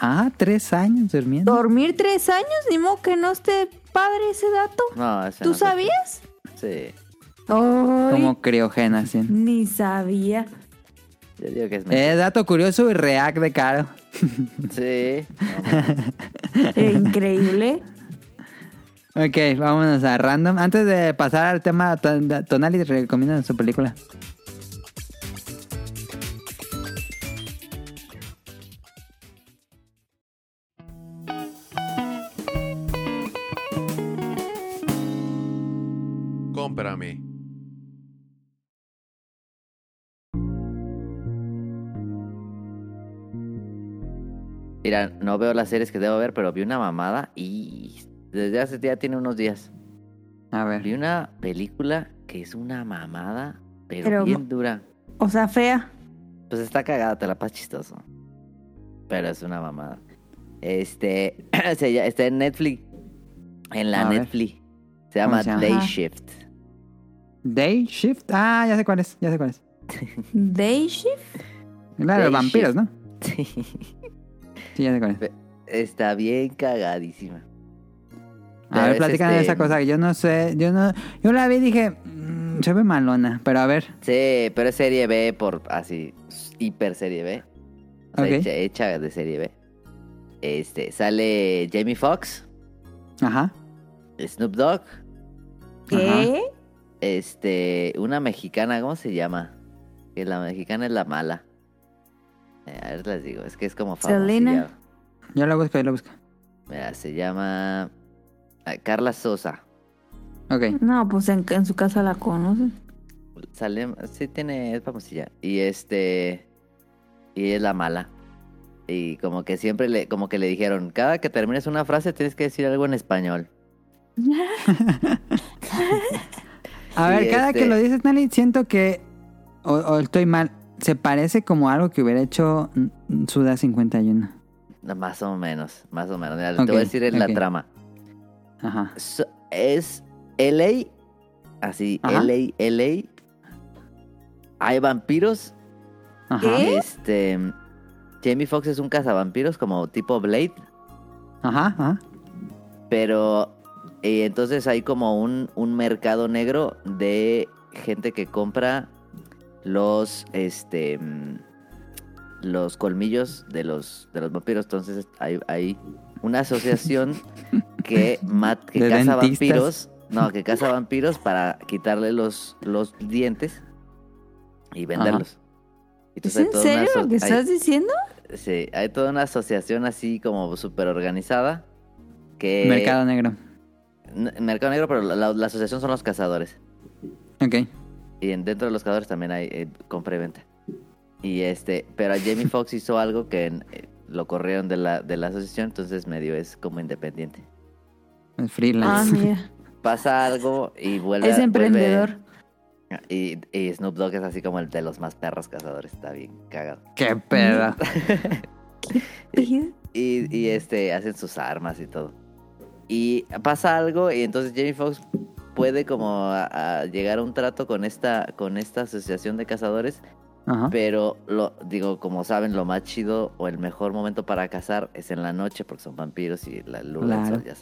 ah, tres años durmiendo. ¿Dormir tres años? Ni modo que no esté padre ese dato. No, ese ¿Tú no está sabías? Sí, Ay, Como criogenación. Ni sabía. yo digo que es Eh, dato curioso y react de caro. Sí. Increíble. Ok, vámonos a random. Antes de pasar al tema ton- tonal y recomiendan su película. Mira, no veo las series que debo ver, pero vi una mamada y desde hace ya tiene unos días. A ver. Vi una película que es una mamada, pero, Pero- bien dura. O sea, fea. Pues está cagada, te la pasas chistoso. Pero es una mamada. Este, está en Netflix. En la A ver. Netflix. Se llama se llama? Day Ajá. Shift. Day Shift. Ah, ya sé cuál es. Ya sé cuál es. Day shift. Claro, Day vampiros, Shift. ¿no? Sí. Sí, ya sé cuál es. Está bien cagadísima. A ver, de este- esa cosa que yo no sé. Yo no. Yo la vi y dije. "Mm, se ve malona. Pero a ver. Sí, pero es serie B por así, hiper serie B. O sea, Ok. hecha, hecha de serie B. Este, sale Jamie Foxx, Ajá. Snoop Dogg, ¿Qué? este, una mexicana, ¿cómo se llama? Que la mexicana es la mala. Eh, a ver, les digo, es que es como Selena. famosilla. Yo la busco, yo la busco. Mira, se llama ah, Carla Sosa. Ok. No, pues en, en su casa la conocen. Sale, sí tiene, es famosilla. Y este, y es la mala. Y como que siempre le, como que le dijeron, cada que termines una frase tienes que decir algo en español. A ver, cada este- que lo dices, Nelly, siento que. O, o estoy mal. Se parece como algo que hubiera hecho Suda 51. No, Más o menos, más o menos. Mira, te voy a decir en la trama. Ajá. So- es LA, así, Ajá. LA, LA. Hay vampiros. Ajá. Este, Jamie Foxx es un cazavampiros como tipo Blade, Ajá, ajá. pero y entonces hay como un, un mercado negro de gente que compra los, este, los colmillos de los, de los vampiros. Entonces hay, hay una asociación que, mat, que caza dentistas. vampiros. No, que caza vampiros para quitarle los, los dientes y venderlos. ¿Es Entonces en serio lo que hay- estás diciendo? Sí, hay toda una asociación así como súper organizada que... Mercado negro. Mercado Negro, pero la, la- la asociación son los cazadores. Ok. Y en- dentro de los cazadores también hay eh, compra y venta. Y este, pero a Jamie Foxx hizo algo que eh, lo corrieron de la, de la asociación, entonces medio es como independiente. El Ah, freelance. mira. Pasa algo y vuelve Es vuelve- emprendedor. y, y Snoop Dogg es así como el de los más perros cazadores, está bien cagado. Qué pedo. y, y este hacen sus armas y todo. Y pasa algo y entonces Jamie Foxx puede como a- a llegar a un trato con esta con esta asociación de cazadores, Ajá. pero lo digo, como saben, lo más chido o el mejor momento para cazar es en la noche porque son vampiros y la del Claro. ya.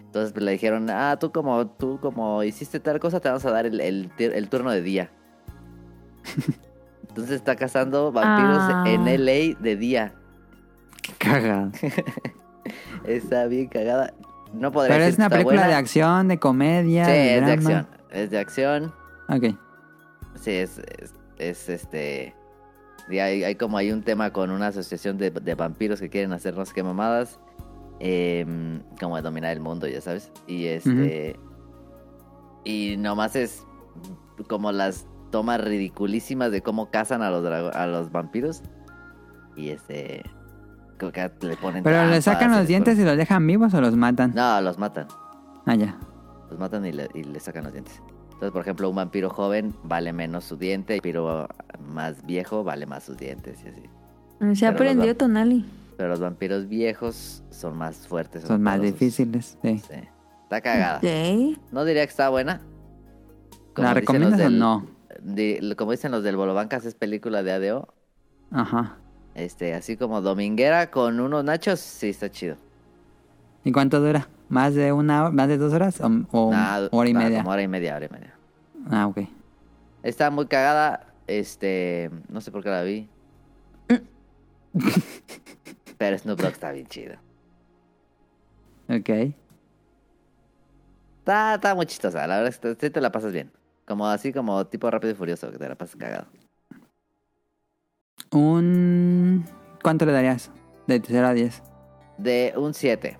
Entonces pues, le dijeron, "Ah, tú como tú como hiciste tal cosa, te vamos a dar el, el, turno de día." Entonces está cazando vampiros Ah. en LA de día. Cagado. Está bien cagada. No podría Pero es una que película buena. de acción, de comedia. Sí, de es de acción. Es de acción. Ok. Sí, es, es, es, este. y hay, hay como hay un tema con una asociación de, de vampiros que quieren hacer no sé qué mamadas. em, como de dominar el mundo, ya sabes. Y este. Y nomás es como las tomas ridiculísimas de cómo cazan a los, a los vampiros. Y este. Creo que le ponen. Pero le sacan los dientes y los dejan vivos o los matan. No, los matan. Ah, ya. Los matan y le, y le sacan los dientes. Entonces, por ejemplo, un vampiro joven vale menos su diente, y un vampiro más viejo vale más sus dientes y así. Se aprendió Tonali. Pero los vampiros viejos son más fuertes. Son más difíciles. Sí. Sí. Está cagada. Ok. No diría que está buena. ¿La recomiendas o del- no? de- como dicen los del Bolobancas, es película de ADO. Ajá. Este, así como dominguera con unos nachos, sí está chido. ¿Y cuánto dura? ¿Más de una hora? ¿Más de dos horas? ¿O, o Nah, hora y nah, media? como hora y media, hora y media. Ah, ok. Está muy cagada. Este, no sé por qué la vi. Pero Snoop Dogg está bien chido. Ok. Está, está muy chistosa, la verdad es que sí te la pasas bien. Como así como tipo rápido y furioso, que te la pasas cagado. Un... ¿Cuánto le darías? De 0 a 10. De un 7.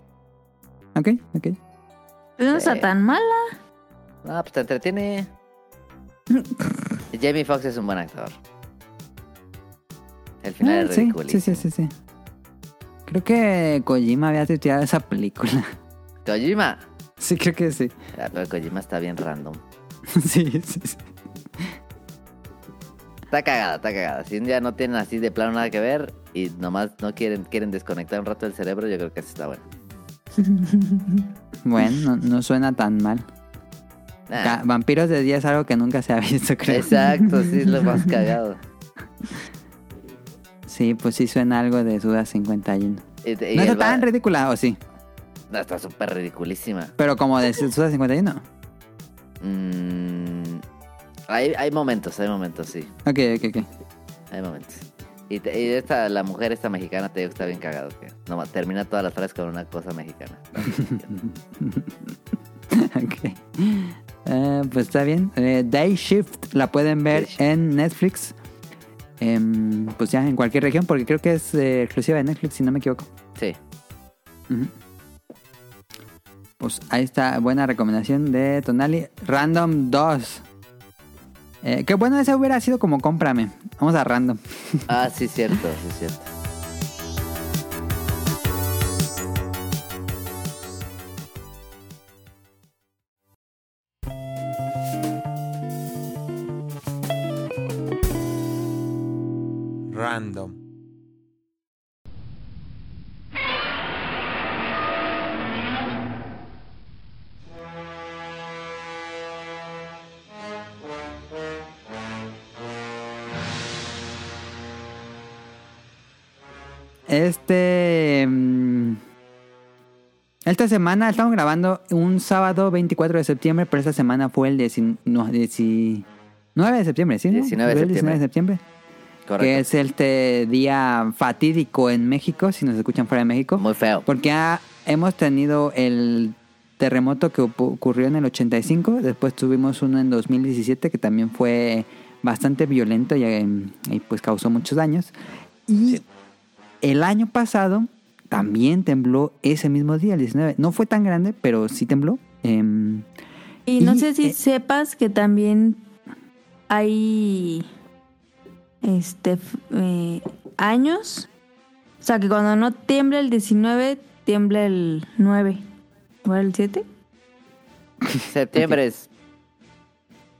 Ok, ok. Pues no está Sí. tan mala. No, pues te entretiene. Jamie Foxx es un buen actor. El final Ah, es sí, ridículo. sí, sí, sí, sí. Creo que Kojima había tuiteado esa película. Kojima. Sí, creo que sí. Ah, pero Kojima está bien random. sí, sí, sí. Está cagada, está cagada. Si un día no tienen así de plano nada que ver y nomás no quieren, quieren desconectar un rato el cerebro, yo creo que eso está bueno. Bueno, no, no suena tan mal. Nah, Ca- Vampiros de día es algo que nunca se ha visto, creo. exacto, sí es lo más cagado. Sí, pues sí suena algo de Suda 51. Y, y No está va- tan ridícula, o sí. No, está súper ridiculísima. Pero como de Suda 51. Mm, hay, hay momentos, hay momentos, sí. Ok, ok, ok. Hay momentos. Y, te- y esta, la mujer esta mexicana te digo que está bien cagado. Termina todas las frases con una cosa mexicana. Ok. Eh, pues está bien. Eh, Day Shift la pueden ver Shift. en Netflix. Em, pues ya en cualquier región, porque creo que es eh, exclusiva de Netflix, si no me equivoco. Sí. Pues ahí está, buena recomendación de Tonali. Random 2. Eh, qué bueno ese hubiera sido como cómprame. Vamos a random. Ah, sí, cierto, sí, cierto. Este. mm, esta semana estamos grabando un sábado 24 de septiembre, pero esta semana fue el 19 de septiembre, ¿sí? no? 19 de Fue el 19 de septiembre. Correcto. Que es este día fatídico en México, si nos escuchan fuera de México. Muy feo. Porque ha- hemos tenido el terremoto que ocurrió en el 85, después tuvimos uno en 2017 que también fue bastante violento y, em, y, pues causó muchos daños. Y el año pasado también tembló ese mismo día, el 19. No fue tan grande, pero sí tembló. Em, Y no Y, sé si eh, sepas que también hay este eh, años. O sea, que cuando no tiembla el 19, tiembla el 9. ¿O el 7? Septiembre es.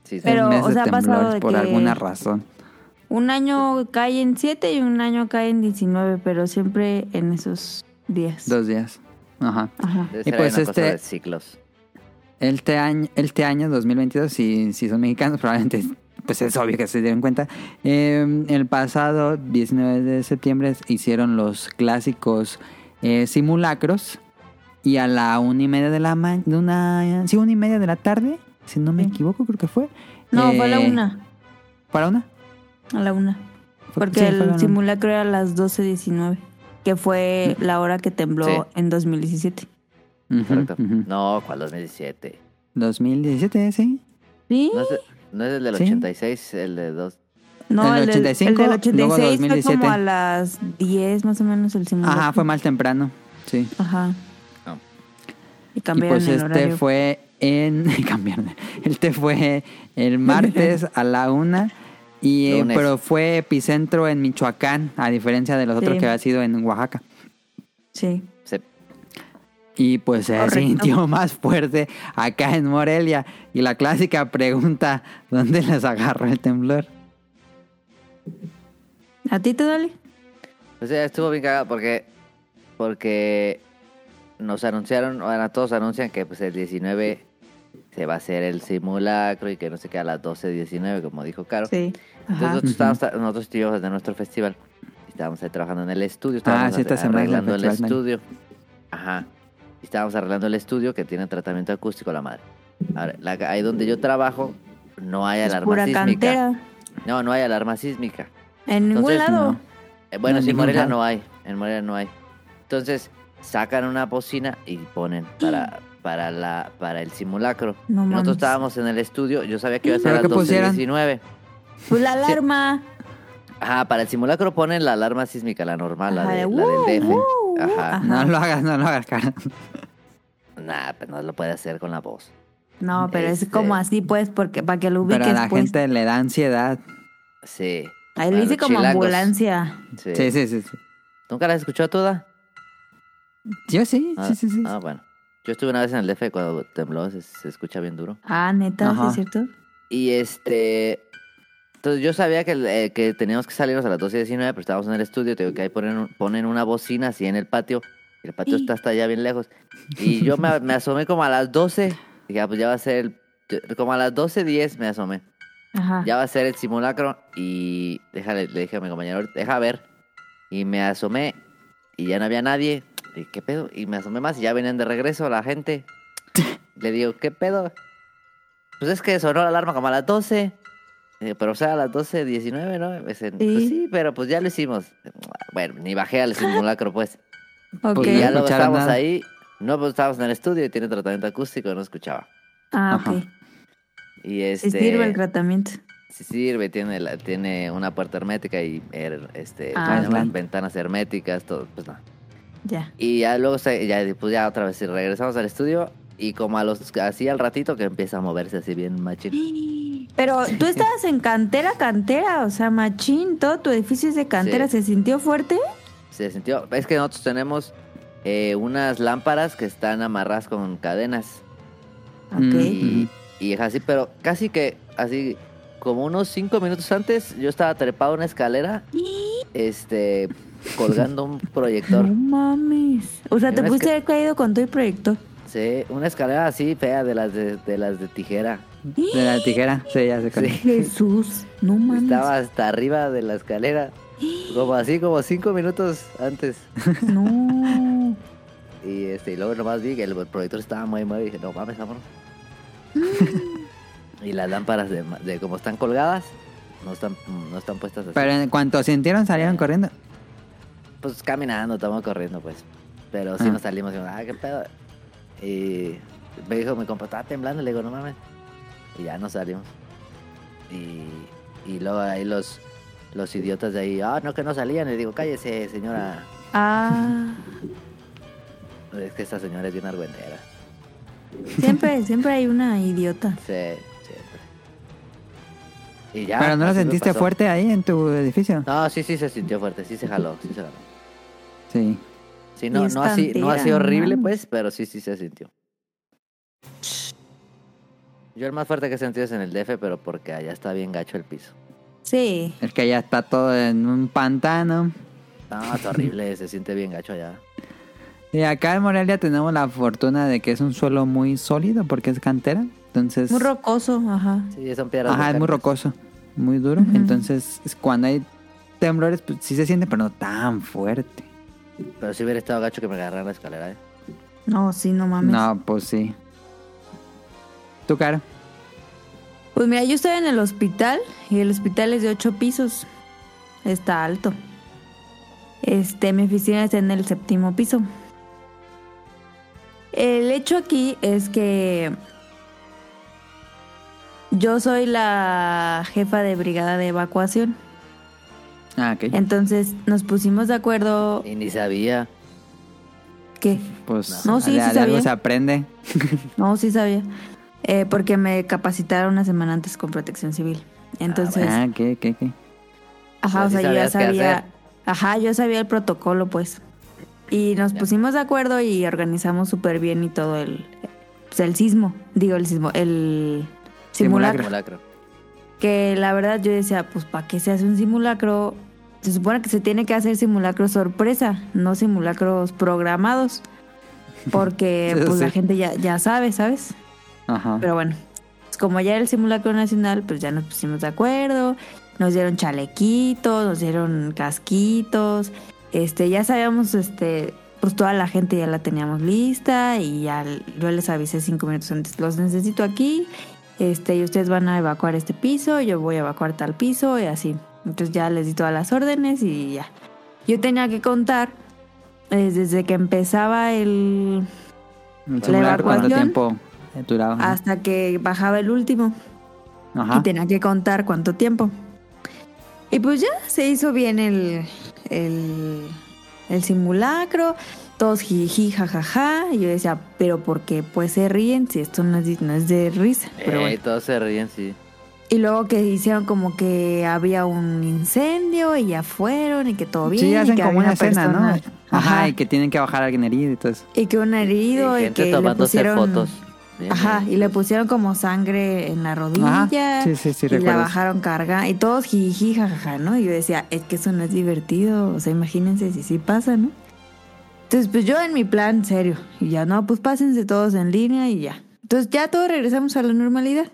Sí. Pero, o sea, ha pasado de por que- alguna razón. Un año cae en 7 y un año cae en 19, pero siempre en esos días. Dos días. Ajá. Ajá. Debe y pues una cosa este- de ciclos. Este año, este año 2022, si, si son mexicanos, probablemente pues es obvio que se dieron cuenta. Eh, el pasado 19 de septiembre hicieron los clásicos eh, simulacros y a la una y media de la ma de una sí una y media de la tarde, si no me equivoco, creo que fue. No, fue a la Eh, 1. ¿Para una? A la 1. Fue- Porque sí, fue el una. simulacro era a las 12.19. Que fue la hora que tembló Sí. en 2017. Ujú, Correcto. ujú. No, ¿cuál 2017? 2017, sí. ¿Sí? ¿No es, de- no es el del Sí. 86, el de dos? No, El el, del- 85, el del luego 86 fue 2017. como a las 10 más o menos el simulacro. Ajá, fue más temprano. Sí. Ajá. Y Y cambiaron pues el este horario. fue en... cambiaron. Este fue el martes a la una. Y, eh, Lunes. pero fue epicentro en Michoacán, a diferencia de los otros Sí. que había sido en Oaxaca. Sí. Y pues se Correcto. sintió más fuerte acá en Morelia. Y la clásica pregunta, ¿dónde les agarró el temblor? ¿A ti te duele? O sea, estuvo bien cagado porque, porque nos anunciaron, bueno, todos anuncian que pues el 19 se va a hacer el simulacro y que no sé qué a las 12.19, como dijo Caro. Sí. Entonces nosotros, estábamos, nosotros estuvimos de nuestro festival. Estábamos ahí trabajando en el estudio. Estábamos Ah, sí, esta semana es el arreglando el festival, estudio. Ajá. Estábamos arreglando el estudio que tiene tratamiento acústico la madre. Ahora, la- ahí donde yo trabajo no hay Es alarma pura sísmica. cantera. No, no hay alarma sísmica. En ningún Entonces, lado. no. Eh, bueno, No, sí, en ningún Morelia lado. no hay. En Morelia no hay. Entonces, sacan una bocina y ponen para, para, la, para el simulacro. No Nosotros mames. estábamos en el estudio. Yo sabía que iba a ser ¿Pero a las pusieron? 12.19. Pues la alarma. Ajá, para el simulacro ponen la alarma sísmica, la normal, la, de, la del DF. wow, Ajá. ajá. No lo hagas, no lo hagas, cara. Nah, pues no lo puede hacer con la voz. No, pero es Este- como así, pues, porque para que lo ubiques, Pero a la pues. gente le da ansiedad. Sí. Ahí le dice como chilangos. ambulancia. Sí. Sí, sí, sí. sí. ¿Nunca la has escuchado toda? Yo sí, Ah, sí, sí, sí. Ah, bueno. Yo estuve una vez en el DF cuando tembló, se, se escucha bien duro. Ah, neta, ¿sí Ajá. es cierto? Y este. Entonces yo sabía que, eh, que teníamos que salirnos a las 12 y 19, pero estábamos en el estudio. Te digo que ahí ponen, ponen una bocina así en el patio. Y el patio está hasta allá bien lejos. Y yo me, me asomé como a las 12. Dije, ah, pues ya va a ser. el- como a las 12.10 me asomé. Ajá. Ya va a ser el simulacro. Y déjale, le dije a mi compañero, deja ver. Y me asomé. Y ya no había nadie. Y qué pedo. Y me asomé más y ya venían de regreso la gente. Le digo, ¿qué pedo? Pues es que sonó la alarma como a las 12. Eh, pero o sea, a las 12, 19, ¿no? Me dicen, Pues Sí. pero pues ya lo hicimos. Bueno, ni bajé al simulacro, pues. Ok. Pues no ya escucharon estábamos nada. ahí. No, pues estábamos en el estudio y tiene tratamiento acústico, no escuchaba. Ah, Ajá. ok. Y este. Sirve el tratamiento. Sí sirve, tiene, la- tiene una puerta hermética y her- este, Ah, ventanas herméticas, todo, pues no. Ya. Y ya luego, se- ya, pues ya otra vez regresamos al estudio y como a los, así al ratito que empieza a moverse así bien machín. Pero tú estabas en cantera, cantera, o sea, machín, todo tu edificio es de cantera, Sí. ¿se sintió fuerte? Se sintió, es que nosotros tenemos eh, unas lámparas que están amarradas con cadenas Ok. Mm. y, y es así, pero casi que así como unos cinco minutos antes yo estaba trepado en una escalera, este, colgando un proyector. No mames. O sea, te haber caído con todo el proyector. Sí, una escalera así fea de las de, de las de tijera. De la tijera, sí, ya cuál. Sí. Jesús, no mames. Estaba hasta arriba de la escalera. Como así, como cinco minutos antes. No. Y este, y luego nomás vi que el proyector estaba muy muy y dije, no mames, vámonos. y las lámparas de, de como están colgadas, no están, no están puestas así. Pero en cuanto sintieron, salieron corriendo. Pues caminando, estamos corriendo, pues. Pero sí nos salimos y ah, qué pedo. Y me dijo, mi compa, estaba temblando, le digo, no mames. Y ya nos salimos. Y, y luego ahí los, los idiotas de ahí, ah, no, que no salían. Le digo, cállese, señora. Ah. Es que esta señora es bien argüentera. Siempre, siempre hay una idiota. Sí. Y ya. Pero no lo sentiste fuerte ahí en tu edificio. No, sí, sí se sintió fuerte, sí se jaló, sí se jaló. Sí. Sí, no, no así, no así horrible, pues, pero sí, sí se sintió. Yo el más fuerte que he sentido es en el DF, pero porque allá está bien gacho el piso. Sí. Es que ya está todo en un pantano. No, es horrible, se siente bien gacho allá. Y acá en Morelia tenemos la fortuna de que es un suelo muy sólido porque es cantera. Entonces, Muy rocoso, ajá. Sí, son piedras. ajá, es muy rocoso, muy duro. Entonces, es cuando hay temblores, pues sí se siente, pero no tan fuerte. Pero si hubiera estado gacho que me agarraran la escalera, ¿eh? No, sí, no mames. No, pues sí. ¿Tu cara? Pues mira, yo estoy en el hospital y el hospital es de ocho pisos. Está alto. Este, mi oficina está en el séptimo piso. El hecho aquí es que yo soy la jefa de brigada de evacuación. Ah, ok. Entonces nos pusimos de acuerdo. Y ni sabía. ¿Qué? Pues No, sí, de, sí de algo sabía. se aprende. No, sí sabía. Eh, porque me capacitaron una semana antes con protección civil. Entonces, Ah, ¿qué, qué, qué? ajá, o sea, yo ya sabía. Ajá, yo sabía el protocolo, pues. Y nos pusimos de acuerdo y organizamos súper bien y todo el. Pues el sismo. Digo, el sismo. El simulacro. Simulacro. Que la verdad yo decía, pues, ¿para qué se hace un simulacro? Se supone que se tiene que hacer simulacro sorpresa, no simulacros programados. Porque, Sí, pues, la gente ya, ya sabe, ¿sabes? Ajá. Pero bueno, pues como ya era el simulacro nacional, pues ya nos pusimos de acuerdo. Nos dieron chalequitos, nos dieron casquitos. Este, ya sabíamos, este, pues toda la gente ya la teníamos lista y ya yo les avisé cinco minutos antes. Los necesito aquí. Este, y ustedes van a evacuar este piso, yo voy a evacuar tal piso y así. Entonces ya les di todas las órdenes y ya. Yo tenía que contar eh, desde que empezaba el, El celular, ¿Cuánto evacuación- tiempo duraba? hasta que bajaba el último. Ajá. y tenía que contar cuánto tiempo. Y pues ya se hizo bien el, el, el simulacro, todos jiji, jajaja. Y yo decía, pero ¿por qué pues se ríen si esto no es, de- no es de risa? Pero Eh, bueno. todos se ríen, sí. Y luego que hicieron como que había un incendio y ya fueron y que todo bien. Sí, y hacen que como una escena, ¿no? persona- Ajá, Ajá. y que tienen que bajar a alguien herido y todo eso. Y que un herido Y y, gente que le tomándose pusieron... fotos. Bien, Ajá, bien. y le pusieron como sangre en la rodilla. Ajá, sí, sí, sí, y la recuerdo eso. bajaron carga. Y todos jiji, jajaja, ¿no? Y yo decía, es que eso no es divertido. O sea, imagínense si sí pasa, ¿no? Entonces, pues yo en mi plan, serio. Y ya, no, pues pásense todos en línea y ya. Entonces ya todos regresamos a la normalidad.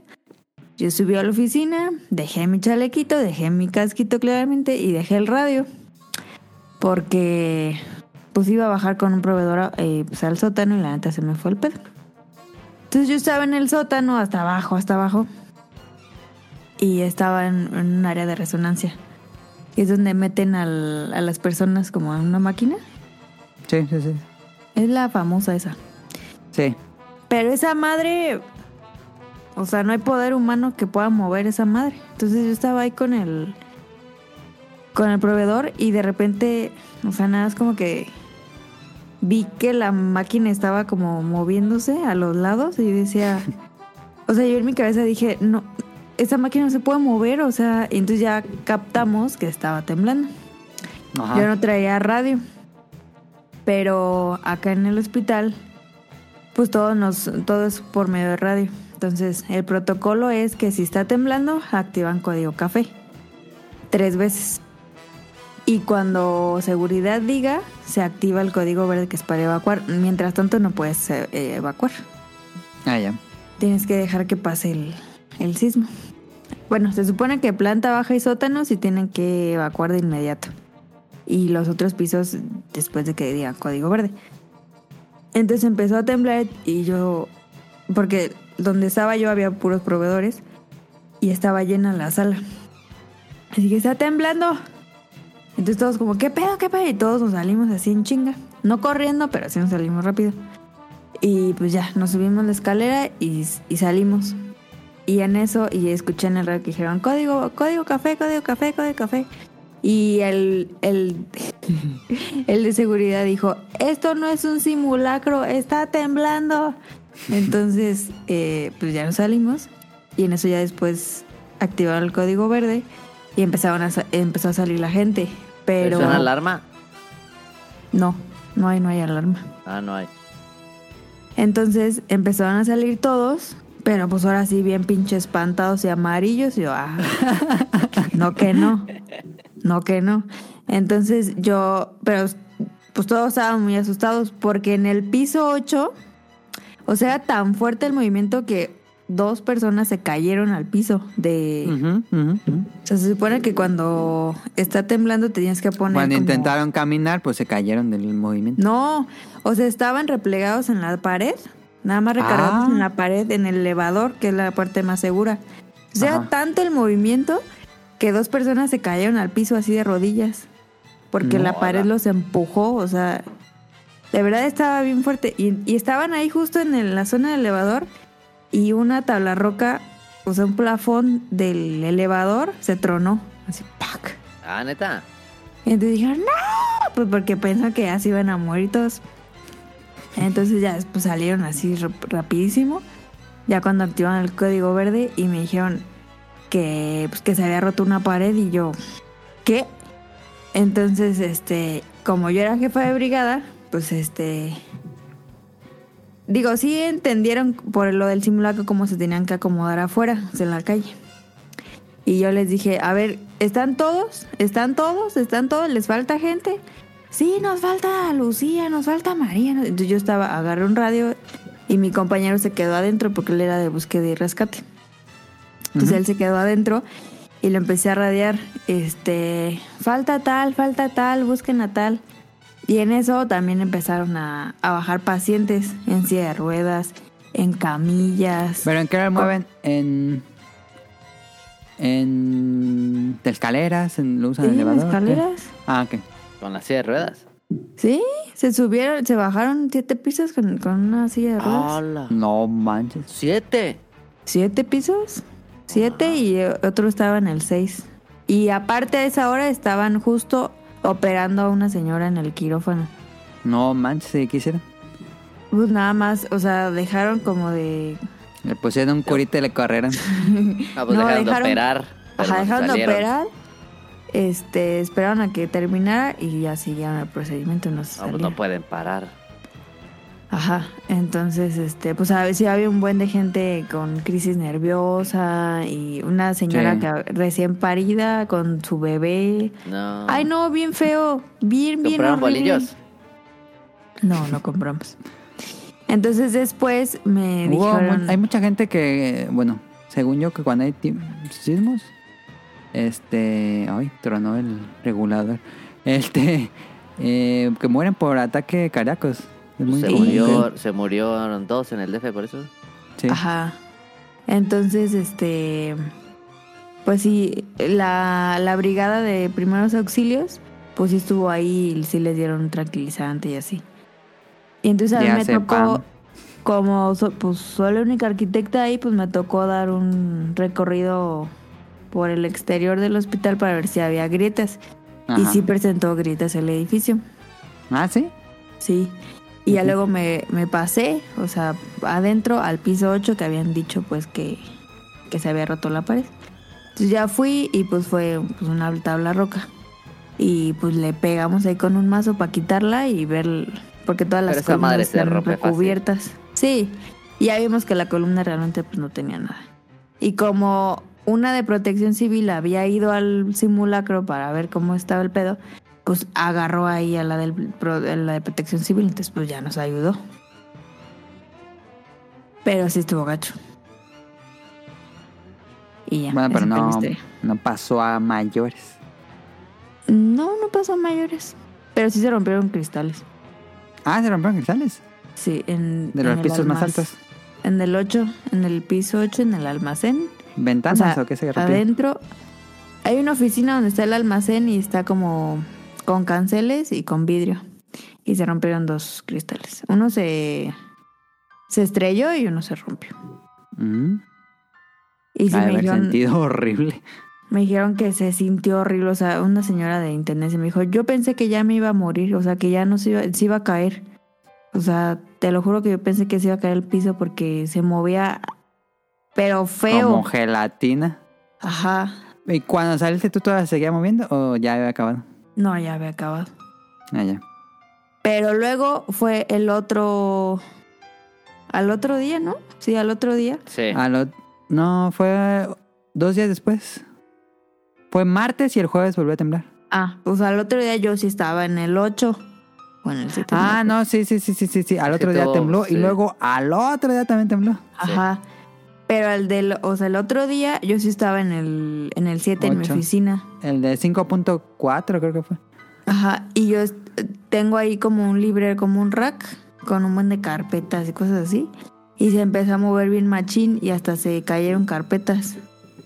Yo subí a la oficina, dejé mi chalequito, dejé mi casquito claramente y dejé el radio. Porque pues iba a bajar con un proveedor eh, pues, al sótano y la neta se me fue el pedo. Entonces yo estaba en el sótano, hasta abajo, hasta abajo. Y estaba en, un área de resonancia. Es donde meten a las personas como en una máquina. Sí, sí, sí. Es la famosa esa. Sí. Pero esa madre... O sea, no hay poder humano que pueda mover esa madre. Entonces yo estaba ahí con el... Con el proveedor y de repente... O sea, nada, es como que... Vi que la máquina estaba como moviéndose a los lados y decía... O sea, yo en mi cabeza dije, no, esa máquina no se puede mover, o sea, y entonces ya captamos que estaba temblando. Ajá. Yo no traía radio. Pero acá en el hospital, pues todo nos, todo es por medio de radio. Entonces, el protocolo es que si está temblando, activan código café. Tres veces. Y cuando seguridad diga, se activa el código verde que es para evacuar. Mientras tanto, no puedes eh, evacuar. Ah, ya. Tienes que dejar que pase el, el sismo. Bueno, se supone que planta baja y sótanos y tienen que evacuar de inmediato. Y los otros pisos después de que diga código verde. Entonces empezó a temblar y yo, porque donde estaba yo había puros proveedores y estaba llena la sala. Así que está temblando. Entonces todos como, ¿qué pedo, qué pedo? Y todos nos salimos así en chinga. No corriendo, pero sí nos salimos rápido. Y pues ya, nos subimos la escalera y, y salimos. Y en eso, y escuché en el radio que dijeron, código, código café, código café, código café. Y el, el, el de seguridad dijo, esto no es un simulacro, está temblando. Entonces, eh, pues ya nos salimos. Y en eso ya después activaron el código verde y empezaron a, empezó a salir la gente. Pero ¿Es una alarma? no, no hay, no hay alarma. Ah, no hay. Entonces empezaron a salir todos, pero pues ahora sí bien pinche espantados y amarillos. Y yo, ah, no que no, no que no. Entonces yo, pero pues todos estaban muy asustados porque en el piso 8, o sea, tan fuerte el movimiento que dos personas se cayeron al piso de... O sea, se supone que cuando está temblando te tienes que poner Cuando como- intentaron caminar, pues se cayeron del movimiento. No, o sea, estaban replegados en la pared, nada más recargados Ah. en la pared, en el elevador, que es la parte más segura. O sea, Ajá. tanto el movimiento que dos personas se cayeron al piso así de rodillas, porque No, la pared ala. los empujó, o sea, de verdad estaba bien fuerte. Y, y estaban ahí justo en el- la zona del elevador y una tabla roca, o sea, un plafón del elevador se tronó, así, ¡pac! Ah, neta. Y entonces dijeron, no, pues porque pensan que ya se iban a morir todos. Entonces ya después salieron así rap- rapidísimo. Ya cuando activaron el código verde y me dijeron que, pues, que se había roto una pared y yo, ¿qué? Entonces, este, como yo era jefa de brigada, pues este... Digo, sí entendieron por lo del simulacro cómo se tenían que acomodar afuera, en la calle. Y yo les dije, a ver, ¿están todos? ¿Están todos? ¿Están todos? ¿Les falta gente? Sí, nos falta Lucía, nos falta María. Entonces yo estaba, agarré un radio y mi compañero se quedó adentro porque él era de búsqueda y rescate. Entonces él se quedó adentro y lo empecé a radiar. Este, falta tal, falta tal, busquen a tal. Y en eso también empezaron a, a bajar pacientes en silla de ruedas, en camillas. ¿Pero en qué hora mueven? En... En... de escaleras, en, lo usan Sí, elevador. ¿qué? escaleras. Ah, ok. Con la silla de ruedas. Sí, se subieron, se bajaron siete pisos con, con una silla de ruedas. ¡Hala! No manches. ¡Siete! ¿Siete pisos? Siete y otro estaba en el seis. Y aparte de esa hora estaban justo operando a una señora en el quirófano. No manches. ¿qué hicieron? Pues nada más, o sea, dejaron como de... Le pusieron un curita y le corrieron. Ah, pues No, dejaron, de operar. Ajá, no dejaron de operar. Este, esperaron a que terminara y ya siguieron el procedimiento. No, se No, pues no pueden parar. Ajá, entonces, este, pues a ver si había un buen de gente con crisis nerviosa y una señora Sí. que recién parida con su bebé. No. Ay, no, bien feo, bien, bien ¿Compraron horrible. bolillos? No, no compramos. Entonces después me Hubo dijeron... hay mucha gente que, bueno, según yo, que cuando hay sismos, este, ay, tronó el regulador, este, eh, que mueren por ataque cardíacos. Es muy Se común. murió, se murieron dos en el DF por eso. Sí. Ajá. Entonces, este, pues sí, la, la brigada de primeros auxilios, pues sí estuvo ahí y sí les dieron un tranquilizante y así. Y entonces a mí Ya me tocó, como so- pues soy la única arquitecta ahí, pues me tocó dar un recorrido por el exterior del hospital para ver si había grietas. Y sí presentó grietas el edificio. Ah, sí. Sí. Y ya luego me, me pasé, o sea, adentro al piso 8 que habían dicho pues que, que se había roto la pared. Entonces ya fui y pues fue pues, una tabla roca. Y pues le pegamos ahí con un mazo para quitarla y ver, porque todas las Pero columnas fácil. recubiertas. Sí, y ya vimos que la columna realmente pues no tenía nada. Y como una de protección civil había ido al simulacro para ver cómo estaba el pedo, pues agarró ahí a la, del, a la de protección civil, entonces pues ya nos ayudó. Pero sí estuvo gacho. Y ya. Bueno, pero no, no pasó a mayores. No, no pasó a mayores. Pero sí se rompieron cristales. Ah, se rompieron cristales. Sí, en. De los pisos más altos. En el 8, en el piso 8, en el almacén. ¿Ventanas o, qué se rompieron? adentro hay una oficina donde está el almacén y está como con canceles y con vidrio. Y se rompieron dos cristales. Uno se, se estrelló y uno se rompió. Mm. Y sí me haber dijeron, sentido horrible. me dijeron que se sintió horrible. O sea, una señora de intendencia me dijo, yo pensé que ya me iba a morir. O sea, que ya no se iba, se iba a caer. O sea, te lo juro que yo pensé que se iba a caer el piso porque se movía, pero feo. Como gelatina. Ajá. ¿Y cuando saliste tú todavía seguía moviendo o ya había acabado? No, ya había acabado. Ah, ya. Pero luego fue el otro. Al otro día, ¿no? Sí, al otro día. Sí. A lo- No, fue dos días después. Fue martes y el jueves volvió a temblar. Ah, pues al otro día yo sí estaba en el 8 o en el 7. Ah, no, sí, sí, sí, sí, sí, sí. Al Sí, otro día tembló sí. y luego al otro día también tembló. Ajá. Pero el del, o sea, el otro día yo sí estaba en el en el 7 en mi oficina. El de 5.4 creo que fue. Ajá, y yo tengo ahí como un librero, como un rack con un buen de carpetas y cosas así. Y se empezó a mover bien machín y hasta se cayeron carpetas.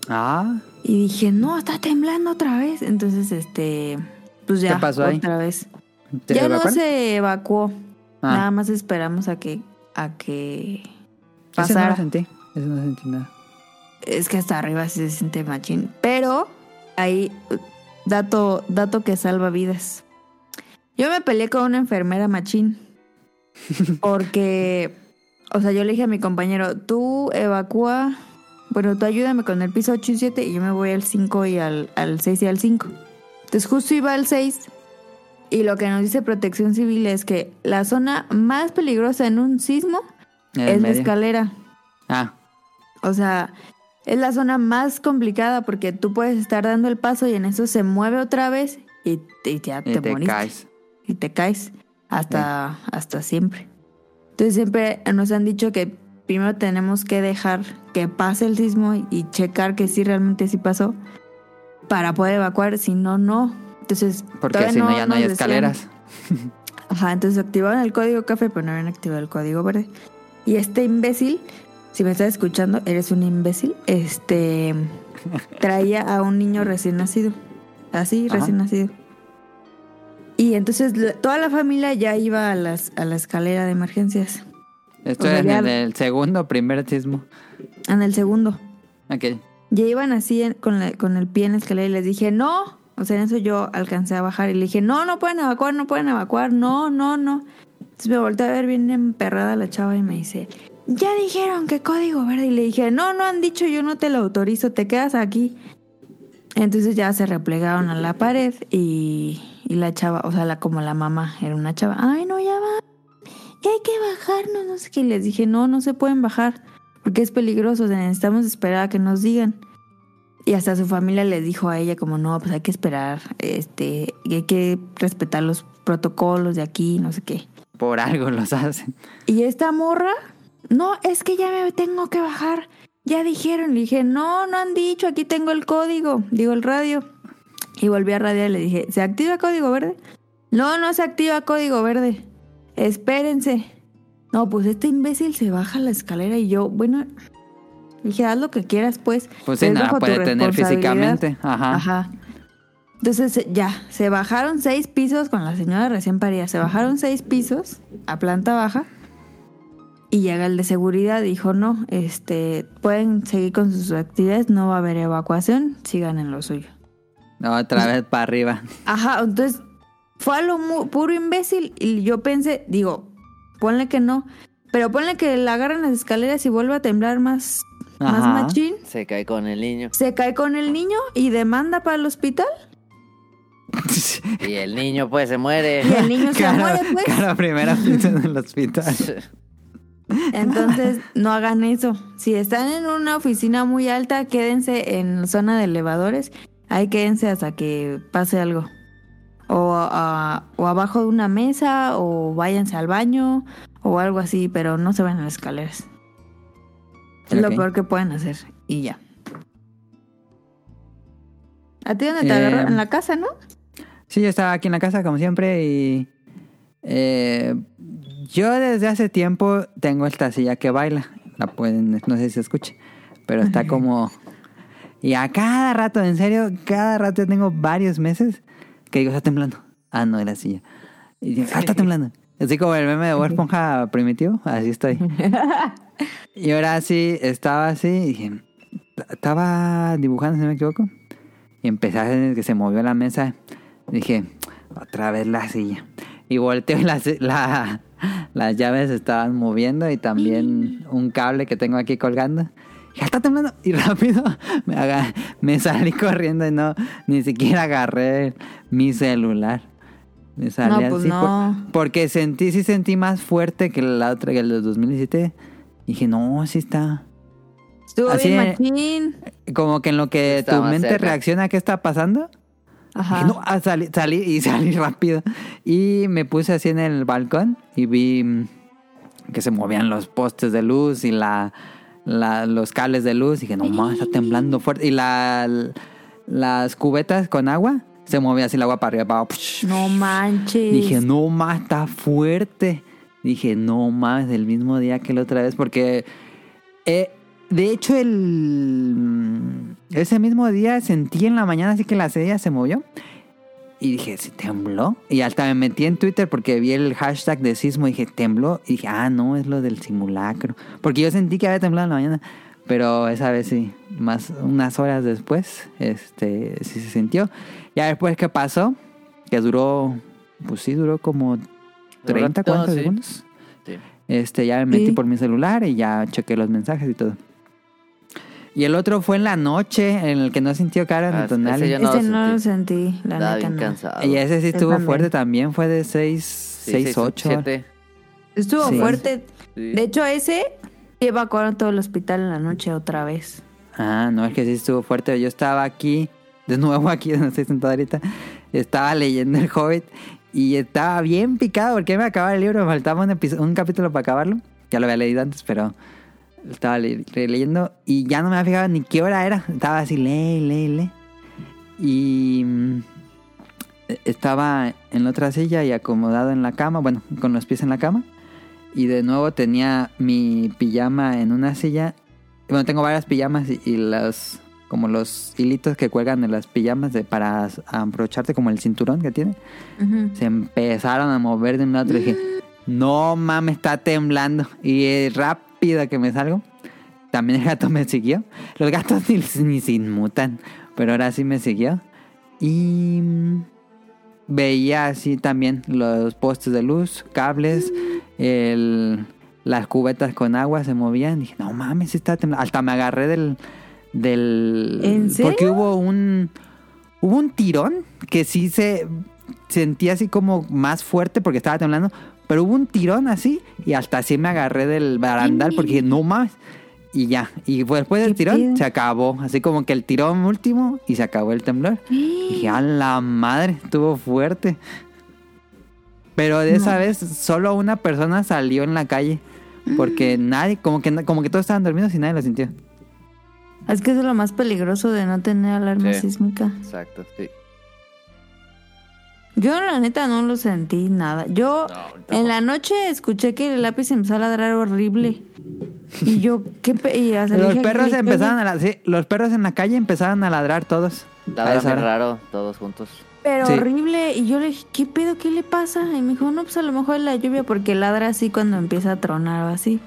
Ah, Y dije, no, está temblando otra vez. Entonces, este, pues ya, ¿Qué pasó ahí? otra vez. ¿te Ya no se evacuó. Ah, Nada más esperamos a que, a que ese no pasara. lo sentí. Ese no sentí nada. es que hasta arriba sí se siente machín. Pero ahí, dato, dato que salva vidas. Yo me peleé con una enfermera machín. Porque, o sea, yo le dije a mi compañero, tú evacúa, bueno, tú ayúdame con el piso 8 y 7 y yo me voy al 5 y al, al 6 y al 5. Entonces justo iba al 6 y lo que nos dice Protección Civil es que la zona más peligrosa en un sismo es la escalera. Ah, O sea, es la zona más complicada porque tú puedes estar dando el paso y en eso se mueve otra vez y, y ya y te, te moriste. caes. Y te caes hasta, hasta siempre. Entonces siempre nos han dicho que primero tenemos que dejar que pase el sismo y, checar que sí realmente sí pasó para poder evacuar, si no, no. Entonces, Porque si no, ya no hay decían- escaleras. Ajá, entonces activaron el código café, pero no habían activado el código verde. Y este imbécil, si me estás escuchando, eres un imbécil, este traía a un niño recién nacido. Así, Ajá. recién nacido. Y entonces toda la familia ya iba a, las, a la escalera de emergencias. Esto O sea, es ya- en el segundo, primer sismo. En el segundo. Ok. Ya iban así en- con, la- con el pie en la escalera y les dije, no. O sea, en eso yo alcancé a bajar y le dije, no, no pueden evacuar, no pueden evacuar, no, no, no. Entonces me volteé a ver bien emperrada la chava y me dice, ya dijeron que código verde. Y le dije, no, no han dicho, yo no te lo autorizo, te quedas aquí. Entonces ya se replegaron a la pared y, y la chava, o sea, la, como la mamá era una chava, ay, no, ya va, ya hay que bajarnos, no sé qué. Y les dije, no, no se pueden bajar porque es peligroso, o sea, necesitamos esperar a que nos digan. Y hasta su familia le dijo a ella como, no, pues hay que esperar, este, hay que respetar los protocolos de aquí, no sé qué. Por algo los hacen. Y esta morra, no, es que ya me tengo que bajar. Ya dijeron, le dije, no, no han dicho, aquí tengo el código, digo el radio. Y volví a radiar y le dije, ¿se activa código verde? No, no se activa código verde. Espérense. No, pues este imbécil se baja la escalera y yo, bueno, dije, haz lo que quieras, pues. Pues sí, tu puede tener responsabilidad". físicamente. Ajá. Ajá. Entonces ya, se bajaron seis pisos con la señora recién parida. Se bajaron seis pisos a planta baja. Y llega el de seguridad, dijo, no, este, pueden seguir con sus actividades, no va a haber evacuación, sigan en lo suyo. Otra vez para arriba. Ajá, entonces fue a lo mu- puro imbécil y yo pensé, digo, ponle que no, pero ponle que la agarran las escaleras y vuelve a temblar más, más machín. Se cae con el niño. Se cae con el niño y demanda para el hospital. Y el niño pues se muere. Y el niño se muere, pues. cara primera en el hospital. Entonces, no hagan eso. Si están en una oficina muy alta, quédense en zona de elevadores. Ahí quédense hasta que pase algo. O, a- o abajo de una mesa, o váyanse al baño, o algo así, pero no se van a las escaleras. Es lo peor que pueden hacer. Y ya. ¿A ti dónde te Eh, agarró? En la casa, ¿no? Sí, yo estaba aquí en la casa como siempre y eh, yo desde hace tiempo tengo esta silla que baila. La pueden, no sé si se escucha, pero está como... Y a cada rato, en serio, cada rato tengo varios meses que digo, está temblando. Ah, no, es la silla. Y digo, ah, está temblando. Así como el meme de Bob Esponja primitivo, así estoy. y ahora sí, estaba así y dije, estaba dibujando, si no me equivoco. Y empecé a que se movió la mesa. Dije, otra vez la silla. Y volteo la, la- las llaves se estaban moviendo y también un cable que tengo aquí colgando. Ya está temblando. Y rápido me, salí corriendo y no, ni siquiera agarré mi celular. Me salí No, pues así por- no. porque sentí, sí sentí más fuerte que la otra, que el de 2017. Dije, no, sí está. Estuvo Así bien machín. Como que en lo que Está tu mente cerca. reacciona a qué está pasando. Ajá. Dije, no, ah, salí, salí y salí rápido. Y me puse así en el balcón y vi mm, que se movían los postes de luz y la, la- los cables de luz. Y dije, no más, está temblando fuerte. Y la, las cubetas con agua se movía así el agua para arriba. para. No manches. Dije, no más, está fuerte. Dije, no más, del mismo día que la otra vez, porque eh, de hecho el ese mismo día sentí en la mañana así que la silla se movió y dije, ¿se tembló? Y hasta me metí en Twitter porque vi el hashtag de sismo y dije, tembló. Y dije, ah, no, es lo del simulacro. Porque yo sentí que había temblado en la mañana. Pero esa vez sí, más unas horas después, este, sí se sintió. Ya después que pasó, que duró, pues sí, duró como 30, ratito, 40 sí. segundos. Sí. Este, ya me metí Sí. por mi celular y ya chequé los mensajes y todo. Y el otro fue en la noche, en el que no sintió cara Ah, en tonal. ese yo no este lo no lo sentí. la Estaba neta bien no. cansado. Y ese sí estuvo también. fuerte también, fue de 6, Sí, 6 seis, 8. siete. Estuvo Sí. fuerte. Sí. De hecho, ese evacuaron todo el hospital en la noche otra vez. Ah, no, es que sí estuvo fuerte. Yo estaba aquí, de nuevo aquí donde estoy sentado ahorita. Estaba leyendo El Hobbit y estaba bien picado porque me acababa el libro. Me faltaba un, un capítulo para acabarlo. Ya lo había leído antes, pero estaba le- releyendo y ya no me había fijado ni qué hora era. Estaba así, lee, lee, lee. Y mm, estaba en la otra silla y acomodado en la cama, bueno, con los pies en la cama. Y de nuevo tenía mi pijama en una silla. Bueno, tengo varias pijamas y, y los como los hilitos que cuelgan en las pijamas de, para abrocharte como el cinturón que tiene. Ujú. Se empezaron a mover de un lado y dije, no mames, está temblando. Y eh, rápido que me salgo. También el gato me siguió. Los gatos ni, ni se inmutan, pero ahora sí me siguió. Y veía así también los postes de luz, cables, el, las cubetas con agua se movían. Dije, no mames, está temblando. Hasta me agarré del... del ¿En serio? Porque hubo un... Hubo un tirón que sí se sentía así como más fuerte porque estaba temblando. Pero hubo un tirón así y hasta así me agarré del barandal porque dije, no mames. Y ya. Y fue después del ¿Qué tirón se acabó. Así como que el tirón último y se acabó el temblor. Y dije, a la madre, estuvo fuerte. Pero de esa vez solo una persona salió en la calle. Porque nadie, como que, como que todos estaban dormidos y nadie lo sintió. Es que eso es lo más peligroso de no tener alarma Sí. sísmica. Exacto, sí. Yo la neta no lo sentí nada. Yo No, en la noche escuché que el lápiz empezó a ladrar horrible. Y yo, ¿qué? pe- y Los perros "¿Qué empezaron pedo?". a la- sí, los perros en la calle empezaron a ladrar todos. Hora. raro, todos juntos. Pero Sí. horrible. Y yo le dije, ¿qué pedo? ¿Qué le pasa? Y me dijo, no, pues a lo mejor es la lluvia porque ladra así cuando empieza a tronar o así.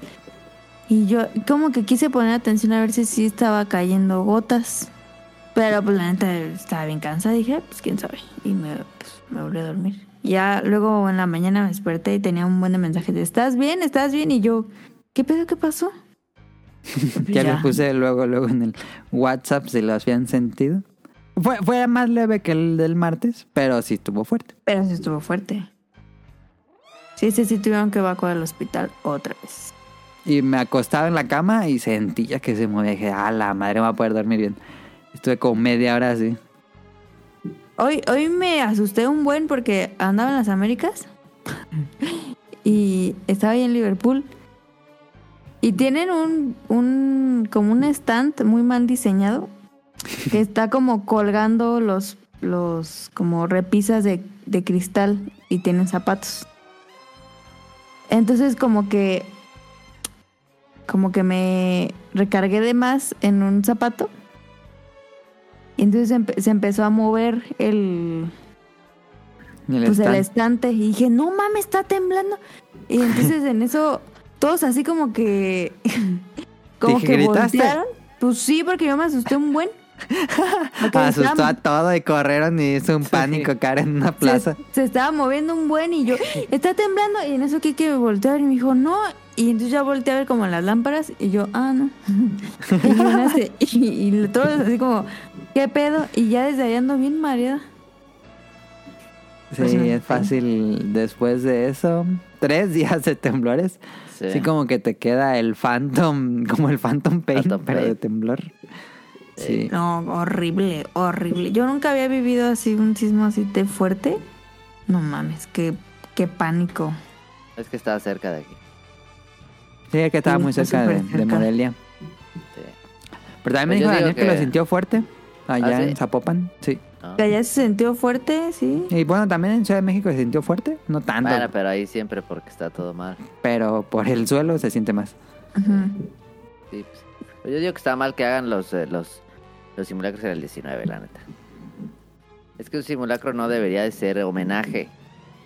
Y yo como que quise poner atención a ver si sí estaba cayendo gotas. Pero pues la neta estaba bien cansada. Dije, "Ah, pues quién sabe. Y me, me volví a dormir. Ya luego en la mañana me desperté y tenía un buen de mensajes de, ¿estás bien? ¿Estás bien? Y yo, ¿qué pedo? ¿Qué pasó? Ya, Ya. les puse luego, luego en el WhatsApp si lo habían sentido. Fue, fue más leve que el del martes, pero sí estuvo fuerte. Pero sí estuvo fuerte. Sí, sí, sí tuvieron que evacuar al hospital otra vez. Y me acostaba en la cama y sentía que se movía. Dije, ah, la madre me va a poder dormir bien. Estuve como media hora así. Hoy, hoy me asusté un buen porque andaba en las Américas y estaba ahí en Liverpool. Y tienen un, un como un stand muy mal diseñado que está como colgando los, los como repisas de, de cristal y tienen zapatos. Entonces como que como que me recargué de más en un zapato. Y entonces empe- se empezó a mover el, el pues el estante y dije, no mames, está temblando. Y entonces en eso, todos así como que, como que ¿gritaste? voltearon. Pues sí, porque yo me asusté un buen. Asustó estaba- a todo y corrieron y hizo un pánico cara en una plaza. Se, se estaba moviendo un buen y yo, está temblando. Y en eso Kike me volteó a ver y me dijo, no. Y entonces ya volteé a ver como las lámparas y yo, ah, no. y, y, y todos así como, ¿qué pedo? Y ya desde ahí ando bien mareada. Pues Sí, no. es fácil después de eso. Tres días de temblores. Sí. Sí, como que te queda el Phantom, como el Phantom Pain, Phantom pero de temblor. Sí. No, horrible, horrible. Yo nunca había vivido así un sismo así de fuerte. No mames, qué, qué pánico. Es que estaba cerca de aquí. Sí, que estaba Sí, muy cerca de, súper de cerca. Morelia. Sí. Pero también me Pues dijo Daniel digo que... lo que- sintió fuerte allá ¿Ah, sí? en Zapopan. Sí. Que allá se sintió fuerte, sí. Y bueno, también en Ciudad de México se sintió fuerte. No tanto, Bueno, pero ahí siempre porque está todo mal. pero por el suelo se siente más. Ujú. Sí, pues. Pero Yo digo que está mal que hagan los, eh, los, los simulacros en el 19, la neta. Es que un simulacro no debería de ser homenaje.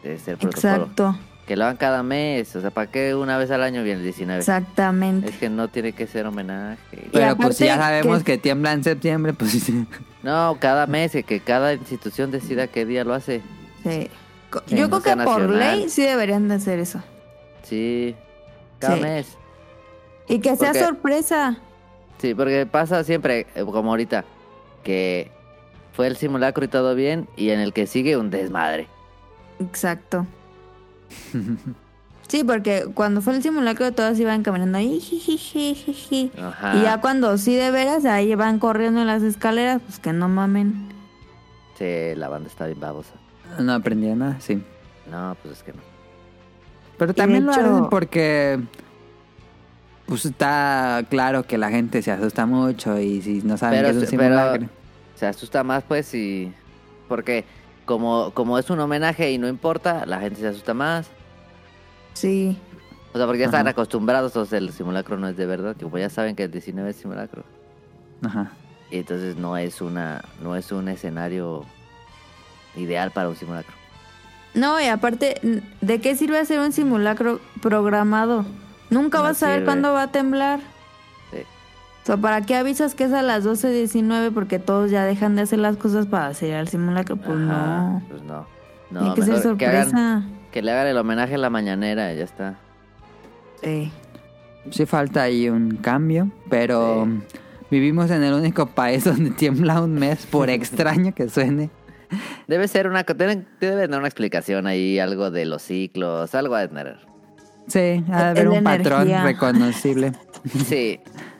Debe ser protocolo. Exacto, Que lo hagan cada mes. O sea, ¿para qué una vez al año viene el 19? exactamente. Es que no tiene que ser homenaje. Pero pues si ya sabemos que- que... tiembla en septiembre, pues sí. No, cada mes, que cada institución decida qué día lo hace. Sí. Yo creo que por ley sí deberían de hacer eso. Sí. Cada Sí. mes. Y que sea Porque- sorpresa. Sí, porque pasa siempre, eh, como ahorita, que fue el simulacro y todo bien, y en el que sigue un desmadre. Exacto. Sí, porque cuando fue el simulacro todos iban caminando ahí. Y ya cuando sí de veras, ahí van corriendo en las escaleras, pues que no mamen. Sí, la banda está bien babosa. No aprendí nada, sí. No, pues es que no. Pero también lo hecho- hacen porque pues está claro que la gente se asusta mucho y si no saben Pero, que es un pero simulacro. se asusta más, pues, y... Porque como, como es un homenaje y no importa, la gente se asusta más. Sí. O sea, porque ya están acostumbrados, o sea, el simulacro no es de verdad. Como ya saben que el 19 es simulacro. Ajá. Y entonces no es una no es un escenario ideal para un simulacro. No, y aparte, ¿de qué sirve hacer un simulacro programado? Nunca No vas a saber cuándo va a temblar. O sea, ¿para qué avisas que es a las 12.19? Porque todos ya dejan de hacer las cosas para hacer al simulacro. Pues Ajá, no. Pues no. No, Tiene que ser mejor que hagan- sorpresa. Que le hagan el homenaje a la mañanera, ya está. Sí. Sí falta ahí un cambio, pero Sí. vivimos en el único país donde tiembla un mes, por extraño que suene. Debe ser una... Debe, debe tener una explicación ahí, algo de los ciclos, algo a tener. Sí, ha de haber un patrón reconocible. Sí,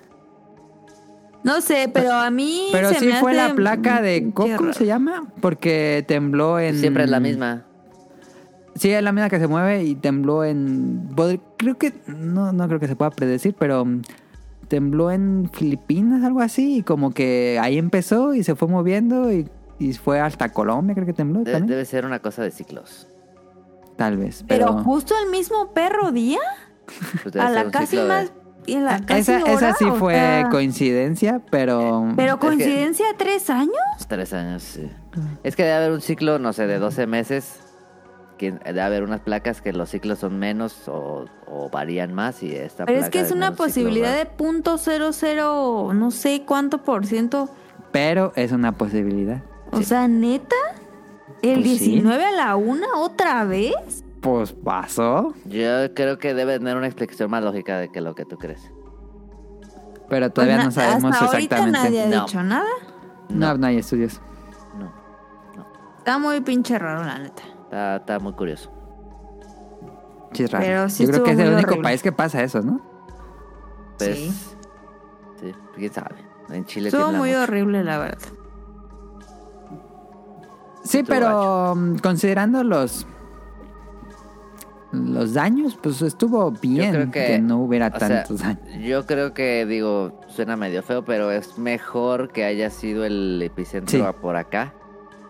No sé, pero a mí. Pero se sí me fue hace la placa de Coco, raro. ¿se llama? Porque tembló en... siempre es la misma. Sí, es la misma que se mueve y tembló en... Creo que... No, no creo que se pueda predecir, pero... mm, Tembló en Filipinas, algo así, y como que ahí empezó y se fue moviendo y, y fue hasta Colombia, creo que tembló Debe, también. debe ser una cosa de ciclos. Tal vez, Pero, pero... justo el mismo perro día. Pues A la casi de- más. Y en la casi esa, sí fue sea, coincidencia, pero... Pero coincidencia tres años. Tres años, sí. Es que debe haber un ciclo, no sé, de 12 meses. Que debe haber unas placas que los ciclos son menos o, o varían más y esta Pero es que es una ciclo posibilidad de punto cero cero, no sé cuánto por ciento. Pero es una posibilidad. O sea, neta, el Pues sí. 19 a la una otra vez. Pues pasó, Yo creo que debe tener una explicación más lógica de que lo que tú crees. pero todavía Pues no na- sabemos hasta exactamente. nadie ha No. dicho nada. No, no hay estudios. No, Está muy pinche raro, la neta. está, está muy curioso. Sí, es raro. Pero sí Yo creo que es el único horrible. país que pasa eso, ¿no? Pues, Sí. sí, quién sabe. En Chile Estuvo muy mucho. horrible, la verdad. Sí, pero mm, considerando los los daños, pues estuvo bien creo que, que- no hubiera O sea, tantos daños. yo creo que, digo, suena medio feo, pero es mejor que haya sido el epicentro Sí. a por acá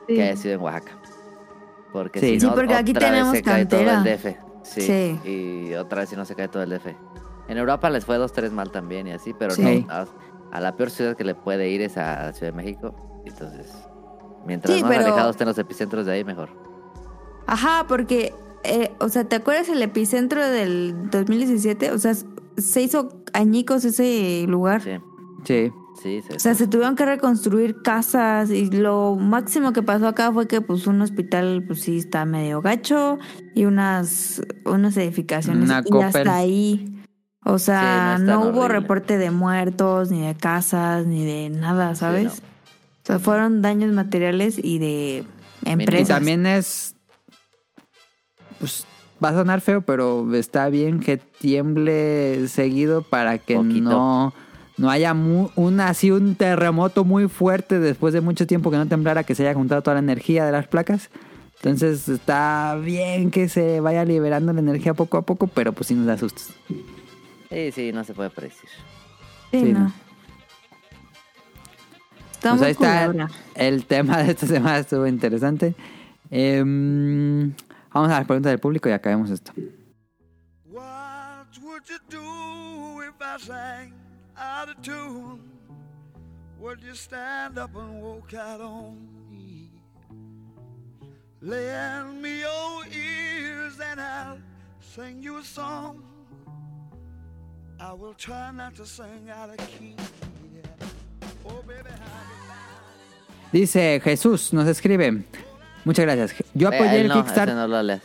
que haya sido en Oaxaca. Porque Sí. si Sí, no, porque aquí otra vez tenemos se cae todo cantera. el DF. Sí, Sí. Y otra vez si no se cae todo el DF. En Europa les fue dos, tres mal también y así, pero Sí. no. A, a la peor ciudad que le puede ir es a la Ciudad de México. Entonces, mientras Sí, más pero- alejados estén los epicentros de ahí, mejor. Ajá, porque, eh, o sea, ¿te acuerdas el epicentro del 2017? O sea, se hizo añicos ese lugar. Sí, Sí. sí, sí. O sea, se tuvieron que reconstruir casas y lo máximo que pasó acá fue que pues un hospital pues sí está medio gacho y unas unas edificaciones Una y hasta ahí. O sea, Sí, no hubo horrible. reporte de muertos, ni de casas, ni de nada, ¿sabes? no. O sea, fueron daños materiales y de Y empresas. también es pues va a sonar feo, pero está bien que tiemble seguido para que Poquito. no no haya mu- un así un terremoto muy fuerte después de mucho tiempo que no temblara que se haya juntado toda la energía de las placas. Entonces está bien que se vaya liberando la energía poco a poco, pero pues sin nos asustes. Sí, sí, no se puede predecir. Sí, Sí, no. no. Está Pues muy ahí está culebra. el tema de esta semana, estuvo interesante. Em, vamos a las preguntas del público y acabemos esto. Lend me your ears and I'll sing you a song. I will try not to sing out of key. yeah. Oh, baby, Dice Jesús, nos escribe. Muchas gracias. Yo Eh, apoyé él el no, Kickstarter. no lo leas.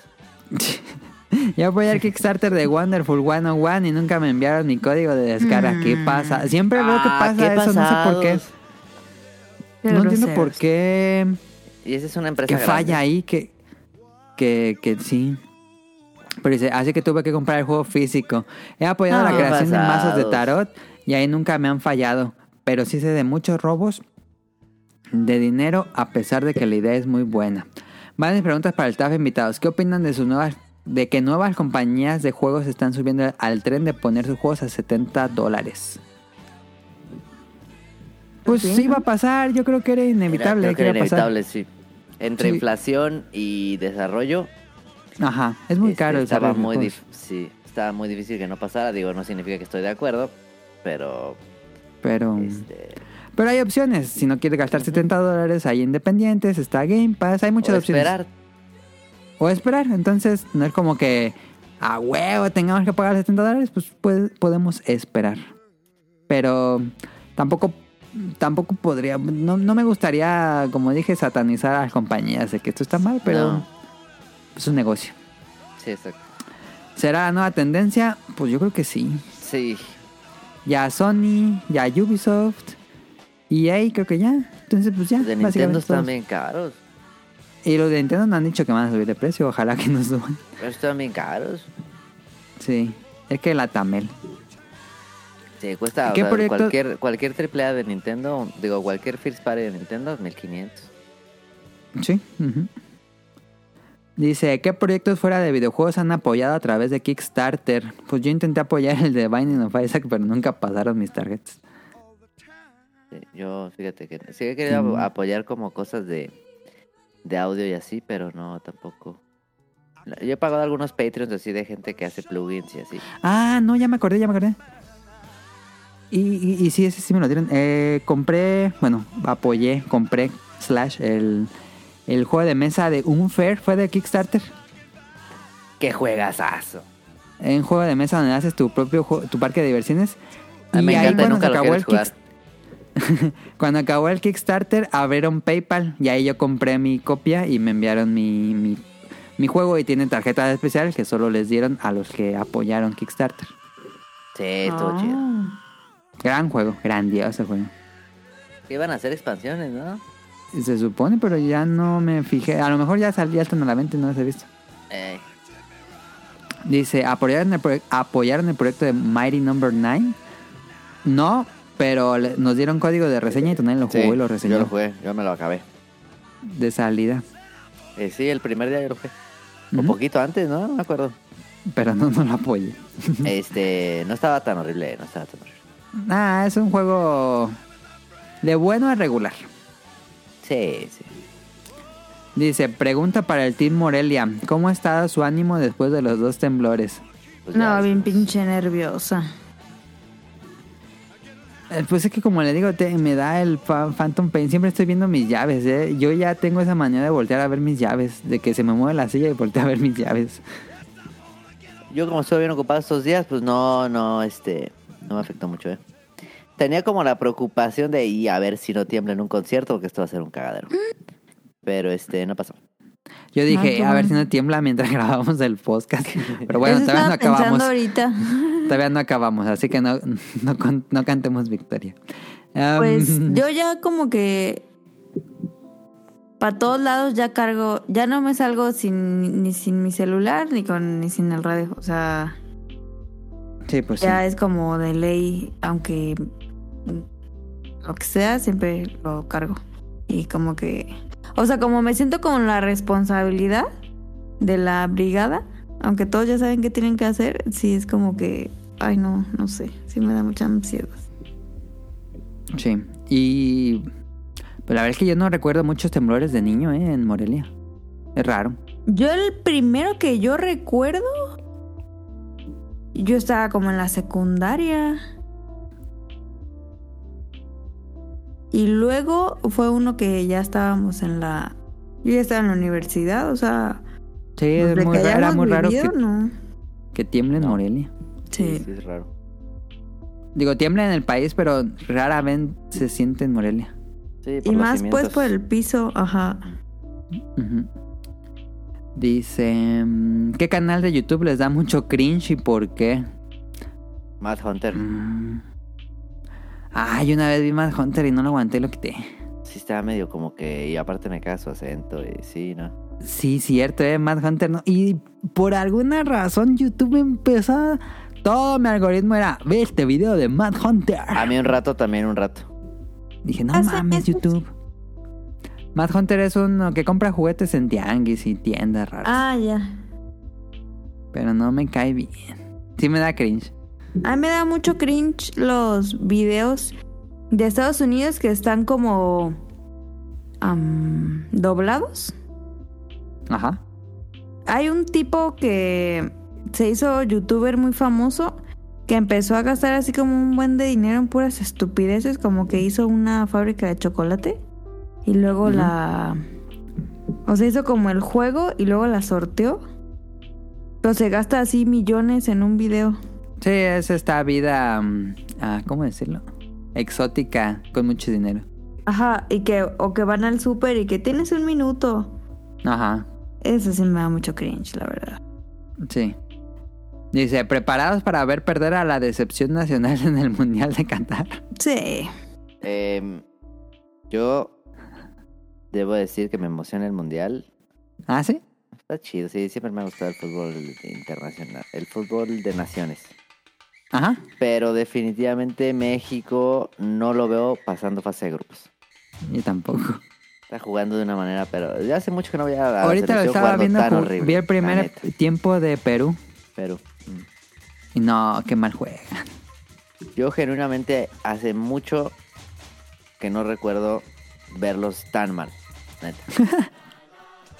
Yo apoyé el Kickstarter de Wonderful 101 y nunca me enviaron mi código de descarga. ¿Qué Mm. pasa? Siempre veo que Ah, pasa eso, no sé por qué. no entiendo por qué Y esa es una empresa que grande. falla ahí, que, que, que sí. Pero dice, así que tuve que comprar el juego físico. He apoyado Ah. la Qué creación de mazos de tarot y ahí nunca me han fallado. Pero sí sé de muchos robos de dinero a pesar de que la idea es muy buena. Varias preguntas para el staff invitados. ¿Qué opinan de sus nuevas de que nuevas compañías de juegos están subiendo al tren de poner sus juegos a 70 dólares? Pues Sí, sí ¿no? va a pasar, yo creo que era inevitable. Creo que era pasar. inevitable, sí. Entre Sí. inflación y desarrollo. Ajá, es muy este, caro el estaba muy sí, estaba muy difícil que no pasara. Digo, no significa que estoy de acuerdo, pero Pero, este, pero hay opciones. Si no quieres gastar 70 dólares, hay independientes, está Game Pass, hay muchas o opciones. esperar. O esperar. Entonces, no es como que a huevo tengamos que pagar 70 dólares, pues puede- podemos esperar. Pero tampoco tampoco podría, no, no me gustaría, como dije, satanizar a las compañías de que esto está mal, pero No. es un negocio. Sí, exacto. ¿Será la nueva tendencia? Pues yo creo que sí. Sí, Ya Sony, ya Ubisoft, EA creo que ya. Entonces pues ya. los de Nintendo están bien caros. Y los de Nintendo no han dicho que van a subir de precio, ojalá que no suban. Pero están bien caros. Sí, es que la Tamel. Sí, cuesta ¿Qué sea, cualquier cualquier AAA de Nintendo, digo, cualquier first party de Nintendo, 1500. Sí. ujú. Dice, ¿qué proyectos fuera de videojuegos han apoyado a través de Kickstarter? Pues yo intenté apoyar el de Binding of Isaac, pero nunca pasaron mis targets. Yo, fíjate que sí he querido Mm. apoyar como cosas de, de audio y así, pero no, tampoco. Yo he pagado algunos Patreons así de gente que hace plugins y así. Ah, no, ya me acordé, ya me acordé. Y, y, y sí, ese sí me lo dieron. Eh, compré, bueno, apoyé, compré, slash, el, el juego de mesa de Unfair, fue de Kickstarter. ¡Qué juegazazo! Un juego de mesa donde haces tu propio juego- tu parque de diversiones. A mí me ahí encanta y cuando nunca se lo acabó el jugar. Kick- Cuando acabó el Kickstarter, abrieron PayPal y ahí yo compré mi copia y me enviaron mi, mi, mi juego y tienen tarjetas especiales que solo les dieron a los que apoyaron Kickstarter. Sí, estuvo Ah. chido. Gran juego, grandioso juego. Iban a hacer expansiones, ¿no? Se supone, pero ya no me fijé. A lo mejor ya salía están a la venta y no los he visto. Eh, Dice, ¿apoyaron el, ¿apoyaron el proyecto de Mighty Number 9? No, pero le- nos dieron código de reseña y Tonel lo jugó sí, y lo reseñó yo lo jugué, yo me lo acabé. de salida. Eh, sí, el primer día yo lo jugué. Un Ujú. poquito antes, ¿no? No me acuerdo. Pero no, no lo apoyé. Este, no estaba tan horrible, no estaba tan horrible. Ah, es un juego de bueno a regular. Sí, sí. Dice, pregunta para el Team Morelia. ¿Cómo estado su ánimo después de los dos temblores? Pues ya No, bien pinche nerviosa. Eh, Pues es que como le digo, me da el Phantom Pain. Siempre estoy viendo mis llaves, ¿eh? Yo ya tengo esa manera de voltear a ver mis llaves. De que se me mueve la silla y voltear a ver mis llaves. Yo como estoy bien ocupado estos días, pues no, no, este, no me afectó mucho, ¿eh? Tenía como la preocupación de ir a ver si no tiembla en un concierto, porque esto va a ser un cagadero. Pero este, no pasó. Yo dije, qué a ver si no tiembla mientras grabamos el podcast. Pero bueno, Eso todavía no acabamos. ahorita. Todavía no acabamos, así que no, no, no cantemos victoria. Um, Pues yo ya como que para todos lados ya cargo, ya no me salgo sin ni sin mi celular ni con ni sin el radio, o sea, Sí, pues sí. ya es como de ley, aunque lo que sea siempre lo cargo y como que, o sea, como me siento con la responsabilidad de la brigada, aunque todos ya saben qué tienen que hacer, sí es como que, ay no, no sé, sí me da mucha ansiedad. Sí. Y pues la verdad es que yo no recuerdo muchos temblores de niño, ¿eh? En Morelia. Es raro. Yo el primero que yo recuerdo, yo estaba como en la secundaria. Y luego fue uno que ya estábamos en la... Yo ya estaba en la universidad, o sea... Sí, es muy, que ra- era muy raro vivido, que, ¿no? que tiemble en. Morelia. Sí. sí, es raro. Digo, tiembla en el país, pero rara vez se siente en Morelia. Sí, por Y los más pues por el piso, ajá. Dice, mm, ¿qué canal de YouTube les da mucho cringe y por qué? Mad Hunter. Mm. Ay, una vez vi Mad Hunter y no lo aguanté y lo quité. Sí, estaba medio como que. Y aparte me caga su acento. Y sí, ¿no? Sí, cierto, eh, Mad Hunter no. Y por alguna razón YouTube empezó a- Todo mi algoritmo era, ve este video de Mad Hunter. A mí un rato también, un rato. Dije, no mames, YouTube. Mad Hunter es uno que compra juguetes en tianguis y tiendas raras. Ah, ya. Pero no me cae bien. Sí me da cringe. A mí me da mucho cringe los videos de Estados Unidos que están como doblados. Ajá. Hay un tipo que se hizo youtuber muy famoso que empezó a gastar así como un buen de dinero en puras estupideces, como que hizo una fábrica de chocolate y luego la... O sea, hizo como el juego y luego la sorteó. Pero se gasta así millones en un video. Sí, es esta vida, mm, ah, ¿cómo decirlo? Exótica, con mucho dinero. Ajá, y que, o que van al súper y que tienes un minuto. Ajá, Eso sí me da mucho cringe, la verdad. sí. Dice, preparados para ver perder a la decepción nacional en el Mundial de Qatar. Sí. Em, yo debo decir que me emociona el mundial. ¿Ah, sí? Está chido, sí, siempre me ha gustado el fútbol internacional, el fútbol de naciones. Ajá. Pero definitivamente México no lo veo pasando fase de grupos. Yo tampoco. Está jugando de una manera, pero ya hace mucho que no voy a la Ahorita lo estaba viendo, tan horrible, vi el primer tiempo de Perú. Pero mm, Y no, qué mal juegan. yo genuinamente hace mucho que no recuerdo verlos tan mal. Neta.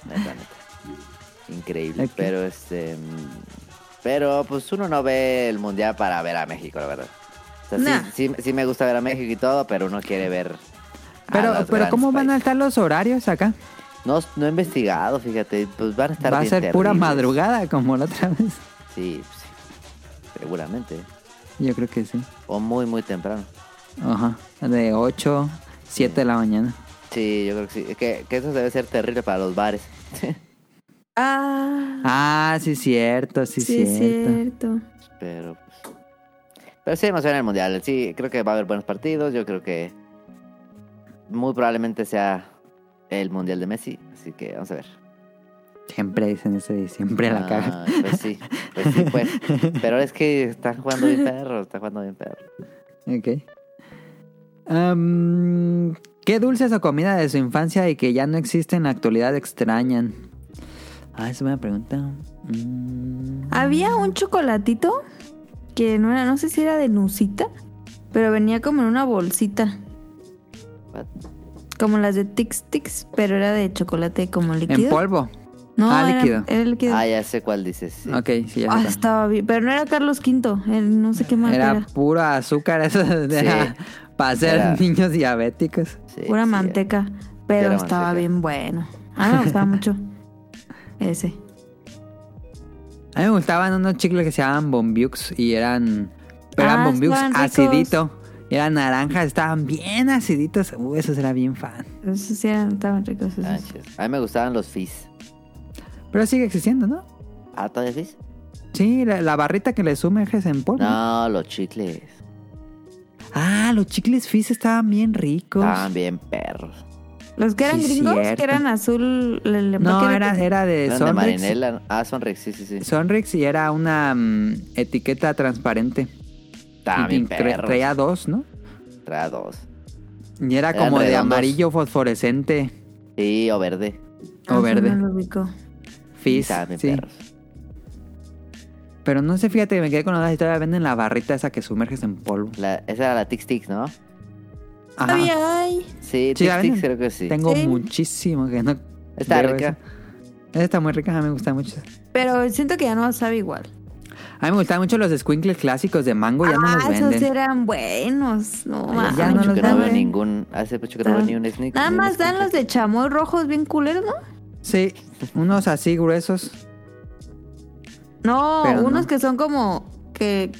neta, neta. Increíble. Pero este. Pero pues uno no ve el mundial para ver a México, la verdad. O sea, sí- Nah. sí, sí me gusta ver a México y todo, pero uno quiere ver. a Pero, los pero ¿cómo van a estar los horarios acá? No, no he investigado, fíjate. Pues van a estar Va a bien ser pura madrugada como la otra vez. Sí, sí. Seguramente. Yo creo que sí. O muy, muy temprano. Ajá. De 8, 7 de la mañana. Sí, yo creo que sí. Es Que, que eso debe ser terrible para los bares. Ah, Ah, sí, cierto, sí, sí, cierto. cierto. Pero, pues. Pero sí emociona el mundial. Sí, creo que va a haber buenos partidos. Yo creo que muy probablemente sea el mundial de Messi. Así que vamos a ver. Siempre dicen eso y siempre la Ah, cagan. Pues sí, pues sí, pues. Pero es que están jugando bien perro, están jugando bien perro. Ok. Am, ¿Qué dulces o comida de su infancia y que ya no existe en la actualidad extrañan? Ah, es una pregunta. Mm, Había un chocolatito que no era, no sé si era de Nusita, pero venía como en una bolsita. What? Como las de Tix Tix, pero era de chocolate como líquido. en polvo. No, Ah, era, líquido. Era líquido. Ah, ya sé cuál dices. sí. Ok, sí, ya Ah, estaba bien. Pero no era Carlos V. no sé qué más Era era. puro azúcar, eso para ser Era- niños diabéticos. Sí, Pura sí, manteca. Pero Era estaba manteca. bien bueno. A mí me gustaba mucho. Ese. A mí me gustaban unos chicles que se llamaban Bombiux y eran. Pero eran Ah, Bombiux acidito. Y eran naranjas, estaban bien aciditos. Uh, esos era bien fan. Esos sí eran, estaban ricos. esos. Ah. A mí me gustaban los fizz. Pero sigue existiendo, ¿no? ¿Ah, todavía fizz? Sí, la, la barrita que le sumerges en polvo. No, los chicles. Ah, los chicles Fizz estaban bien ricos. Estaban bien perros. Los que eran Sí, gringos, cierto. que eran azul. el- no, era, era de Eran de Sonrix. marinela. Ah, Sonrix, sí, sí, sí. Sonrix y era una mm, etiqueta transparente. Perros. traía dos, ¿no? Traía dos. Y era Eran como de amarillo fosforescente Sí, o verde. Ah, o verde. no lo. Fizz, sí. perros. Pero no sé, fíjate que me quedé con la todavía venden la barrita esa que sumerges en polvo. La- esa era la Tix Tix, ¿no? Ajá. Todavía hay. Sí, Sí, creo que sí. Tengo Sí. muchísimo que no. Está rica. esa. Está muy rica, a mí me gusta mucho. Pero siento que ya no sabe igual. A mí me gustan mucho los squinkles clásicos de mango, ya no ah, los esos venden. eran buenos. No, hace ya no mucho los que no dan, veo ningún. Hace mucho que no veo ni un sneak. Nada más dan los de chamoy rojos bien culeros, ¿no? Sí, unos así gruesos. No, Pero unos no. que son como que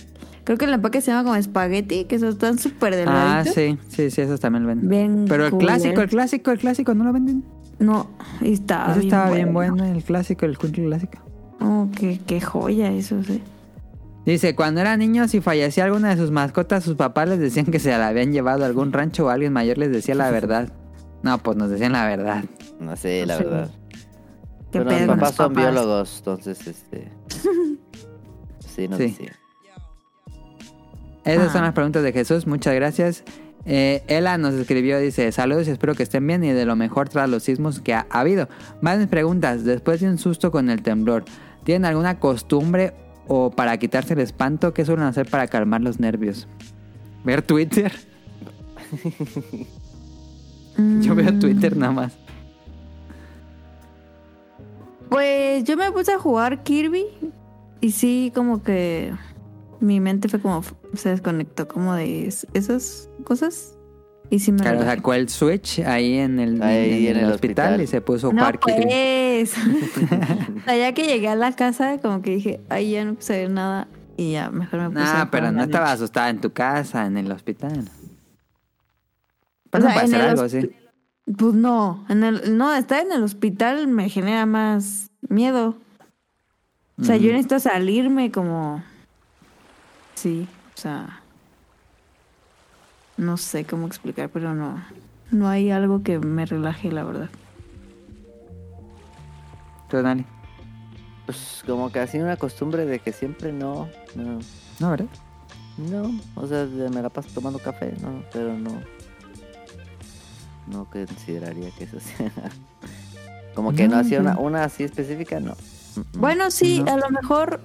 creo que el empaque se llama como espagueti, que esos están súper Ah, delgaditos. sí, sí, sí, esos también lo venden. Bien Pero el clásico, el clásico, el clásico, ¿no lo venden? No, estaba Ese bien estaba bien bueno. bueno, el clásico, el country clásico. Oh, qué, qué joya eso, sí. Dice, cuando era niño, si fallecía alguna de sus mascotas, sus papás les decían que se la habían llevado a algún rancho o alguien mayor les decía la verdad. No, pues nos decían la verdad. No sé, la Sí. verdad. Qué Bueno, pedo mis papás son biólogos, entonces, este... sí, no Sí. decía. Esas Ah. son las preguntas de Jesús, muchas gracias. Eh, Ela nos escribió, dice, saludos, espero que estén bien y de lo mejor tras los sismos que ha habido. Más preguntas, después de un susto con el temblor, ¿tienen alguna costumbre o para quitarse el espanto? ¿Qué suelen hacer para calmar los nervios? ¿Ver Twitter? Yo veo Twitter nada más. Pues yo me puse a jugar Kirby y sí, como que mi mente fue como, se desconectó como de es- esas cosas. Y sí me Claro, relajé. sacó el Switch ahí en el, Ahí en el hospital, y se puso a No Kirby. pues. o sea, ya que llegué a la casa, como que dije, ay, ya no puse nada. Y ya, mejor me puse a Nah, jugar pero en no la estaba noche. asustada en tu casa, en el hospital. O Pues sea, no puede en ser el algo así. Pues no, en el, no, estar en el hospital me genera más miedo. O sea, yo Ujú. necesito salirme como... Sí, o sea... No sé cómo explicar, pero no. No hay algo que me relaje, la verdad. Tú, Dani. Pues como que así una costumbre de que siempre no, no, No, ¿verdad? no, o sea, de- me la paso tomando café, no, pero no, no consideraría que eso sea, como que no, No, hacía una, no. una así específica, no. Mm, mm. Bueno, sí, No. a lo mejor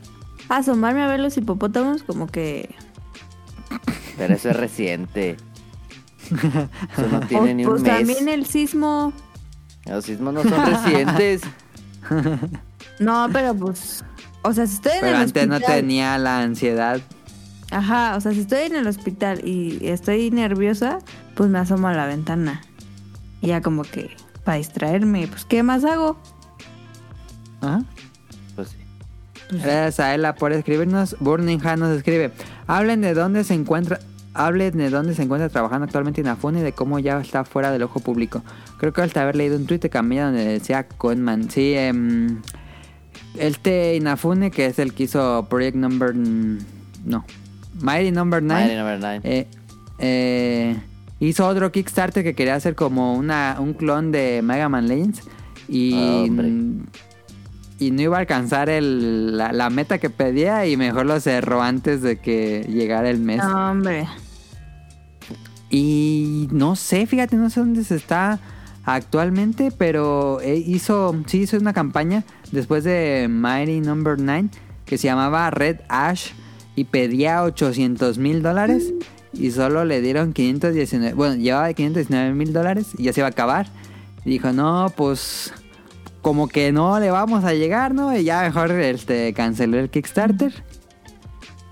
asomarme a ver los hipopótamos como que... Pero eso es reciente. Eso no tiene Oh, ni un pues mes. también el sismo... Los sismos no son recientes. No, pero pues... O sea, si estoy en Pero el antes no hospital... tenía la ansiedad. Ajá, o sea, si estoy en el hospital y estoy nerviosa, pues me asomo a la ventana. Y ya como que para distraerme, pues ¿qué más hago? Ajá. Sí. Gracias a Ela por escribirnos. Burning Han nos escribe. Hablen de dónde se encuentra. Hablen de dónde se encuentra trabajando actualmente Inafune y de cómo ya está fuera del ojo público. Creo que hasta haber leído un tweet cambié donde decía Conman. Sí, em, este Inafune, que es el que hizo Project Number. No, Mighty Number 9. Mighty Number Nine. Eh, eh, hizo otro Kickstarter que quería hacer como una, un clon de Mega Man Legends. Y, Ah. Y no iba a alcanzar el- la, la meta que pedía y mejor lo cerró antes de que llegara el mes. No, hombre. Y no sé, fíjate, no sé dónde se está actualmente, pero eh, hizo, sí hizo una campaña después de Mighty Number 9 que se llamaba Red Ash y pedía 800 mil dólares y solo le dieron 519, bueno, llevaba 519 mil dólares y ya se iba a acabar. Y dijo, no, pues como que no le vamos a llegar, ¿no? Y ya mejor este, canceló el Kickstarter.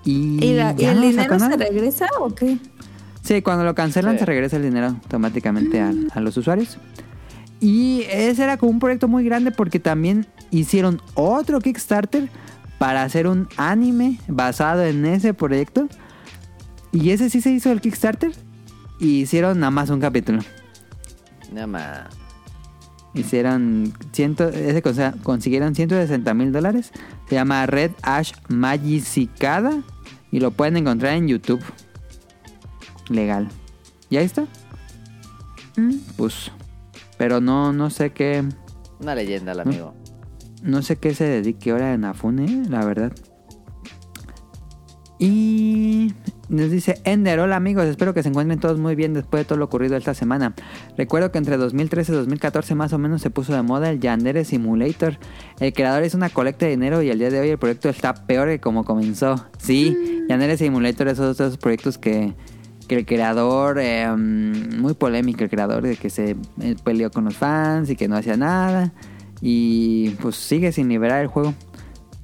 Y, ¿Y, la- y el no dinero se regresa o qué? Sí, cuando lo cancelan Sí. se regresa el dinero automáticamente a, a los usuarios. Y ese era como un proyecto muy grande porque también hicieron otro Kickstarter para hacer un anime basado en ese proyecto. Y ese sí se hizo el Kickstarter. Y hicieron nada más un capítulo. Nada más. Hicieron ciento, ese consiguieron 160 mil dólares. Se llama Red Ash Magicicada. Y lo pueden encontrar en YouTube. Legal. ¿Y ahí está? Mm. Pues. Pero no, no sé qué. Una leyenda el amigo. No sé qué se dedique ahora en Afune, la verdad. Y nos dice Ender, hola amigos, espero que se encuentren todos muy bien después de todo lo ocurrido esta semana. Recuerdo que entre 2013 y 2014 más o menos se puso de moda el Yandere Simulator. El creador es una colecta de dinero y al día de hoy el proyecto está peor que como comenzó. Sí, Yandere Simulator es uno de esos proyectos que, que el creador, eh, muy polémico el creador, de que se eh, peleó con los fans y que no hacía nada. Y pues sigue sin liberar el juego.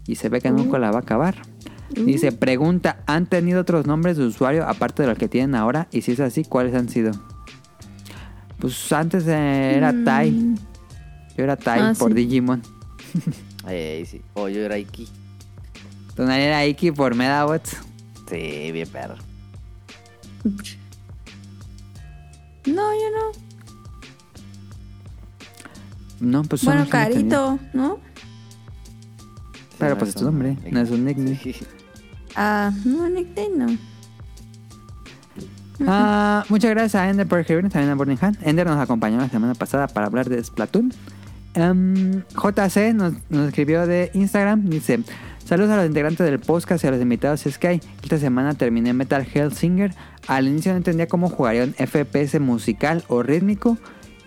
Y se ve que nunca la va a acabar. Dice, pregunta, ¿han tenido otros nombres de usuario aparte de los que tienen ahora? Y si es así, ¿cuáles han sido? Pues antes era Tai. Yo era Tai Ah, por sí. Digimon. Ey, sí. O yo era Iki. Tonali era Iki por Medabots. Sí, bien perro. No, yo no. No, pues son Bueno. Carito, ¿no? Pero no pues es tu nombre, no es un nickname. Ah, no, no. Ah, muchas gracias a Ender por escribirnos, también a Burning Hand. Ender nos acompañó la semana pasada para hablar de Splatoon. Em, JC nos, nos escribió de Instagram, dice... Saludos a los integrantes del podcast y a los invitados Sky. Esta semana terminé Metal Hellsinger. Al inicio no entendía cómo jugaría un FPS musical o rítmico.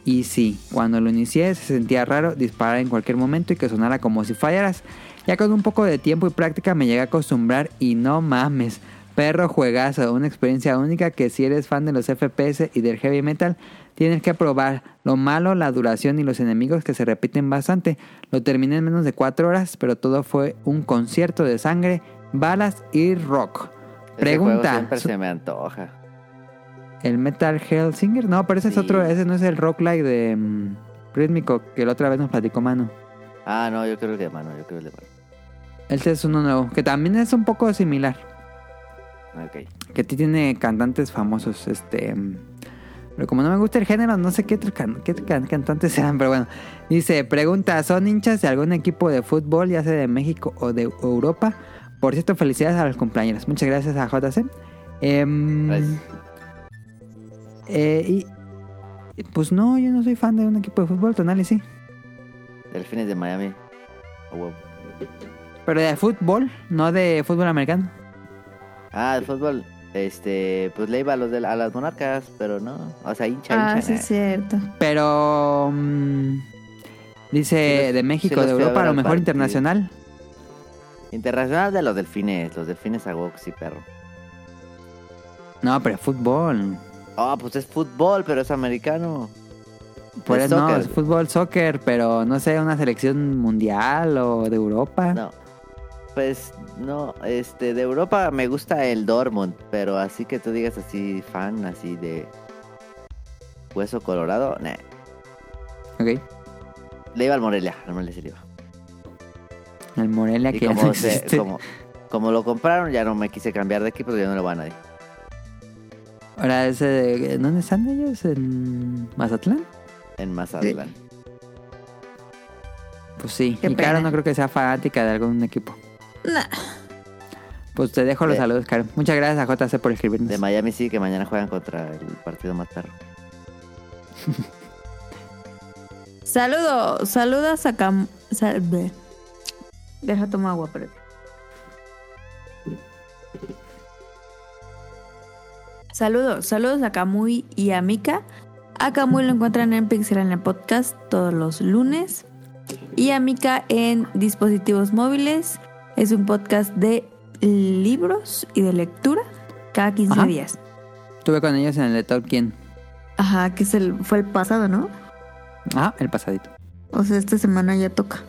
Y sí, cuando lo inicié se sentía raro disparar en cualquier momento y que sonara como si fallaras. Ya con un poco de tiempo y práctica me llegué a acostumbrar y no mames. Perro juegazo, una experiencia única que si eres fan de los FPS y del heavy metal, tienes que probar. Lo malo, la duración y los enemigos que se repiten bastante. Lo terminé en menos de 4 horas, pero todo fue un concierto de sangre, balas y rock. Ese Pregunta. juego siempre se me antoja. ¿El Metal Hellsinger? No, pero ese es otro, ese no es el rock like de mm, rítmico que la otra vez nos platicó Mano. Ah, no, yo creo que de mano, yo creo que de mano. Este es uno nuevo, que también es un poco similar. Ok. Que ti- tiene cantantes famosos, este... mm, Pero como no me gusta el género, no sé qué, can- qué can- cantantes sean, pero bueno. Dice, pregunta, ¿son hinchas de algún equipo de fútbol, ya sea de México o de Europa? Por cierto, felicidades a los compañeros. Muchas gracias a JC. Em, Gracias. eh, y, pues no, yo no soy fan de un equipo de fútbol, Tonali sí. Delfines de Miami. Oh, wow. Pero de fútbol, no de fútbol americano. Ah, el fútbol. Este, pues le iba a, los de la- a las monarcas, pero no. O sea, hincha, Ah, hincha. sí, nah. es cierto. Pero... mm, dice Sí los- de sí México, de Europa, a lo mejor partido. internacional. Internacional de los delfines. Los delfines a que sí, perro. No, pero fútbol. Ah, pues es fútbol, pero es americano. Por Es eso no, soccer. es fútbol, soccer, pero no sé, una selección mundial o de Europa. No. Pues no, este, de Europa me gusta el Dortmund, pero así que tú digas así, fan, así de hueso colorado, nah. Ok. Le iba al Morelia, al Morelia sí le iba. El Morelia Y que ya no como, se- como, como lo compraron, ya no me quise cambiar de equipo, ya no le va a nadie. Ahora, ese de- ¿dónde están ellos? ¿En Mazatlán? En Mazatlán. Pues sí. Qué y pena. no creo que sea fanática de algún equipo. Nah. Pues te dejo los De- saludos, Caro. Muchas gracias a JC por escribirnos. De Miami sí, que mañana juegan contra el partido más perro. Saludos, saludos a Cam... sal-. Deja tomar agua, pero... Saludos, saludos a Kamui y a Mika. A Kamui lo encuentran en Pixelania Podcast todos los lunes. Y a Mika en Dispositivos Móviles. Es un podcast de libros y de lectura cada 15 Ajá. días. Estuve con ellos en el de Tolkien. Ajá, que es el, fue el pasado, ¿no? Ah, el pasadito. O sea, esta semana ya toca.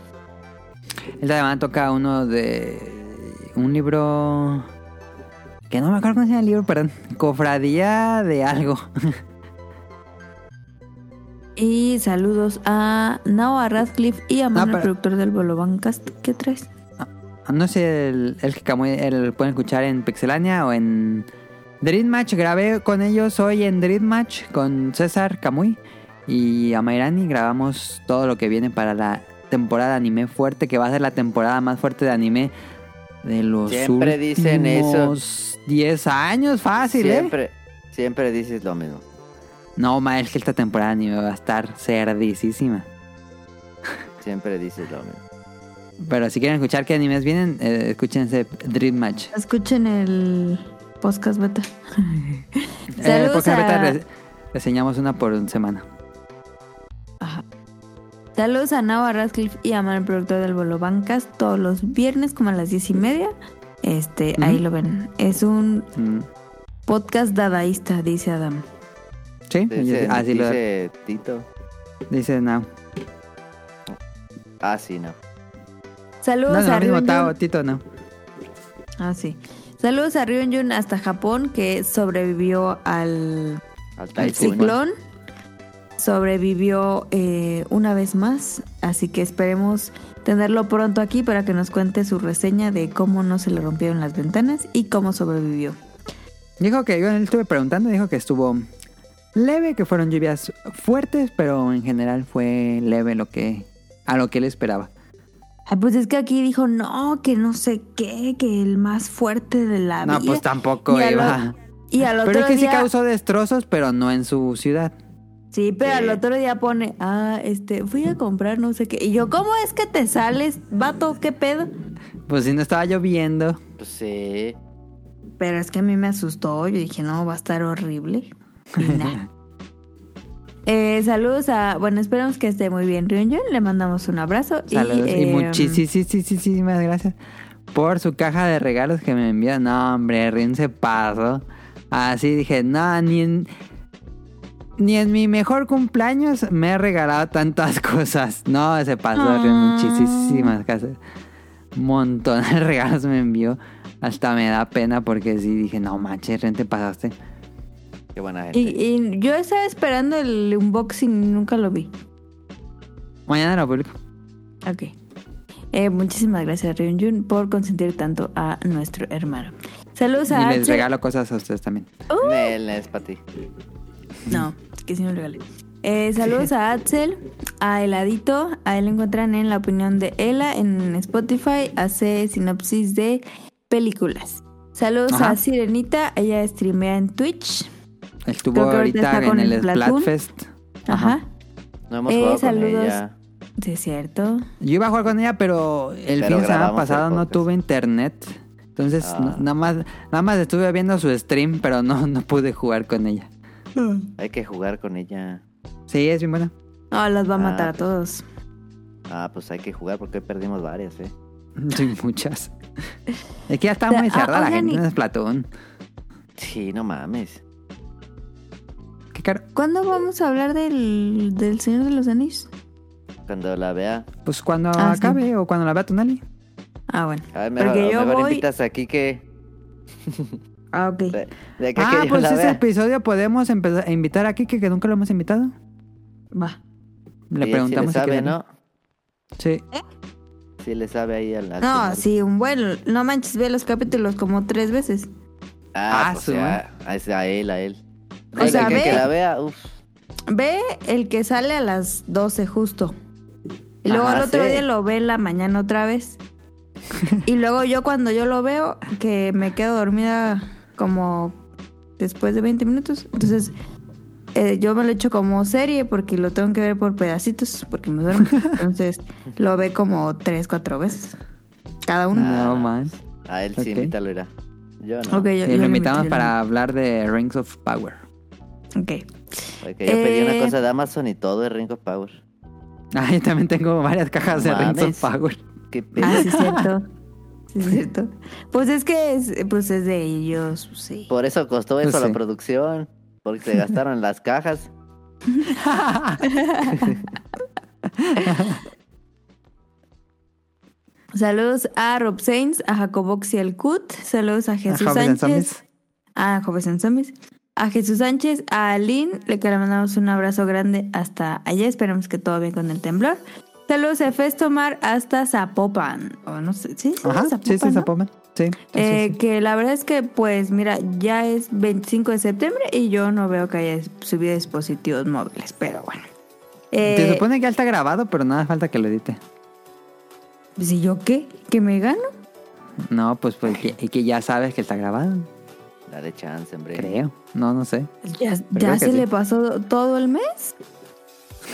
Esta semana toca uno de un libro que no me acuerdo cómo se llama el libro, perdón. Cofradía de algo. Y saludos a Noah Radcliffe y a Manuel, pero- productor del Bolobancast. ¿Qué traes? No sé el, el que Camuy- el pueden escuchar en Pixelania o en Dream Match. Grabé con ellos hoy en Dream Match con César Camuy y Amairani. Grabamos todo lo que viene para la temporada de anime fuerte, que va a ser la temporada más fuerte de anime de los Siempre dicen eso. últimos 10 años, fácil, ¿eh? Siempre, siempre dices lo mismo. No, ma, es que esta temporada de anime va a estar cerdicísima. Siempre dices lo mismo. Pero si quieren escuchar qué animes vienen, eh, escúchense Dream Match. Escuchen el podcast beta. Eh, Saludos porque ahorita a- re- reseñamos una por semana. Saludos a Noah Radcliffe y a Manuel, productor del Bolobancast todos los viernes como a las diez y media. Este, ahí lo ven. Es un Mm, podcast dadaísta, dice Adam. Sí, Dice, así lo dice Tito. dice Now. Ah, sí, no. No, Saludos no, a lo mismo Ryun Tao, Jun. Tito no. Ah, sí. Saludos a Ryun Jun hasta Japón que sobrevivió al ciclón sobrevivió eh, una vez más, así que esperemos tenerlo pronto aquí para que nos cuente su reseña de cómo no se le rompieron las ventanas y cómo sobrevivió. Dijo que yo le estuve preguntando, dijo que estuvo leve, que fueron lluvias fuertes, pero en general fue leve lo que a lo que él esperaba. Ay, pues es que aquí dijo, no, que no sé qué, que el más fuerte de la No, vida. pues tampoco Y iba. Y al otro Pero es que día... sí causó destrozos, pero no en su ciudad. Sí, pero Sí. al otro día pone, ah, este, fui a comprar no sé qué. Y yo, ¿cómo es que te sales, vato? ¿Qué pedo? Pues si no estaba lloviendo. Pues sí. Pero es que a mí me asustó. Yo dije, no, va a estar horrible. Y nada. Eh, saludos a. Bueno, esperamos que esté muy bien, Ryunjun. Le mandamos un abrazo. Saludos y, eh, muchísimas gracias por su caja de regalos que me envió. No, hombre, Rin se pasó. Así dije, no, ni en, ni en mi mejor cumpleaños me he regalado tantas cosas. No, se pasó, Rin, Ah. muchísimas gracias. Un montón de regalos me envió. Hasta me da pena porque sí dije, no manches, Rin, te pasaste. Qué buena gente. Y, y yo estaba esperando el unboxing y nunca lo vi. Mañana lo publico. Ok. Eh, muchísimas gracias, Ryunjun, por consentir tanto a nuestro hermano. Saludos Y a les Axel. regalo cosas a ustedes también. Nel, es para ti. No, es que sí me lo regalé. Eh, saludos a Axel, a Heladito. A él lo encuentran en la opinión de Ela en Spotify. Hace sinopsis de películas. Saludos Ajá. a Sirenita. Ella streamea en Twitch. Estuvo ahorita con en el. Splatfest. Ajá. No hemos Eh, jugado con saludos. ella. Sí, es cierto. Yo iba a jugar con ella, pero el Pero fin de semana pasado no tuve internet. Entonces, Ah. no- nada más nada más estuve viendo su stream, pero no, no pude jugar con ella. Hay que jugar con ella. Sí, es bien buena. No, las va a Ah, matar a pues. todos. Ah, pues hay que jugar porque hoy perdimos varias, ¿eh? Sí, muchas. Es que ya está muy ah, cerrada la gente en Splatoon. Sí, no mames. Qué caro. ¿Cuándo vamos a hablar del, del Señor de los Anillos? Cuando la vea. Pues cuando Ah, sí. acabe o cuando la vea Tonali. Ah, bueno. A ver, mejor, Porque yo mejor voy- invitas aquí que. Ah, ok. De, de Ah, que pues ese vea. episodio podemos empezar a invitar a Kike, que nunca lo hemos invitado. Va. Le él preguntamos Sí si le sabe. ¿no? Sí. Sí le sabe ahí al. al No, final. sí, un buen. No manches, ve los capítulos como tres veces. Ah, Ah, pues su ya, a, ese- a él, a él. O sea, que ve- la vea. Ve el que sale a las 12 justo. Y luego Ajá, al otro sí. día lo ve en la mañana otra vez. y luego yo cuando yo lo veo, que me quedo dormida como después de 20 minutos. Entonces eh, yo me lo echo como serie porque lo tengo que ver por pedacitos porque me duermo. Entonces lo ve como 3, 4 veces. Cada uno. Ah, No man. A él sí, Ok. invítalo, irá. Yo no. Ok, yo, Sí, yo lo invitamos para hablar de Rings of Power. Ok. Porque yo pedí una Eh, cosa de Amazon y todo de Ring of Power. Ah, yo también tengo varias cajas de Rings of Power. ¿Qué pedo? Ah, sí, es cierto. Sí, es cierto. Pues es que es, pues es de ellos, sí. Por eso costó eso Pues la sí. producción. Porque se gastaron las cajas. Saludos a Rob Sainz, a Jacobox y al Cut. Saludos a Jesús Sánchez. A Jóvenes en Zombies. A Jesús Sánchez, a Aline, le que le mandamos un abrazo grande hasta allá. Esperamos que todo bien con el temblor. Saludos a Festomar hasta Zapopan. O no sé, sí, Ajá, Zapopan, sí, sí, ¿no? Zapopan. Sí, Eh, sí. Que la verdad es que, pues, mira, ya es 25 de septiembre y yo no veo que haya subido dispositivos móviles, pero bueno. Eh, supone que ya está grabado, pero nada falta que lo edite. ¿Y yo qué? ¿Que me gano? No, pues, pues que ya sabes que está grabado. Dale chance, hombre. Creo. No, no sé. ¿Ya, ya que se sí. le pasó todo el mes?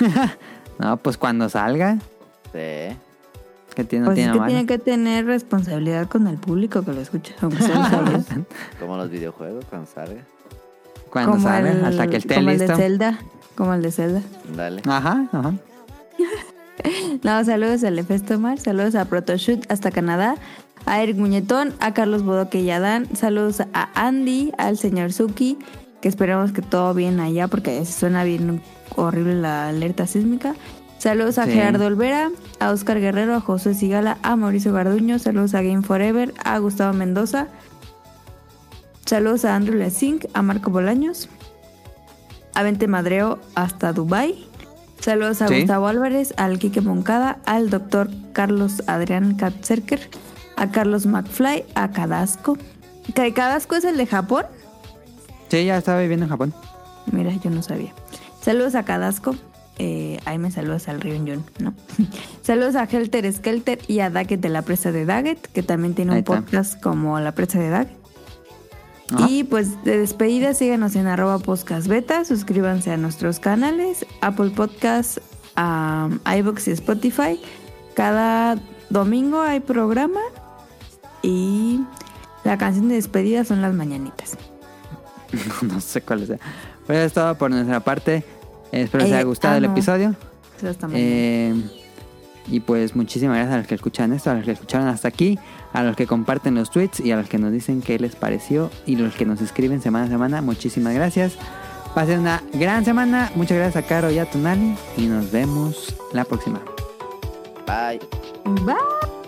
No, pues cuando salga, Sí. que tiene, pues es tiene que mano. tiene que tener responsabilidad con el público que lo escucha. Como los videojuegos cuando salga. Cuando como salga, el, hasta que esté como el listo. de Zelda. Como el de Zelda. Dale. Ajá, ajá. No, saludos a Lefestomar, saludos a Protoshoot hasta Canadá, a Eric Muñetón, a Carlos Bodoque y Adán, saludos a Andy, al señor Suki, que esperemos que todo bien allá porque suena bien horrible la alerta sísmica. Saludos a Sí. Gerardo Olvera, a Oscar Guerrero, a José Sigala, a Mauricio Garduño, saludos a Game Forever, a Gustavo Mendoza, saludos a Andrew Lezink, a Marco Bolaños, a Vente Madreo hasta Dubai. Saludos a Sí. Gustavo Álvarez, al Quique Moncada, al doctor Carlos Adrián Katzerker, a Carlos McFly, a Cadasco. ¿Que ¿Cadasco es el de Japón? Sí, ya estaba viviendo en Japón. Mira, yo no sabía. Saludos a Cadasco. Eh, ahí me saludas al Río John, ¿no? saludos a Helter Skelter y a Daggett de la presa de Daggett, que también tiene un podcast como la presa de Daggett. Ajá. Y pues de despedida, síganos en arroba podcast beta, suscríbanse a nuestros canales, Apple Podcasts, um, iVoox y Spotify. Cada domingo hay programa y la canción de despedida son las mañanitas. no sé cuál sea. Pero es todo por nuestra parte. Espero les Eh, haya gustado ah, el no. episodio. Eh, y pues muchísimas gracias a los que escuchan esto, a los que escucharon hasta aquí, a los que comparten los tweets y a los que nos dicen qué les pareció y los que nos escriben semana a semana. Muchísimas gracias. Pasen una gran semana. Muchas gracias a Caro y a Tonali y nos vemos la próxima. Bye. Bye.